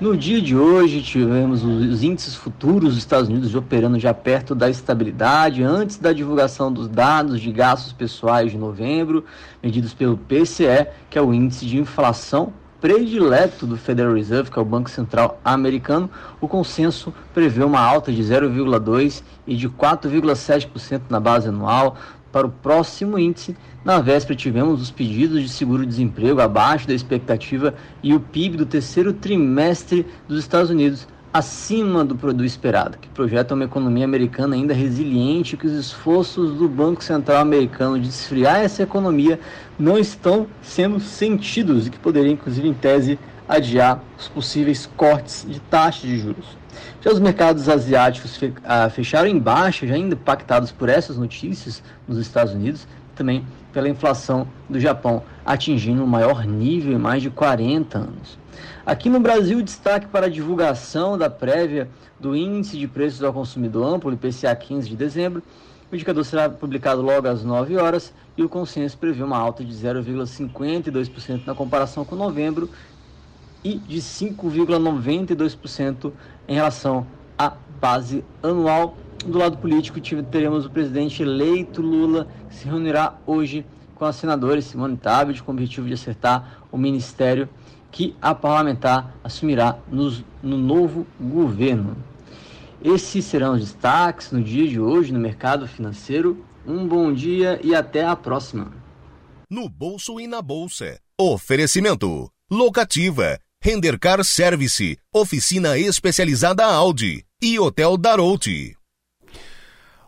No dia de hoje, tivemos os índices futuros dos Estados Unidos operando já perto da estabilidade, antes da divulgação dos dados de gastos pessoais de novembro, medidos pelo PCE, que é o índice de inflação predileto do Federal Reserve, que é o Banco Central americano, o consenso prevê uma alta de 0,2% e de 4,7% na base anual para o próximo índice. Na véspera tivemos os pedidos de seguro-desemprego abaixo da expectativa e o PIB do terceiro trimestre dos Estados Unidos acima do, do esperado, que projeta uma economia americana ainda resiliente, que os esforços do Banco Central americano de esfriar essa economia não estão sendo sentidos e que poderia, inclusive, em tese, adiar os possíveis cortes de taxa de juros. Já os mercados asiáticos ah, fecharam em baixa, já ainda impactados por essas notícias nos Estados Unidos, também pela inflação do Japão, atingindo o maior nível em mais de 40 anos. Aqui no Brasil, destaque para a divulgação da prévia do Índice de Preços ao Consumidor Amplo, IPCA 15 de dezembro. O indicador será publicado logo às 9 horas e o consenso prevê uma alta de 0,52% na comparação com novembro e de 5,92% em relação à base anual. Do lado político, teremos o presidente eleito Lula, que se reunirá hoje com a senadora Simone Tebet com o objetivo de acertar o ministério que a parlamentar assumirá nos, no novo governo. Esses serão os destaques no dia de hoje no mercado financeiro. Um bom dia e até a próxima. No bolso e na bolsa. Oferecimento: Locativa, Rendercar Service, oficina especializada Audi e Hotel Darouti.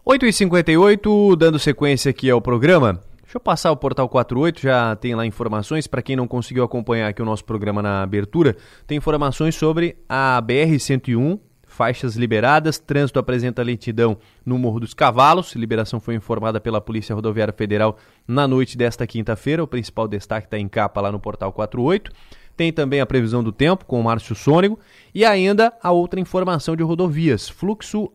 8h58, dando sequência aqui ao programa. Deixa eu passar o portal 48, já tem lá informações. Para quem não conseguiu acompanhar aqui o nosso programa na abertura, tem informações sobre a BR-101, faixas liberadas, trânsito apresenta lentidão no Morro dos Cavalos. Liberação foi informada pela Polícia Rodoviária Federal na noite desta quinta-feira. O principal destaque está em capa lá no portal 48. Tem também a previsão do tempo com o Márcio Sônego e ainda a outra informação de rodovias. Fluxo,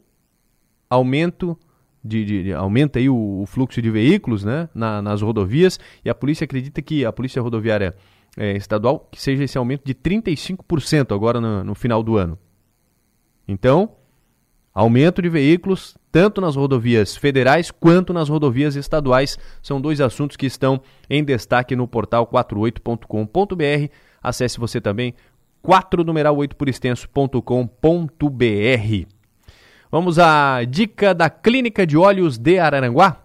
aumento de, de, de, aumenta aí o, o, fluxo de veículos né, na, nas rodovias e a polícia acredita que a polícia rodoviária é, estadual que seja esse aumento de 35% agora no, no final do ano. Então, aumento de veículos tanto nas rodovias federais quanto nas rodovias estaduais são dois assuntos que estão em destaque no portal 48.com.br. Acesse você também 4 numeral 8 por extenso.com.br. Vamos à dica da Clínica de Olhos de Araranguá.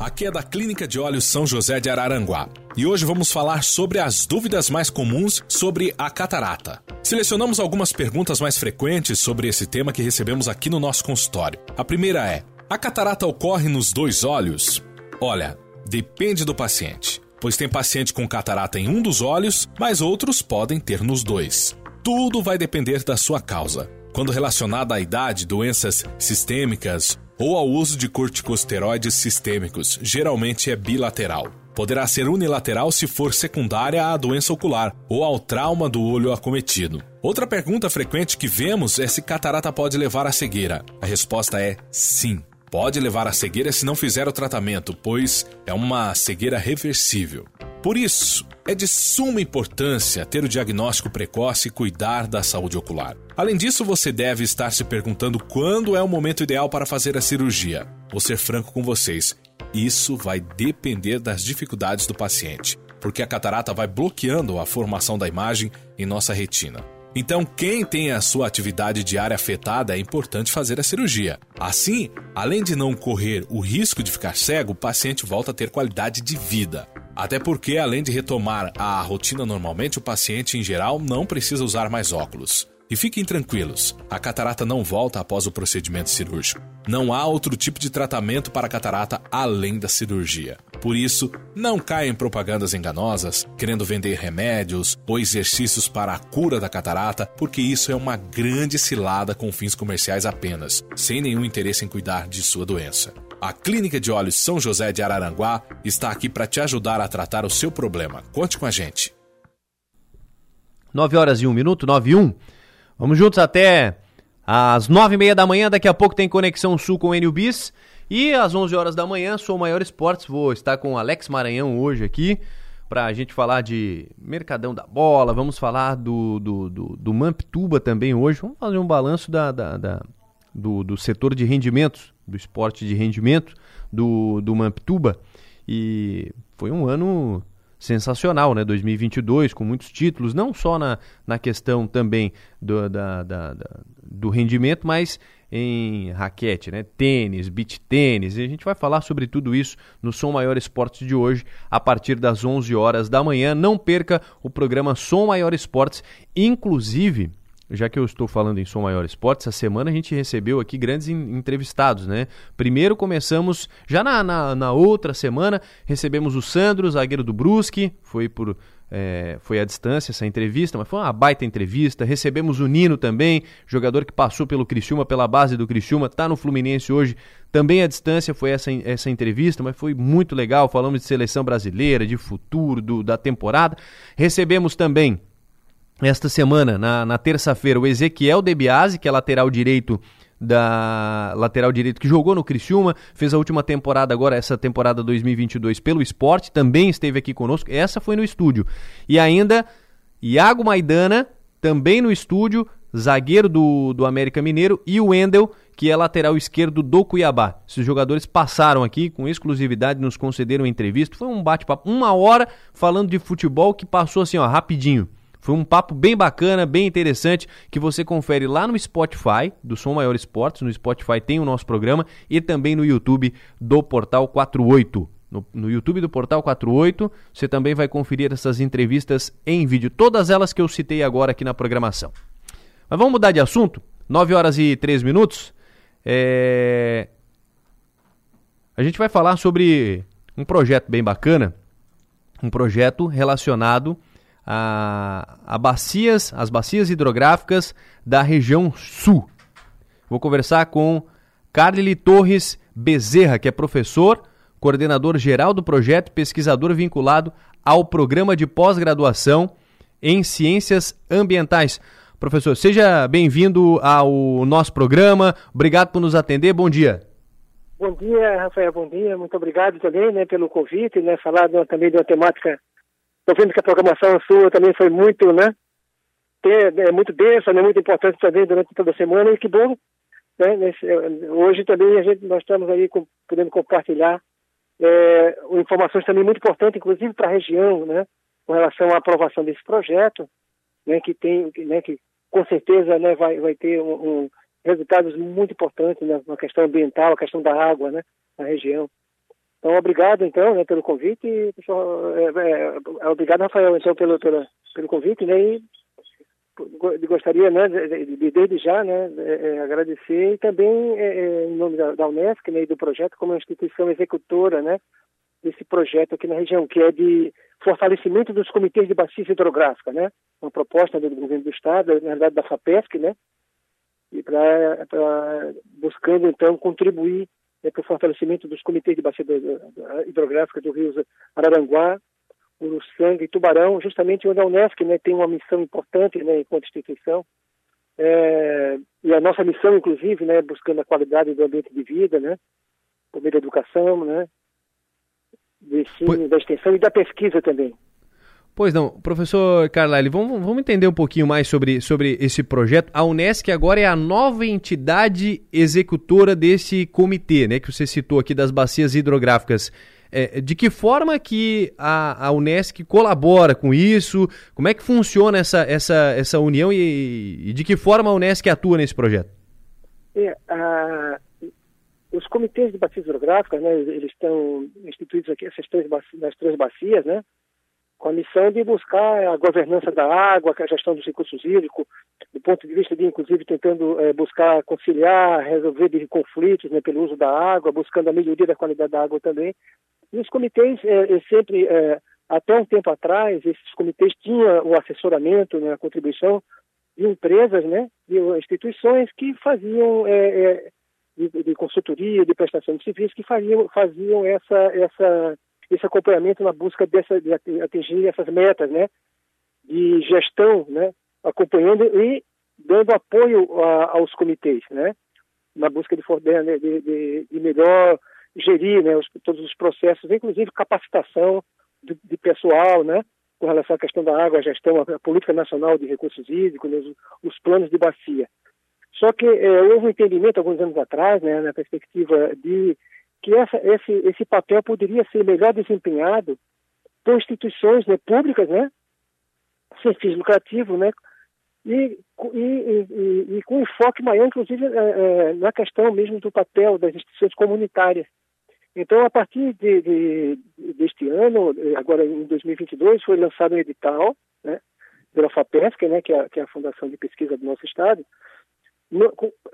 Aqui é da Clínica de Olhos São José de Araranguá. E hoje vamos falar sobre as dúvidas mais comuns sobre a catarata. Selecionamos algumas perguntas mais frequentes sobre esse tema que recebemos aqui no nosso consultório. A primeira é: a catarata ocorre nos dois olhos? Olha, depende do paciente, pois tem paciente com catarata em um dos olhos, mas outros podem ter nos dois. Tudo vai depender da sua causa quando relacionada à idade, doenças sistêmicas ou ao uso de corticosteroides sistêmicos, geralmente é bilateral. Poderá ser unilateral se for secundária à doença ocular ou ao trauma do olho acometido. Outra pergunta frequente que vemos é se catarata pode levar à cegueira. A resposta é sim. Pode levar à cegueira se não fizer o tratamento, pois é uma cegueira reversível. Por isso, é de suma importância ter o diagnóstico precoce e cuidar da saúde ocular. Além disso, você deve estar se perguntando quando é o momento ideal para fazer a cirurgia. Vou ser franco com vocês, isso vai depender das dificuldades do paciente, porque a catarata vai bloqueando a formação da imagem em nossa retina. Então, quem tem a sua atividade diária afetada é importante fazer a cirurgia. Assim, além de não correr o risco de ficar cego, o paciente volta a ter qualidade de vida. Até porque, além de retomar a rotina normalmente, o paciente em geral não precisa usar mais óculos. E fiquem tranquilos, a catarata não volta após o procedimento cirúrgico. Não há outro tipo de tratamento para catarata além da cirurgia. Por isso, não caia em propagandas enganosas, querendo vender remédios ou exercícios para a cura da catarata, porque isso é uma grande cilada com fins comerciais apenas, sem nenhum interesse em cuidar de sua doença. A Clínica de Olhos São José de Araranguá está aqui para te ajudar a tratar o seu problema. Conte com a gente. 9 horas e 1 minuto, 9 e 1. Vamos juntos até às nove e meia da manhã. Daqui a pouco tem Conexão Sul com o Enio Bis. E às onze horas da manhã, sou o Maior Esportes. Vou estar com o Alex Maranhão hoje aqui para a gente falar de Mercadão da Bola. Vamos falar do, do, do, do Mamptuba também hoje. Vamos fazer um balanço da, da, da do, do setor de rendimentos, do esporte de rendimento do, do Mamptuba. E foi um ano sensacional, né? 2022, com muitos títulos, não só na, na questão também do, da, da, da, do rendimento, mas em raquete, né? Tênis, beach tênis. E a gente vai falar sobre tudo isso no Som Maior Esportes de hoje, a partir das 11 horas da manhã. Não perca o programa Som Maior Esportes, inclusive já que eu estou falando em Som Maior Esportes, essa semana a gente recebeu aqui grandes entrevistados, né? Primeiro começamos, já na, na, na outra semana, recebemos o Sandro, zagueiro do Brusque, foi por é, foi à distância essa entrevista, mas foi uma baita entrevista. Recebemos o Nino também, jogador que passou pelo Criciúma, pela base do Criciúma, está no Fluminense hoje, também à distância foi essa, essa entrevista, mas foi muito legal. Falamos de seleção brasileira, de futuro, do, da temporada. Recebemos também esta semana, na, na terça-feira, o Ezequiel Debiase, que é lateral direito da lateral direito que jogou no Criciúma, fez a última temporada agora, essa temporada 2022 pelo esporte, também esteve aqui conosco, essa foi no estúdio. E ainda, Iago Maidana, também no estúdio, zagueiro do, do América Mineiro, e o Wendel, que é lateral esquerdo do Cuiabá. Esses jogadores passaram aqui com exclusividade, nos concederam entrevista, foi um bate-papo, uma hora falando de futebol que passou assim, ó, rapidinho. Foi um papo bem bacana, bem interessante, que você confere lá no Spotify, do Som Maior Esportes. No Spotify tem o nosso programa e também no YouTube do Portal 48. No, no, YouTube do Portal 48. Você também vai conferir essas entrevistas em vídeo, todas elas que eu citei agora aqui na programação. Mas vamos mudar de assunto? 9 horas e 3 minutos. É... A gente vai falar sobre um projeto bem bacana, um projeto relacionado a, a bacias, as bacias hidrográficas da região sul. Vou conversar com Carly Torres Bezerra, que é professor, coordenador geral do projeto, pesquisador vinculado ao programa de pós-graduação em ciências ambientais. Professor, seja bem-vindo ao nosso programa. Obrigado por nos atender. Bom dia. Bom dia, Rafael. Bom dia. Muito obrigado também né, pelo convite, né, falar também de uma temática Estou vendo que a programação sua também foi muito, né? É muito densa, né? Muito importante também durante toda a semana e que bom, né? Nesse, hoje também a gente nós estamos aí com, podendo compartilhar é, informações também muito importantes, inclusive para a região, né? Com relação à aprovação desse projeto, né? Que tem, né? Que com certeza, né? Vai vai ter um, um resultados muito importantes né? na questão ambiental, a questão da água, né? Na região. Então, obrigado, então, né, pelo convite. Pessoal, é, é, é, obrigado, Rafael, então, pelo, pelo, pelo convite, né, e gostaria, né, de, de, desde já, né, é, é agradecer e também, é, em nome da, da Unesco, né, e do projeto, como instituição executora, né, desse projeto aqui na região, que é de fortalecimento dos comitês de bacia hidrográfica, né, uma proposta do governo do Estado, na verdade da FAPESC, né, e para buscando, então, contribuir é, para o fortalecimento dos comitês de bacia hidrográfica do rio Araranguá, Uruçanga e Tubarão, justamente onde a Unesco né, tem uma missão importante né, enquanto instituição. É, e a nossa missão, inclusive, né, buscando a qualidade do ambiente de vida, né, por meio da educação, né, do ensino, da extensão e da pesquisa também. Pois não, professor Carlyle, vamos, vamos entender um pouquinho mais sobre, sobre esse projeto. A Unesc agora é a nova entidade executora desse comitê, né, que você citou aqui das bacias hidrográficas. É, de que forma que a, a Unesc colabora com isso? Como é que funciona essa, essa, essa união e, e de que forma a Unesc atua nesse projeto? É, a, os comitês de bacias hidrográficas, né, eles estão instituídos aqui, essas três bacias, nas três bacias, né, com a missão de buscar a governança da água, a gestão dos recursos hídricos, do ponto de vista de, inclusive, tentando é, buscar conciliar, resolver conflitos né, pelo uso da água, buscando a melhoria da qualidade da água também. E os comitês, é, sempre, é, até um tempo atrás, esses comitês tinham o assessoramento, né, a contribuição de empresas, né, de instituições que faziam de, de, consultoria, de prestação de serviços, que faziam, faziam essa, essa esse acompanhamento na busca dessa, de atingir essas metas, né, de gestão, né, acompanhando e dando apoio a, aos comitês, né, na busca de, de, de, de melhor gerir, né, os, todos os processos, inclusive capacitação de, de, pessoal, né, com relação à questão da água, a gestão, a, a política nacional de recursos hídricos, né, os, os, planos de bacia. Só que é, houve um entendimento alguns anos atrás, né, na perspectiva de que essa, esse, esse papel poderia ser melhor desempenhado por instituições né, públicas, né, sem fins lucrativos, né, e, e, e, e, com enfoque maior, inclusive, é, é, na questão mesmo do papel das instituições comunitárias. Então, a partir de, de, deste ano, agora em 2022, foi lançado um edital né, pela FAPESC, né, que, é, que é a Fundação de Pesquisa do nosso Estado,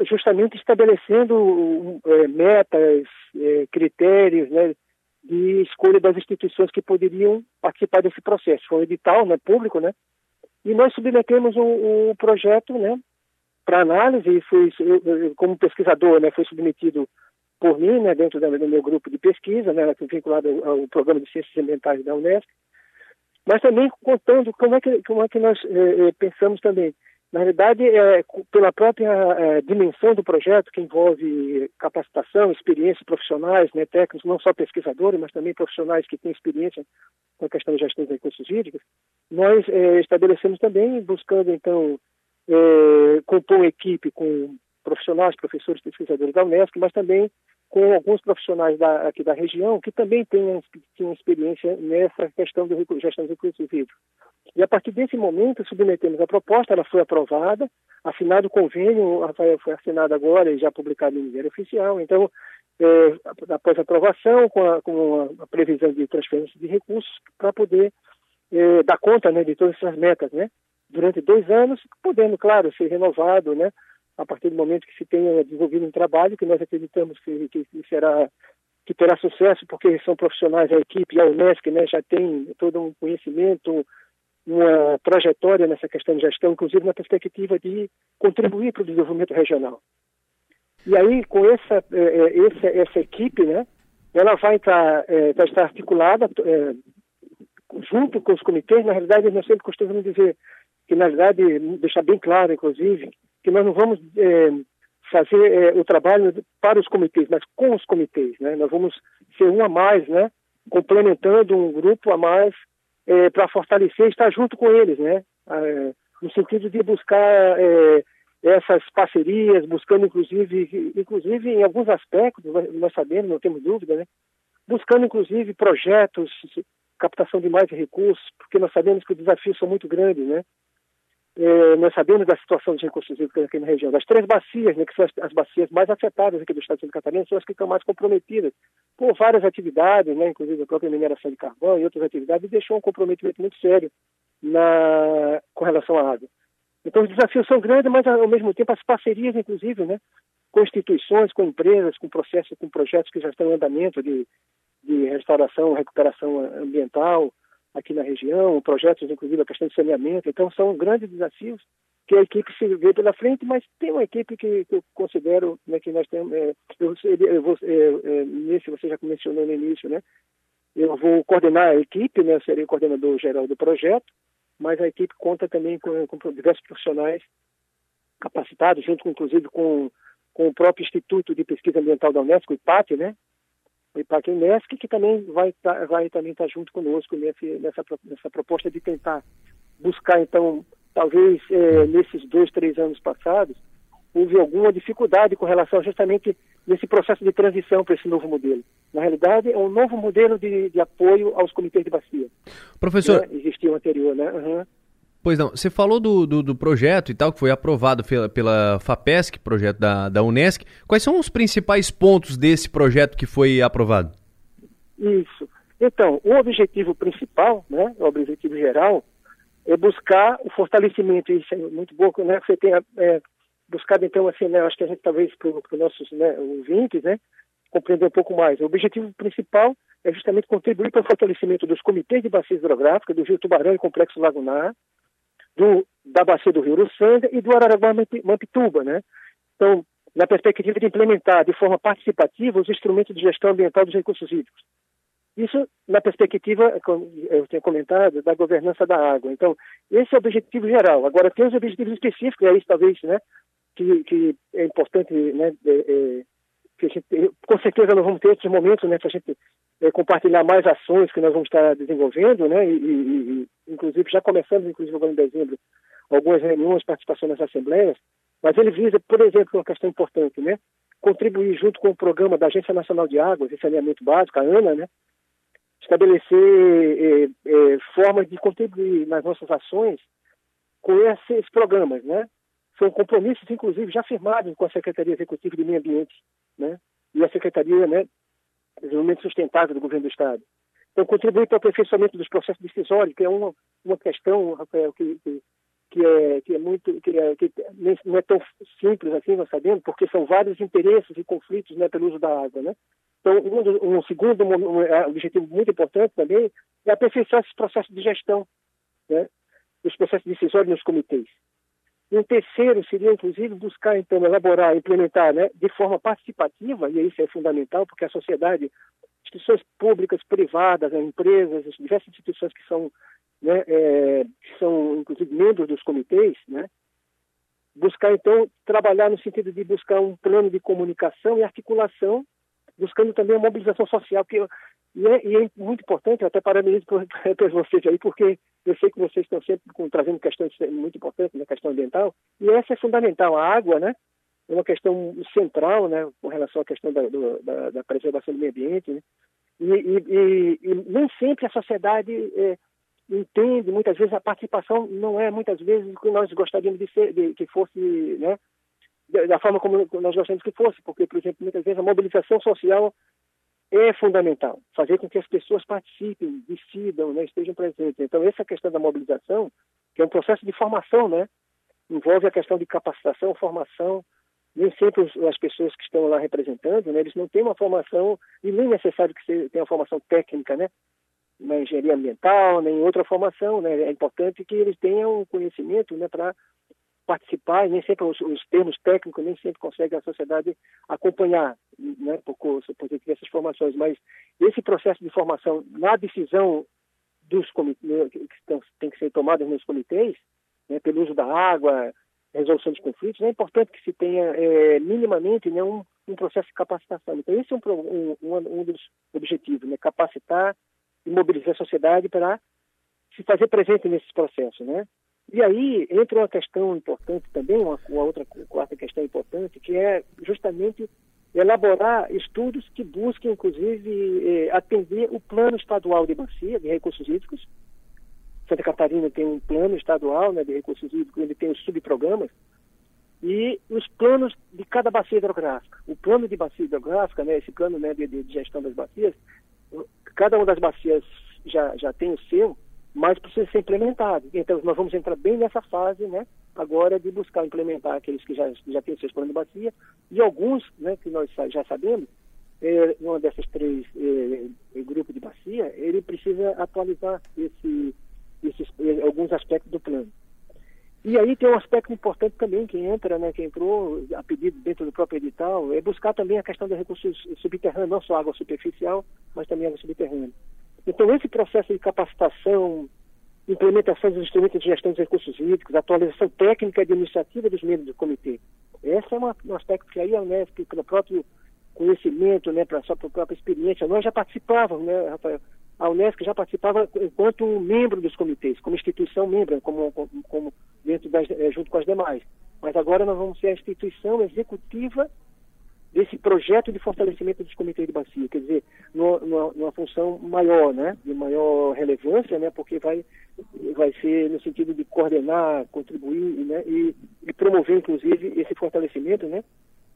justamente estabelecendo é, metas, é, critérios né, de escolha das instituições que poderiam participar desse processo. Foi um edital né, público, né? E nós submetemos o, projeto né, para análise e foi, como pesquisador, né, foi submetido por mim, né, dentro do meu grupo de pesquisa, né, vinculado ao, ao programa de ciências ambientais da Unesco, mas também contando como é que, como é que nós eh, pensamos também na realidade, é, pela própria é, dimensão do projeto, que envolve capacitação, experiência profissionais, né, técnicos, não só pesquisadores, mas também profissionais que têm experiência com a questão de gestão de recursos hídricos, nós é, estabelecemos também, buscando, então, é, compor uma equipe com profissionais, professores, pesquisadores da Unesco, mas também com alguns profissionais da, aqui da região que também tenham, tenham experiência nessa questão de gestão de recursos hídricos. E a partir desse momento submetemos a proposta, ela foi aprovada, assinado o convênio, Rafael, foi assinado agora e já publicado no Diário Oficial. Então, é, após a aprovação, com a, com a, previsão de transferência de recursos, para poder é, dar conta né, de todas essas metas, né? Durante dois anos, podendo, claro, ser renovado, né? a partir do momento que se tenha desenvolvido um trabalho que nós acreditamos que, que, que será que terá sucesso porque são profissionais a equipe a Unesc né, já tem todo um conhecimento uma trajetória nessa questão de gestão inclusive na perspectiva de contribuir para o desenvolvimento regional e aí com essa é, é, essa, essa equipe né ela vai estar é, vai estar articulada é, junto com os comitês na realidade nós sempre costumamos dizer que na verdade deixar bem claro inclusive que nós não vamos é, fazer é, o trabalho para os comitês, mas com os comitês, né? Nós vamos ser um a mais, né? Complementando um grupo a mais é, para fortalecer e estar junto com eles, né? É, no sentido de buscar é, essas parcerias, buscando inclusive, inclusive em alguns aspectos, nós sabemos, não temos dúvida, né? Buscando inclusive projetos, captação de mais recursos, porque nós sabemos que os desafios são muito grandes, né? É, nós sabemos da situação dos recursos hídricos aqui na região. Das três bacias, né, que são as, as, bacias mais afetadas aqui do estado de Santa Catarina, são as que estão mais comprometidas por várias atividades, né, inclusive a própria mineração de carvão e outras atividades, e deixou um comprometimento muito sério na, com relação à água. Então, os desafios são grandes, mas ao mesmo tempo as parcerias, inclusive, né, com instituições, com empresas, com processos, com projetos que já estão em andamento de, de restauração, recuperação ambiental, aqui na região, projetos, inclusive a questão de saneamento. Então, são grandes desafios que a equipe se vê pela frente, mas tem uma equipe que, que eu considero né, que nós temos. É, eu, eu vou, é, é, nesse você já mencionou no início, né? Eu vou coordenar a equipe, né? Eu serei o coordenador geral do projeto, mas a equipe conta também com, com diversos profissionais capacitados, junto com, inclusive com, com o próprio Instituto de Pesquisa Ambiental da Unesco, o IPAT, né? O IPAC Unesc, que também vai, tá, vai também estar tá junto conosco nesse, nessa, nessa proposta de tentar buscar, então, talvez é, nesses dois, três anos passados, houve alguma dificuldade com relação justamente nesse processo de transição para esse novo modelo. Na realidade, é um novo modelo de, de apoio aos comitês de bacia. Professor... Né? Existia o anterior, né? Uhum. Pois não, você falou do, do, do, projeto e tal, que foi aprovado pela, pela FAPESC, projeto da, da Unesc. Quais são os principais pontos desse projeto que foi aprovado? Isso. Então, o objetivo principal, né, o objetivo geral, é buscar o fortalecimento, isso é muito bom, né, que você tenha é, buscado, então, assim, né, acho que a gente talvez para os nossos né, ouvintes, né, compreender um pouco mais. O objetivo principal é justamente contribuir para o fortalecimento dos comitês de bacia hidrográfica, do Rio Tubarão e Complexo Lagunar, do, da bacia do Rio Uruçanga e do Araranguá-Mampituba, né? Então, na perspectiva de implementar de forma participativa os instrumentos de gestão ambiental dos recursos hídricos. Isso na perspectiva, como eu tinha comentado, da governança da água. Então, esse é o objetivo geral. Agora, tem os objetivos específicos, é isso talvez, né, que, que é importante, né, é, é, que a gente, com certeza nós vamos ter outros momentos, né, para a gente é, compartilhar mais ações que nós vamos estar desenvolvendo, né, e, e, e inclusive já começamos, inclusive agora em dezembro, algumas reuniões, participação nas assembleias, mas ele visa, por exemplo, uma questão importante, né, contribuir junto com o programa da Agência Nacional de Águas e Saneamento Básico, a ANA, né, estabelecer é, é, formas de contribuir nas nossas ações com esses programas, né? São compromissos, inclusive, já firmados com a Secretaria Executiva de Meio Ambiente, né? E a Secretaria, né, Desenvolvimento Sustentável do Governo do Estado. Então, contribuir para o aperfeiçoamento dos processos decisórios, que é uma, uma questão, Rafael, que, que, que, é, que é muito, que, é, que não é tão simples assim, nós sabemos, porque são vários interesses e conflitos né, pelo uso da água, né? Então, um, um segundo um, é, objetivo muito importante também é aperfeiçoar esses processos de gestão, né? os processos decisórios nos comitês. E um terceiro seria, inclusive, buscar, então, elaborar, implementar né, de forma participativa, e isso é fundamental, porque a sociedade, instituições públicas, privadas, né, empresas, diversas instituições que são, né, é, que são inclusive, membros dos comitês, né, buscar, então, trabalhar no sentido de buscar um plano de comunicação e articulação buscando também a mobilização social, que e é, e é muito importante, eu até parabenizo por, por vocês aí, porque eu sei que vocês estão sempre com, trazendo questões muito importantes na questão ambiental, e essa é fundamental. A água, né, é uma questão central, né, com relação à questão da, do, da, da preservação do meio ambiente, né, e, e, e, nem sempre a sociedade é, entende, muitas vezes a participação não é muitas vezes o que nós gostaríamos de ser, de, que fosse, né, da forma como nós gostaríamos que fosse, porque, por exemplo, muitas vezes a mobilização social é fundamental, fazer com que as pessoas participem, decidam, né, estejam presentes. Então, essa questão da mobilização, que é um processo de formação, né, envolve a questão de capacitação, formação. Nem sempre as pessoas que estão lá representando, né, eles não têm uma formação, e nem é necessário que você tenha uma formação técnica, né, na engenharia ambiental, nem outra formação, né, é importante que eles tenham conhecimento, né, para participar, e nem sempre os, os, termos técnicos, nem sempre consegue a sociedade acompanhar, né, por, por essas formações, mas esse processo de formação na decisão dos comitês, né, que tem que ser tomadas nos comitês, né, pelo uso da água, resolução de conflitos, é importante que se tenha é, minimamente né, um, um, processo de capacitação. Então, esse é um, um, um dos objetivos, né, capacitar e mobilizar a sociedade para se fazer presente nesses processos, né? E aí entra uma questão importante também, uma, uma outra quarta questão importante, que é justamente elaborar estudos que busquem, inclusive, eh, atender o plano estadual de bacia de recursos hídricos. Santa Catarina tem um plano estadual né, de recursos hídricos, ele tem os subprogramas, e os planos de cada bacia hidrográfica. O plano de bacia hidrográfica, né, esse plano né, de, de gestão das bacias, cada uma das bacias já, já tem o seu, mas precisa ser implementado. Então, nós vamos entrar bem nessa fase, né, agora de buscar implementar aqueles que já, já têm seus planos de bacia, e alguns, né, que nós já sabemos, é, uma dessas três é, grupos de bacia, ele precisa atualizar esse, esses, é, alguns aspectos do plano. E aí tem um aspecto importante também que entra, né, que entrou a pedido dentro do próprio edital, é buscar também a questão dos recursos subterrâneos, não só água superficial, mas também água subterrânea. Então, esse processo de capacitação, implementação dos instrumentos de gestão dos recursos hídricos, atualização técnica e administrativa dos membros do comitê, esse é uma, um aspecto que aí a Unesp, pelo próprio conhecimento, né, para sua própria experiência, nós já participávamos, né, Rafael, a Unesco já participava enquanto membro dos comitês, como instituição membro, como, como, como dentro das, é, junto com as demais. Mas agora nós vamos ser a instituição executiva desse projeto de fortalecimento dos comitês de bacia, quer dizer, numa, numa, função maior, né, de maior relevância, né, porque vai, vai ser no sentido de coordenar, contribuir né, e, e promover, inclusive, esse fortalecimento, né,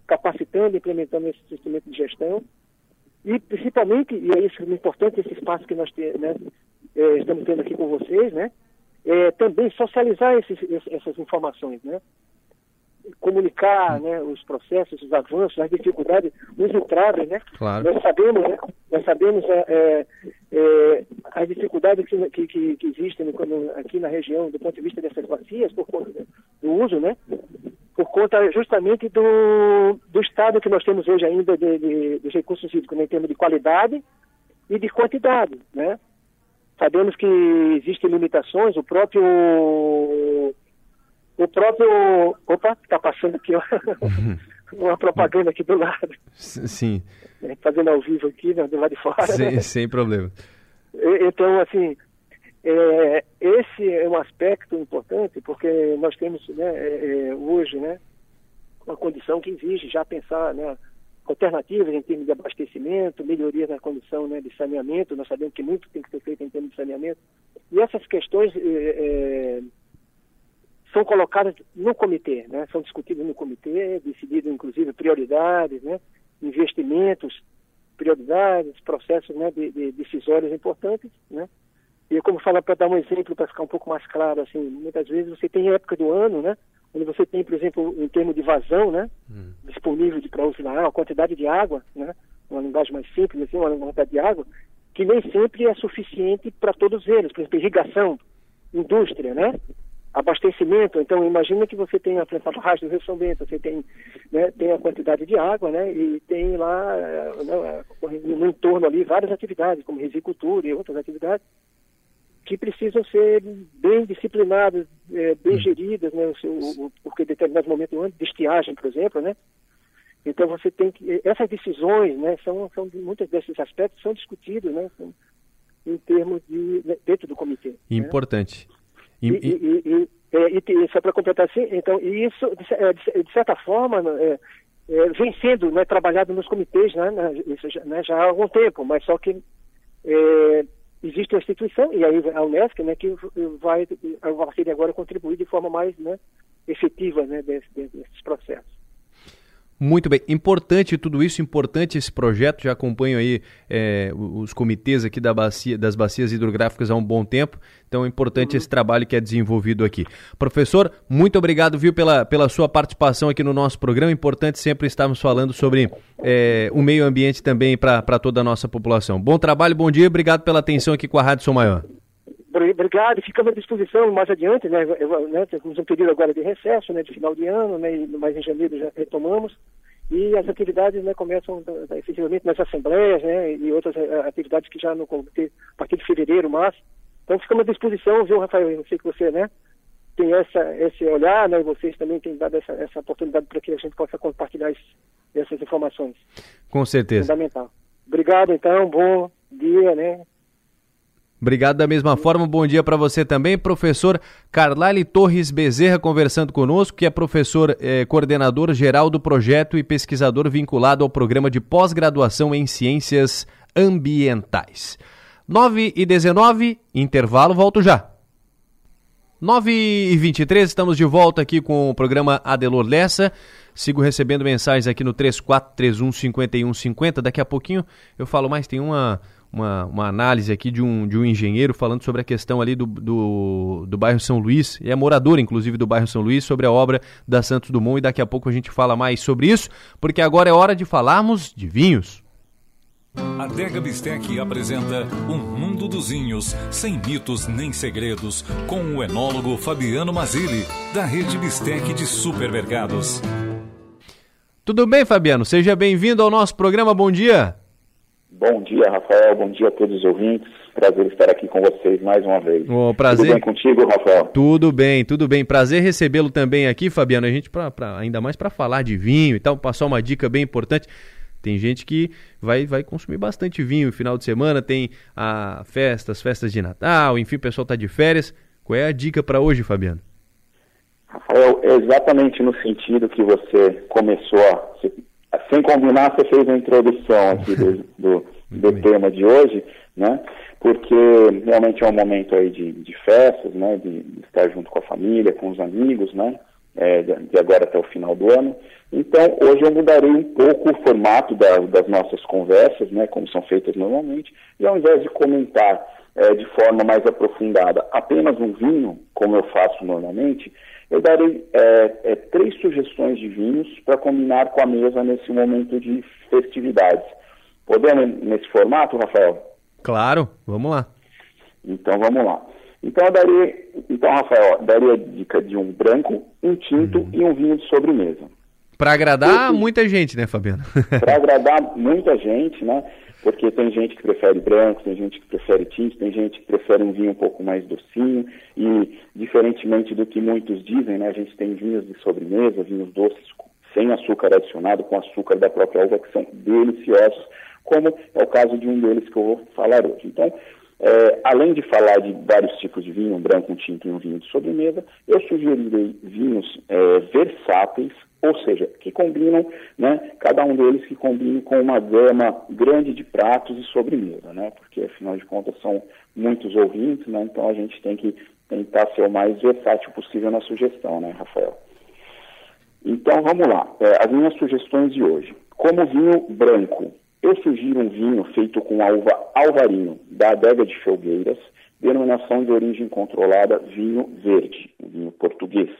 capacitando, implementando esse instrumento de gestão. E, principalmente, e é isso é importante, esse espaço que nós né, é, estamos tendo aqui com vocês, né, é, também socializar esses, essas informações, né, comunicar né, os processos, os avanços, as dificuldades, os entraves, né? Claro. Nós sabemos, né, nós sabemos é, é, é as dificuldades que, que, que existem quando, aqui na região do ponto de vista dessas bacias por conta do uso, né? Por conta justamente do, do estado que nós temos hoje ainda de, de, dos recursos hídricos, né, em termos de qualidade e de quantidade, né? Sabemos que existem limitações, o próprio o próprio. Opa, está passando aqui ó, uma propaganda aqui do lado. Sim. É, fazendo ao vivo aqui, né, do lado de fora. Sim, sem problema. Então, assim, é, esse é um aspecto importante, porque nós temos né, é, é, hoje né, uma condição que exige já pensar né, alternativas em termos de abastecimento, melhorias na condição né, de saneamento. Nós sabemos que muito tem que ser feito em termos de saneamento. E essas questões. É, é são colocadas no comitê, né? são discutidas no comitê, decididas inclusive prioridades, né? investimentos, prioridades, processos né? de, de decisórios importantes. Né? E como fala para dar um exemplo, para ficar um pouco mais claro, assim, muitas vezes você tem época do ano, né? onde você tem, por exemplo, em termos de vazão, né? Hum. disponível para uso na água, a quantidade de água, né? uma linguagem mais simples, assim, uma quantidade de água, que nem sempre é suficiente para todos eles, por exemplo, irrigação, indústria, né? Abastecimento. Então, imagina que você tem a barragem do Rio São Bento, você tem, né, tem a quantidade de água, né, e tem lá, né, no entorno ali, várias atividades, como risicultura e outras atividades, que precisam ser bem disciplinadas, é, bem hum. geridas, né, o seu, porque em determinados momentos do ano, de estiagem, por exemplo, né, então você tem que, essas decisões, né, são, são muitos desses aspectos são discutidos, né, em termos de, né, dentro do comitê. Né. Importante. Né? E, e, e, é, e, só para completar assim, então, e isso, de, é, de, certa forma, né, é, é, vem sendo né, trabalhado nos comitês né, isso já, né, já há algum tempo, mas só que é, existe uma instituição, e aí a Unesco, né, que vai, vai agora contribuir de forma mais né, efetiva né, desse, desses processos. Muito bem, importante tudo isso, importante esse projeto. Já acompanho aí é, os comitês aqui da bacia, das bacias hidrográficas há um bom tempo. Então é importante uhum. esse trabalho que é desenvolvido aqui. Professor, muito obrigado, viu, pela, pela sua participação aqui no nosso programa. Importante sempre estarmos falando sobre é, o meio ambiente também para toda a nossa população. Bom trabalho, bom dia, obrigado pela atenção aqui com a Rádio Som Maior. Obrigado, ficamos à disposição mais adiante, né? Eu, né temos um período agora de recesso, né, de final de ano, né, mas em janeiro já retomamos e as atividades né, começam efetivamente nas assembleias né, e outras uh, atividades que já no comitê a partir de fevereiro, março. Então ficamos à disposição, viu, Rafael? Eu sei que você né, tem essa, esse olhar, né, e vocês também têm dado essa, essa oportunidade para que a gente possa compartilhar essas informações. Com certeza. Fundamental. Obrigado, então, bom dia, né? Obrigado da mesma forma, bom dia para você também, professor Carlyle Torres Bezerra conversando conosco, que é professor eh, coordenador geral do projeto e pesquisador vinculado ao programa de pós-graduação em ciências ambientais. 9 e 19, intervalo, volto já. 9 e 23, estamos de volta aqui com o programa Adelor Lessa. Sigo recebendo mensagens aqui no 3431 5150. Daqui a pouquinho eu falo mais, tem uma uma, uma análise aqui de um, de um engenheiro falando sobre a questão ali do, do, do bairro São Luís, e é morador inclusive do bairro São Luís, sobre a obra da Santos Dumont, e daqui a pouco a gente fala mais sobre isso, porque agora é hora de falarmos de vinhos. A Dega Bistec apresenta Um Mundo dos Vinhos, sem mitos nem segredos, com o enólogo Fabiano Mazili, da rede Bistec de supermercados. Tudo bem, Fabiano? Seja bem-vindo ao nosso programa. Bom dia. Bom dia, Rafael. Bom dia a todos os ouvintes. Prazer estar aqui com vocês mais uma vez. Oh, prazer. Tudo bem contigo, Rafael? Tudo bem, tudo bem. Prazer recebê-lo também aqui, Fabiano. A gente, pra, pra ainda mais para falar de vinho e tal, passar uma dica bem importante. Tem gente que vai, vai consumir bastante vinho no final de semana, tem a festas, festas de Natal, enfim, o pessoal está de férias. Qual é a dica para hoje, Fabiano? Rafael, é exatamente no sentido que você começou, a, sem combinar, você fez a introdução aqui do, do, do tema de hoje, né? Porque realmente é um momento aí de, de festas, né? De, de, estar junto com a família, com os amigos, né? É, de agora até o final do ano. Então, hoje eu mudarei um pouco o formato da, das nossas conversas, né? Como são feitas normalmente, e ao invés de comentar é, de forma mais aprofundada apenas um vinho, como eu faço normalmente, eu darei é, é, três sugestões de vinhos para combinar com a mesa nesse momento de festividades. Podemos nesse formato, Rafael? Claro, vamos lá. Então vamos lá. Então eu daria, então Rafael, daria a dica de um branco, um tinto uhum. e um vinho de sobremesa. Para agradar muita gente, né, Fabiano? Para agradar muita gente, né? porque tem gente que prefere branco, tem gente que prefere tinto, tem gente que prefere um vinho um pouco mais docinho e, diferentemente do que muitos dizem, né, a gente tem vinhos de sobremesa, vinhos doces sem açúcar adicionado, com açúcar da própria uva, que são deliciosos, como é o caso de um deles que eu vou falar hoje. Então, é, além de falar de vários tipos de vinho, um branco, um tinto e um vinho de sobremesa, eu sugerirei vinhos é, versáteis, ou seja, que combinam, né, cada um deles que combine com uma gama grande de pratos e sobremesa, né, porque afinal de contas são muitos ouvintes, né, então a gente tem que tentar ser o mais versátil possível na sugestão, né, Rafael? Então vamos lá, é, as minhas sugestões de hoje. Como vinho branco, eu sugiro um vinho feito com a uva Alvarinho, da adega de Felgueiras, denominação de origem controlada vinho verde, vinho português.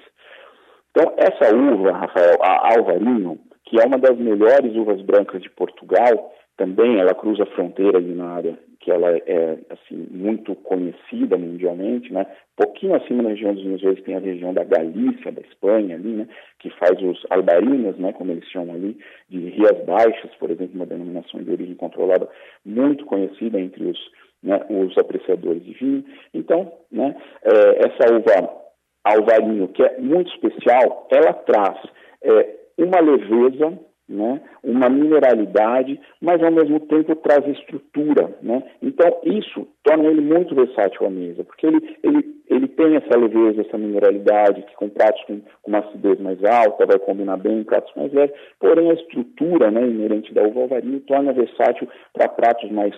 Então, essa uva, Rafael, a Alvarinho, que é uma das melhores uvas brancas de Portugal, também ela cruza a fronteira ali na área que ela é assim muito conhecida mundialmente, né? Pouquinho acima na região dos Vinhos tem a região da Galícia, da Espanha ali, né? Que faz os albarinas, né? Como eles chamam ali, de Rias Baixas, por exemplo, uma denominação de origem controlada muito conhecida entre os, né, os apreciadores de vinho. Então, né? É, essa uva alvarinho, que é muito especial, ela traz é, uma leveza, né, uma mineralidade, mas ao mesmo tempo traz estrutura. Né? Então, isso torna ele muito versátil à mesa, porque ele, ele, ele tem essa leveza, essa mineralidade, que com pratos com, com uma acidez mais alta vai combinar bem com pratos mais leves, porém a estrutura né, inerente da uva alvarinho torna versátil para pratos mais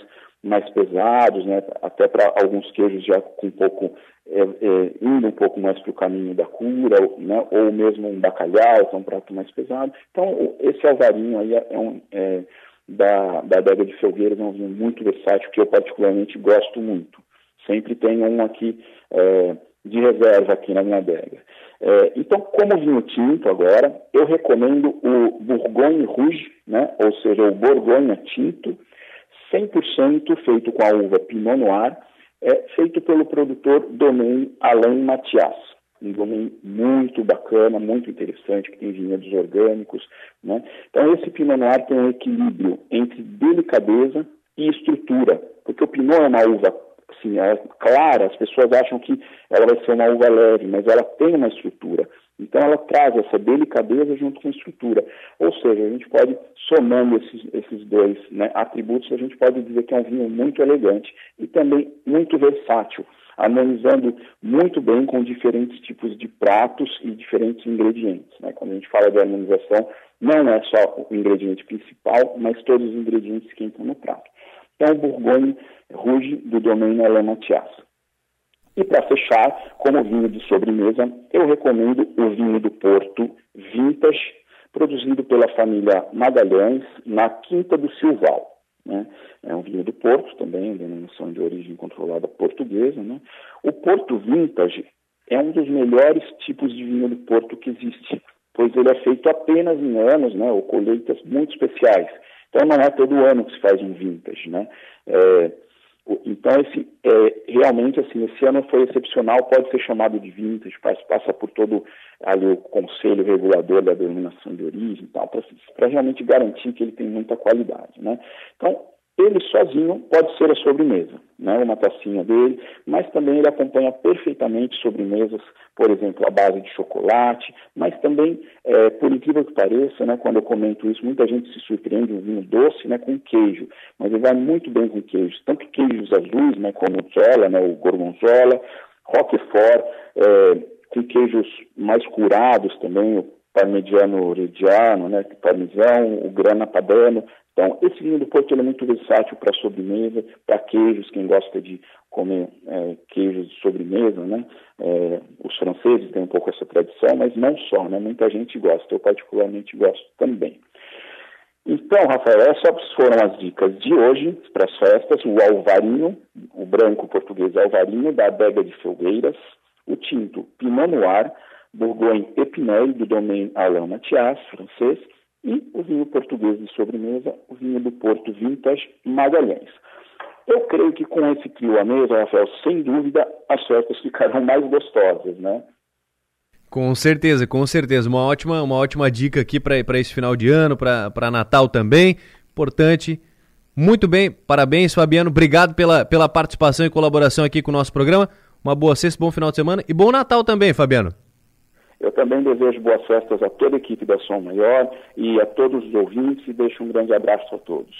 mais pesados, né, até para alguns queijos já com um pouco, é, é, indo um pouco mais para o caminho da cura, né, ou mesmo um bacalhau, que é um prato mais pesado. Então, esse alvarinho aí é um, é, da, da adega de Felgueiras, é um vinho muito versátil, que eu particularmente gosto muito. Sempre tenho um aqui é, de reserva aqui na minha adega. É, então, como vinho tinto agora, eu recomendo o Bourgogne Rouge, né, ou seja, o Borgonha Tinto, 100% feito com a uva Pinot Noir, é feito pelo produtor Domaine Alain Mathias. Um domain muito bacana, muito interessante, que tem vinhedos orgânicos. Né? Então, esse Pinot Noir tem um equilíbrio entre delicadeza e estrutura, porque o Pinot é uma uva assim, é clara, as pessoas acham que ela vai ser uma uva leve, mas ela tem uma estrutura. Então ela traz essa delicadeza junto com estrutura. Ou seja, a gente pode, somando esses, esses dois né, atributos, a gente pode dizer que é um vinho muito elegante e também muito versátil, harmonizando muito bem com diferentes tipos de pratos e diferentes ingredientes. Né? Quando a gente fala de harmonização, não é só o ingrediente principal, mas todos os ingredientes que entram no prato. Então, o Bourgogne Rouge do domínio Alain Mathias. E para fechar, como vinho de sobremesa, eu recomendo o vinho do Porto Vintage, produzido pela família Magalhães, na Quinta do Silval. Né? É um vinho do Porto também, denominação de origem controlada portuguesa. Né? O Porto Vintage é um dos melhores tipos de vinho do Porto que existe, pois ele é feito apenas em anos, né, ou colheitas muito especiais. Então não é todo ano que se faz um vintage, né? É, então, esse, é, realmente, assim, esse ano foi excepcional, pode ser chamado de vintage, passa, passa por todo ali o conselho regulador da denominação de origem e tal, para realmente garantir que ele tem muita qualidade, né? Então, Ele sozinho pode ser a sobremesa, né, uma tacinha dele, mas também ele acompanha perfeitamente sobremesas, por exemplo, à base de chocolate, mas também, é, por incrível que pareça, né, quando eu comento isso, muita gente se surpreende um vinho doce né, com queijo, mas ele vai muito bem com queijos, tanto queijos azuis, né, como o Zola, né, o Gorgonzola, Roquefort, é, com queijos mais curados também, o parmigiano reggiano, né, parmesão, o grana padano, então, esse vinho do Porto é muito versátil para sobremesa, para queijos, quem gosta de comer é, queijos de sobremesa, né? É, os franceses têm um pouco essa tradição, mas não só, né? Muita gente gosta, eu particularmente gosto também. Então, Rafael, essas foram as dicas de hoje para as festas. O alvarinho, o branco português alvarinho, da adega de Felgueiras, o tinto Pinot Noir, Bourgogne Epinel, do domaine Alain Mathias, francês, e o vinho português de sobremesa, o vinho do Porto Vintage Magalhães. Eu creio que com esse trio à mesa, Rafael, sem dúvida, as festas ficarão mais gostosas, né? Com certeza, com certeza. Uma ótima, uma ótima dica aqui para esse final de ano, para Natal também. Importante. Muito bem, parabéns, Fabiano. Obrigado pela, pela participação e colaboração aqui com o nosso programa. Uma boa sexta, bom final de semana e bom Natal também, Fabiano. Eu também desejo boas festas a toda a equipe da Som Maior e a todos os ouvintes e deixo um grande abraço a todos.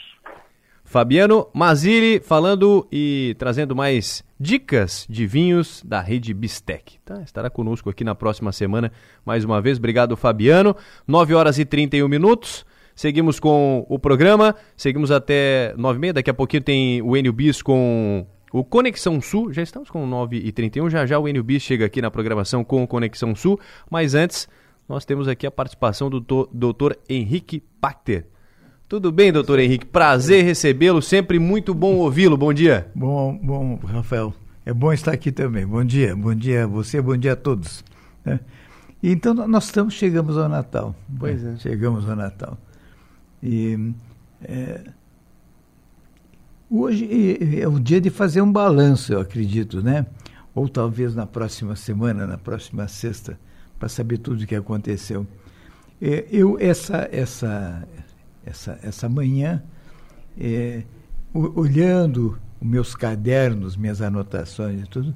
Fabiano Mazili falando e trazendo mais dicas de vinhos da rede Bistec. Tá? Estará conosco aqui na próxima semana mais uma vez. Obrigado, Fabiano. 9 horas e 31 minutos. Seguimos com o programa, seguimos até 9h30. Daqui a pouquinho tem o Enio Bis com o Conexão Sul, já estamos com 9 e 31 já já o NUB chega aqui na programação com o Conexão Sul, mas antes nós temos aqui a participação do doutor Henrique Pachter. Tudo bem, doutor Henrique? Prazer recebê-lo, sempre muito bom ouvi-lo. Bom dia. Bom, bom, Rafael. É bom estar aqui também. Bom dia, bom dia a você, bom dia a todos. Né? Então nós estamos, chegamos ao Natal. Pois né? é. Chegamos ao Natal. E é, Hoje é o dia de fazer um balanço, eu acredito, né? Ou talvez na próxima semana, na próxima sexta, para saber tudo o que aconteceu. É, eu essa essa essa essa manhã, é, olhando os meus cadernos, minhas anotações e tudo,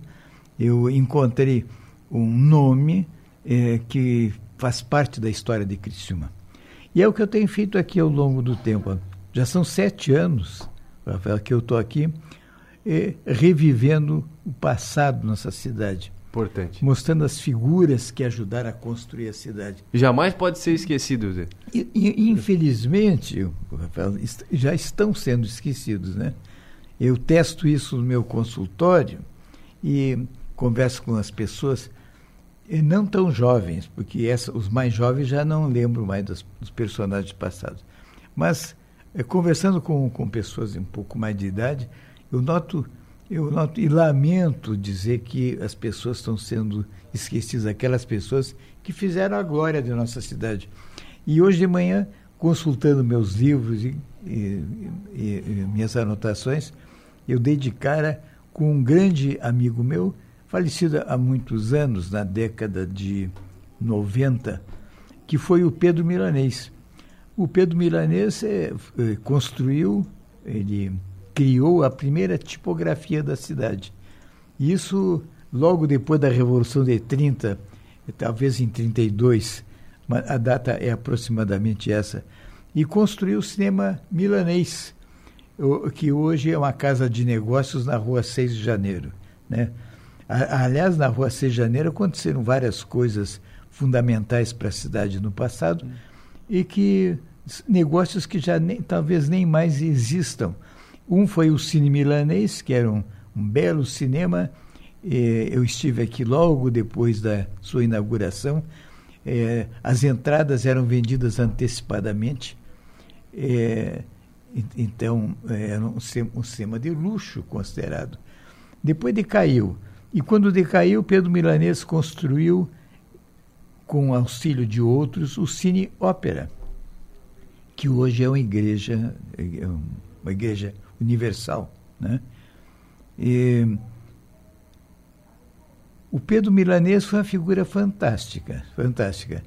eu encontrei um nome é, que faz parte da história de Criciúma. E é o que eu tenho feito aqui ao longo do tempo. Já são sete anos Rafael, que eu estou aqui é, revivendo o passado nessa cidade. Importante. Mostrando as figuras que ajudaram a construir a cidade. Jamais pode ser esquecido, Zé. E, e, infelizmente, Rafael, já estão sendo esquecidos, né? Eu testo isso no meu consultório e converso com as pessoas não tão jovens, porque essa, os mais jovens já não lembram mais dos, dos personagens passados. Mas conversando com, com pessoas um pouco mais de idade, eu noto, eu noto e lamento dizer que as pessoas estão sendo esquecidas, aquelas pessoas que fizeram a glória de nossa cidade. E hoje de manhã, consultando meus livros e, e, e, e minhas anotações, eu dei de cara com um grande amigo meu, falecido há muitos anos, na década de 90, que foi o Pedro Milanês. O Pedro Milanês é, construiu, ele criou a primeira tipografia da cidade. Isso logo depois da Revolução de 30, talvez em 32, a data é aproximadamente essa, e construiu o cinema milanês, que hoje é uma casa de negócios na rua 6 de janeiro. Né? Aliás, na rua 6 de janeiro aconteceram várias coisas fundamentais para a cidade no passado e que negócios que já nem, talvez nem mais existam. Um foi o Cine Milanês, que era um, um belo cinema. eu estive aqui logo depois da sua inauguração. as entradas eram vendidas antecipadamente. então, era um, um cinema de luxo considerado. Depois decaiu. E quando decaiu, Pedro Milanês construiu, com auxílio de outros, o Cine Ópera que hoje é uma igreja, é uma igreja universal. Né? E o Pedro Milanês foi uma figura fantástica, fantástica.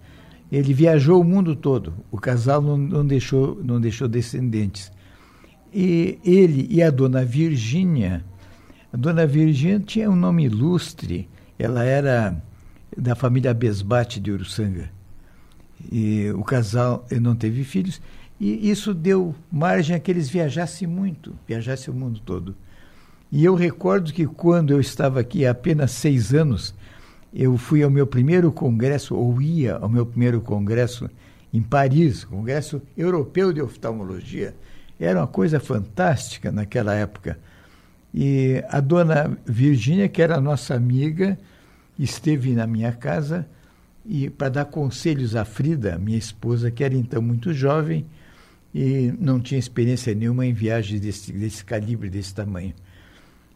Ele viajou o mundo todo. O casal não, não deixou, não deixou descendentes. e ele e a dona Virgínia, a dona Virgínia tinha um nome ilustre, ela era da família Besbate de Uruçanga. E o casal não teve filhos, e isso deu margem a que eles viajassem muito, viajassem o mundo todo. E eu recordo que quando eu estava aqui há apenas seis anos, eu fui ao meu primeiro congresso, ou ia ao meu primeiro congresso em Paris, Congresso Europeu de Oftalmologia. Era uma coisa fantástica naquela época. E a dona Virgínia, que era nossa amiga, esteve na minha casa e para dar conselhos à Frida, minha esposa, que era então muito jovem e não tinha experiência nenhuma em viagens desse, desse calibre, desse tamanho.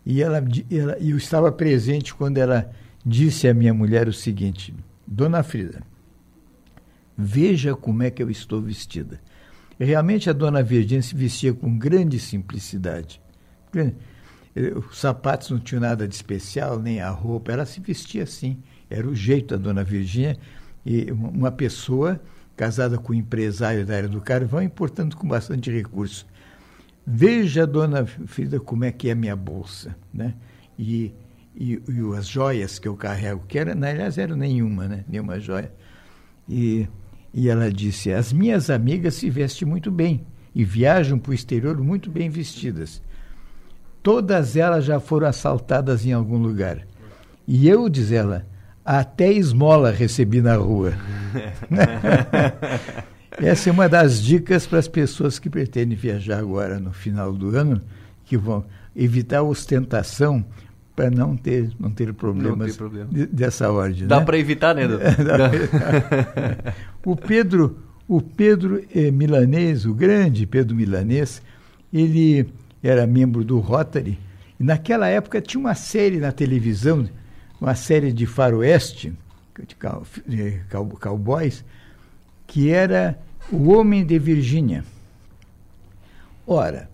E ela, ela, eu estava presente quando ela disse à minha mulher o seguinte: Dona Frida, veja como é que eu estou vestida. Realmente a dona Virgínia se vestia com grande simplicidade. Os sapatos não tinham nada de especial, nem a roupa, ela se vestia assim. Era o jeito da dona Virgínia. Uma pessoa casada com um empresário da área do carvão e, portanto, com bastante recurso. Veja, dona Frida, como é que é a minha bolsa, né? E, e, e as joias que eu carrego, que era, na aliás, eram nenhuma, né? Nenhuma joia. E, e ela disse, as minhas amigas se vestem muito bem e viajam para o exterior muito bem vestidas. Todas elas já foram assaltadas em algum lugar. E eu, diz ela, até esmola recebi na rua. Essa é uma das dicas para as pessoas que pretendem viajar agora no final do ano, que vão evitar ostentação para não ter, não ter problemas não ter problema. dessa ordem. Dá né? para evitar, né, o Pedro, o Pedro é, Milanês, o grande Pedro Milanês, ele era membro do Rotary, e naquela época tinha uma série na televisão, uma série de faroeste, de cowboys, que era o Homem de Virgínia. Ora,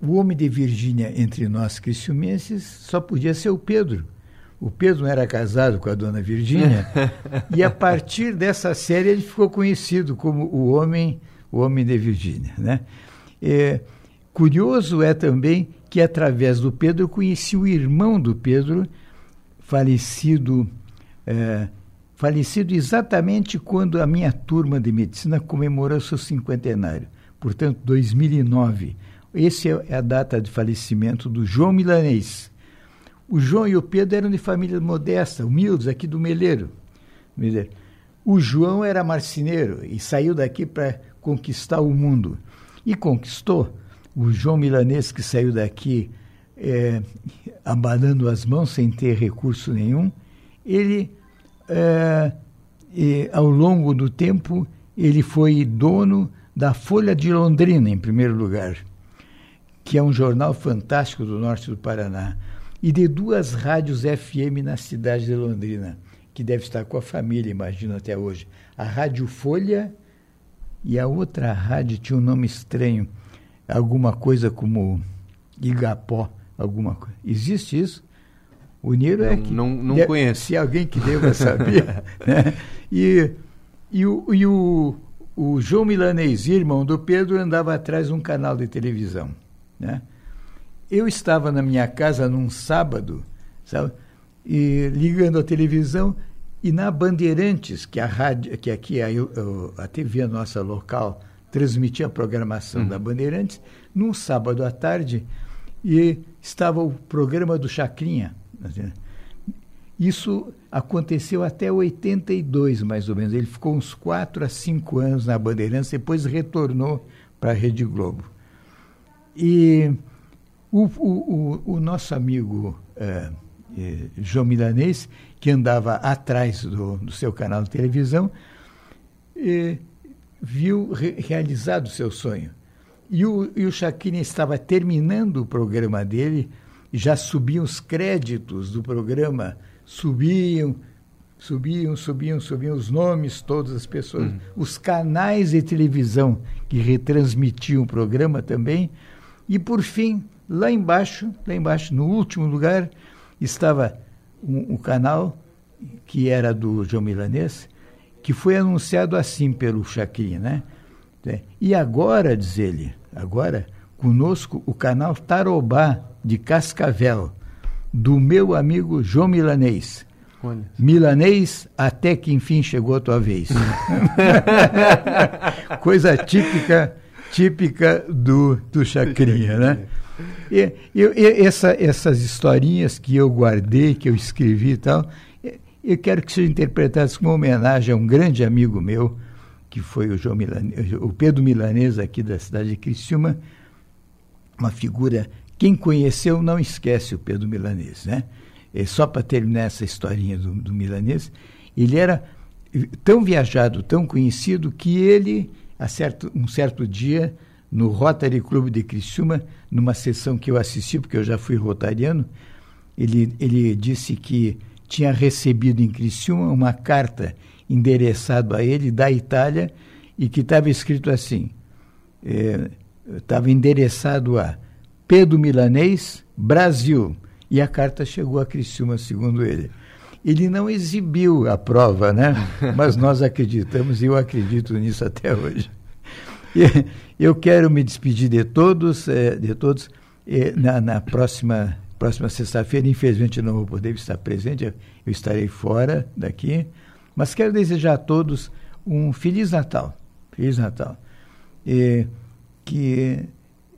o Homem de Virgínia entre nós criciumenses só podia ser o Pedro. O Pedro não era casado com a dona Virgínia, e a partir dessa série ele ficou conhecido como o Homem, o Homem de Virgínia. Né? É, curioso é também que, através do Pedro, conheci o irmão do Pedro, falecido é, falecido exatamente quando a minha turma de medicina comemorou seu cinquentenário, portanto, 2009. Essa é a data de falecimento do João Milanês. O João e o Pedro eram de família modesta, humildes, aqui do Meleiro. O João era marceneiro e saiu daqui para conquistar o mundo. E conquistou. O João Milanês, que saiu daqui é, abanando as mãos sem ter recurso nenhum, ele é, ao longo do tempo, ele foi dono da Folha de Londrina, em primeiro lugar, que é um jornal fantástico do norte do Paraná, e de duas rádios FM na cidade de Londrina, que deve estar com a família, imagino, até hoje. A Rádio Folha e a outra rádio tinha um nome estranho, alguma coisa como Igapó, alguma coisa. Existe isso? O Niro é que. Não, não conheço. Se alguém que deva saber. né? E, e, o, e o, o João Milanês, irmão do Pedro, andava atrás de um canal de televisão. Né? Eu estava na minha casa num sábado, sabe? E ligando a televisão, e na Bandeirantes, que a rádio, que aqui a, a TV nossa local transmitia a programação uhum. da Bandeirantes, num sábado à tarde, e estava o programa do Chacrinha isso aconteceu até 82, mais ou menos. Ele ficou uns 4 a 5 anos na Bandeirantes, depois retornou para a Rede Globo. E o, o, o, o nosso amigo é, é, João Milanês, que andava atrás do, do seu canal de televisão, é, viu re, realizado o seu sonho. E o, e o Chacrinha estava terminando o programa dele já subiam os créditos do programa, subiam, subiam, subiam, subiam os nomes, todas as pessoas, uhum. os canais de televisão que retransmitiam o programa também, e por fim, lá embaixo, lá embaixo, no último lugar, estava um, um canal que era do João Milanês, que foi anunciado assim pelo Chacrinha, né? E agora, diz ele, agora conosco o canal Tarobá de Cascavel, do meu amigo João Milanês. Olha. Milanês, até que enfim chegou a tua vez. Coisa típica, típica do, do Chacrinha, né? E, e, e, essa, essas historinhas que eu guardei, que eu escrevi e tal, eu quero que sejam interpretadas como homenagem a um grande amigo meu, que foi o, João Milanês, o Pedro Milanês, aqui da cidade de Criciúma, uma figura, quem conheceu não esquece o Pedro Milanês, né? É, só para terminar essa historinha do, do Milanês, ele era tão viajado, tão conhecido, que ele, a certo, um certo dia, no Rotary Club de Criciúma, numa sessão que eu assisti, porque eu já fui rotariano, ele, ele disse que tinha recebido em Criciúma uma carta endereçada a ele da Itália e que estava escrito assim, estava é, endereçado a Pedro Milanês, Brasil, e a carta chegou a Criciúma, segundo ele. Ele não exibiu a prova, né? Mas nós acreditamos e eu acredito nisso até hoje. Eu quero me despedir de todos, é, de todos na, na próxima próxima sexta-feira. Infelizmente não vou poder estar presente, eu estarei fora daqui, mas quero desejar a todos um feliz Natal, feliz Natal, e, que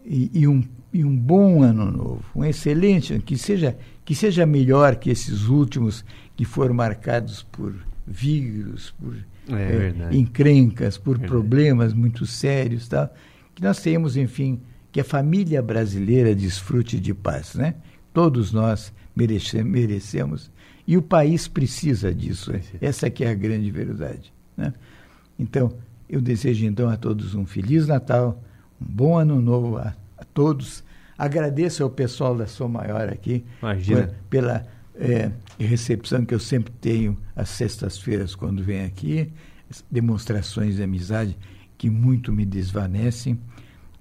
e, e um e um bom ano novo, um excelente, que seja que seja melhor que esses últimos que foram marcados por vírus, por é, é, encrencas, por verdade. problemas muito sérios, tal. Que nós tenhamos, enfim, que a família brasileira desfrute de paz, né? Todos nós merece, merecemos e o país precisa disso. Essa que é a grande verdade. Né? Então, eu desejo então a todos um feliz Natal, um bom ano novo a, a todos. Agradeço ao pessoal da Sou Maior aqui por, pela é, recepção que eu sempre tenho às sextas-feiras quando venho aqui, demonstrações de amizade que muito me desvanecem.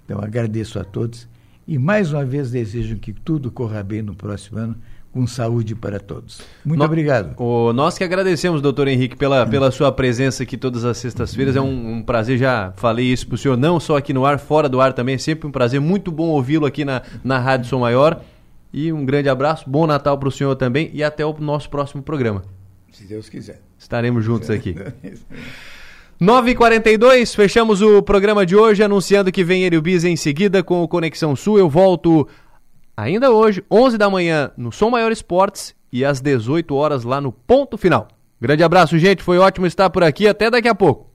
Então agradeço a todos e mais uma vez desejo que tudo corra bem no próximo ano, com saúde para todos. Muito no, obrigado. O, nós que agradecemos, doutor Henrique, pela, pela sua presença aqui todas as sextas-feiras. É um, um, prazer, já falei isso para o senhor, não só aqui no ar, fora do ar também. É sempre um prazer, muito bom ouvi-lo aqui na, na Rádio Som Maior. E um grande abraço, bom Natal para o senhor também e até o nosso próximo programa. Se Deus quiser. Estaremos juntos aqui. 9h42, fechamos o programa de hoje, anunciando que vem Enio Bis em seguida com o Conexão Sul. Eu volto ainda hoje, 11 da manhã, no Som Maior Esportes e às 18 horas lá no Ponto Final. Grande abraço, gente. Foi ótimo estar por aqui. Até daqui a pouco.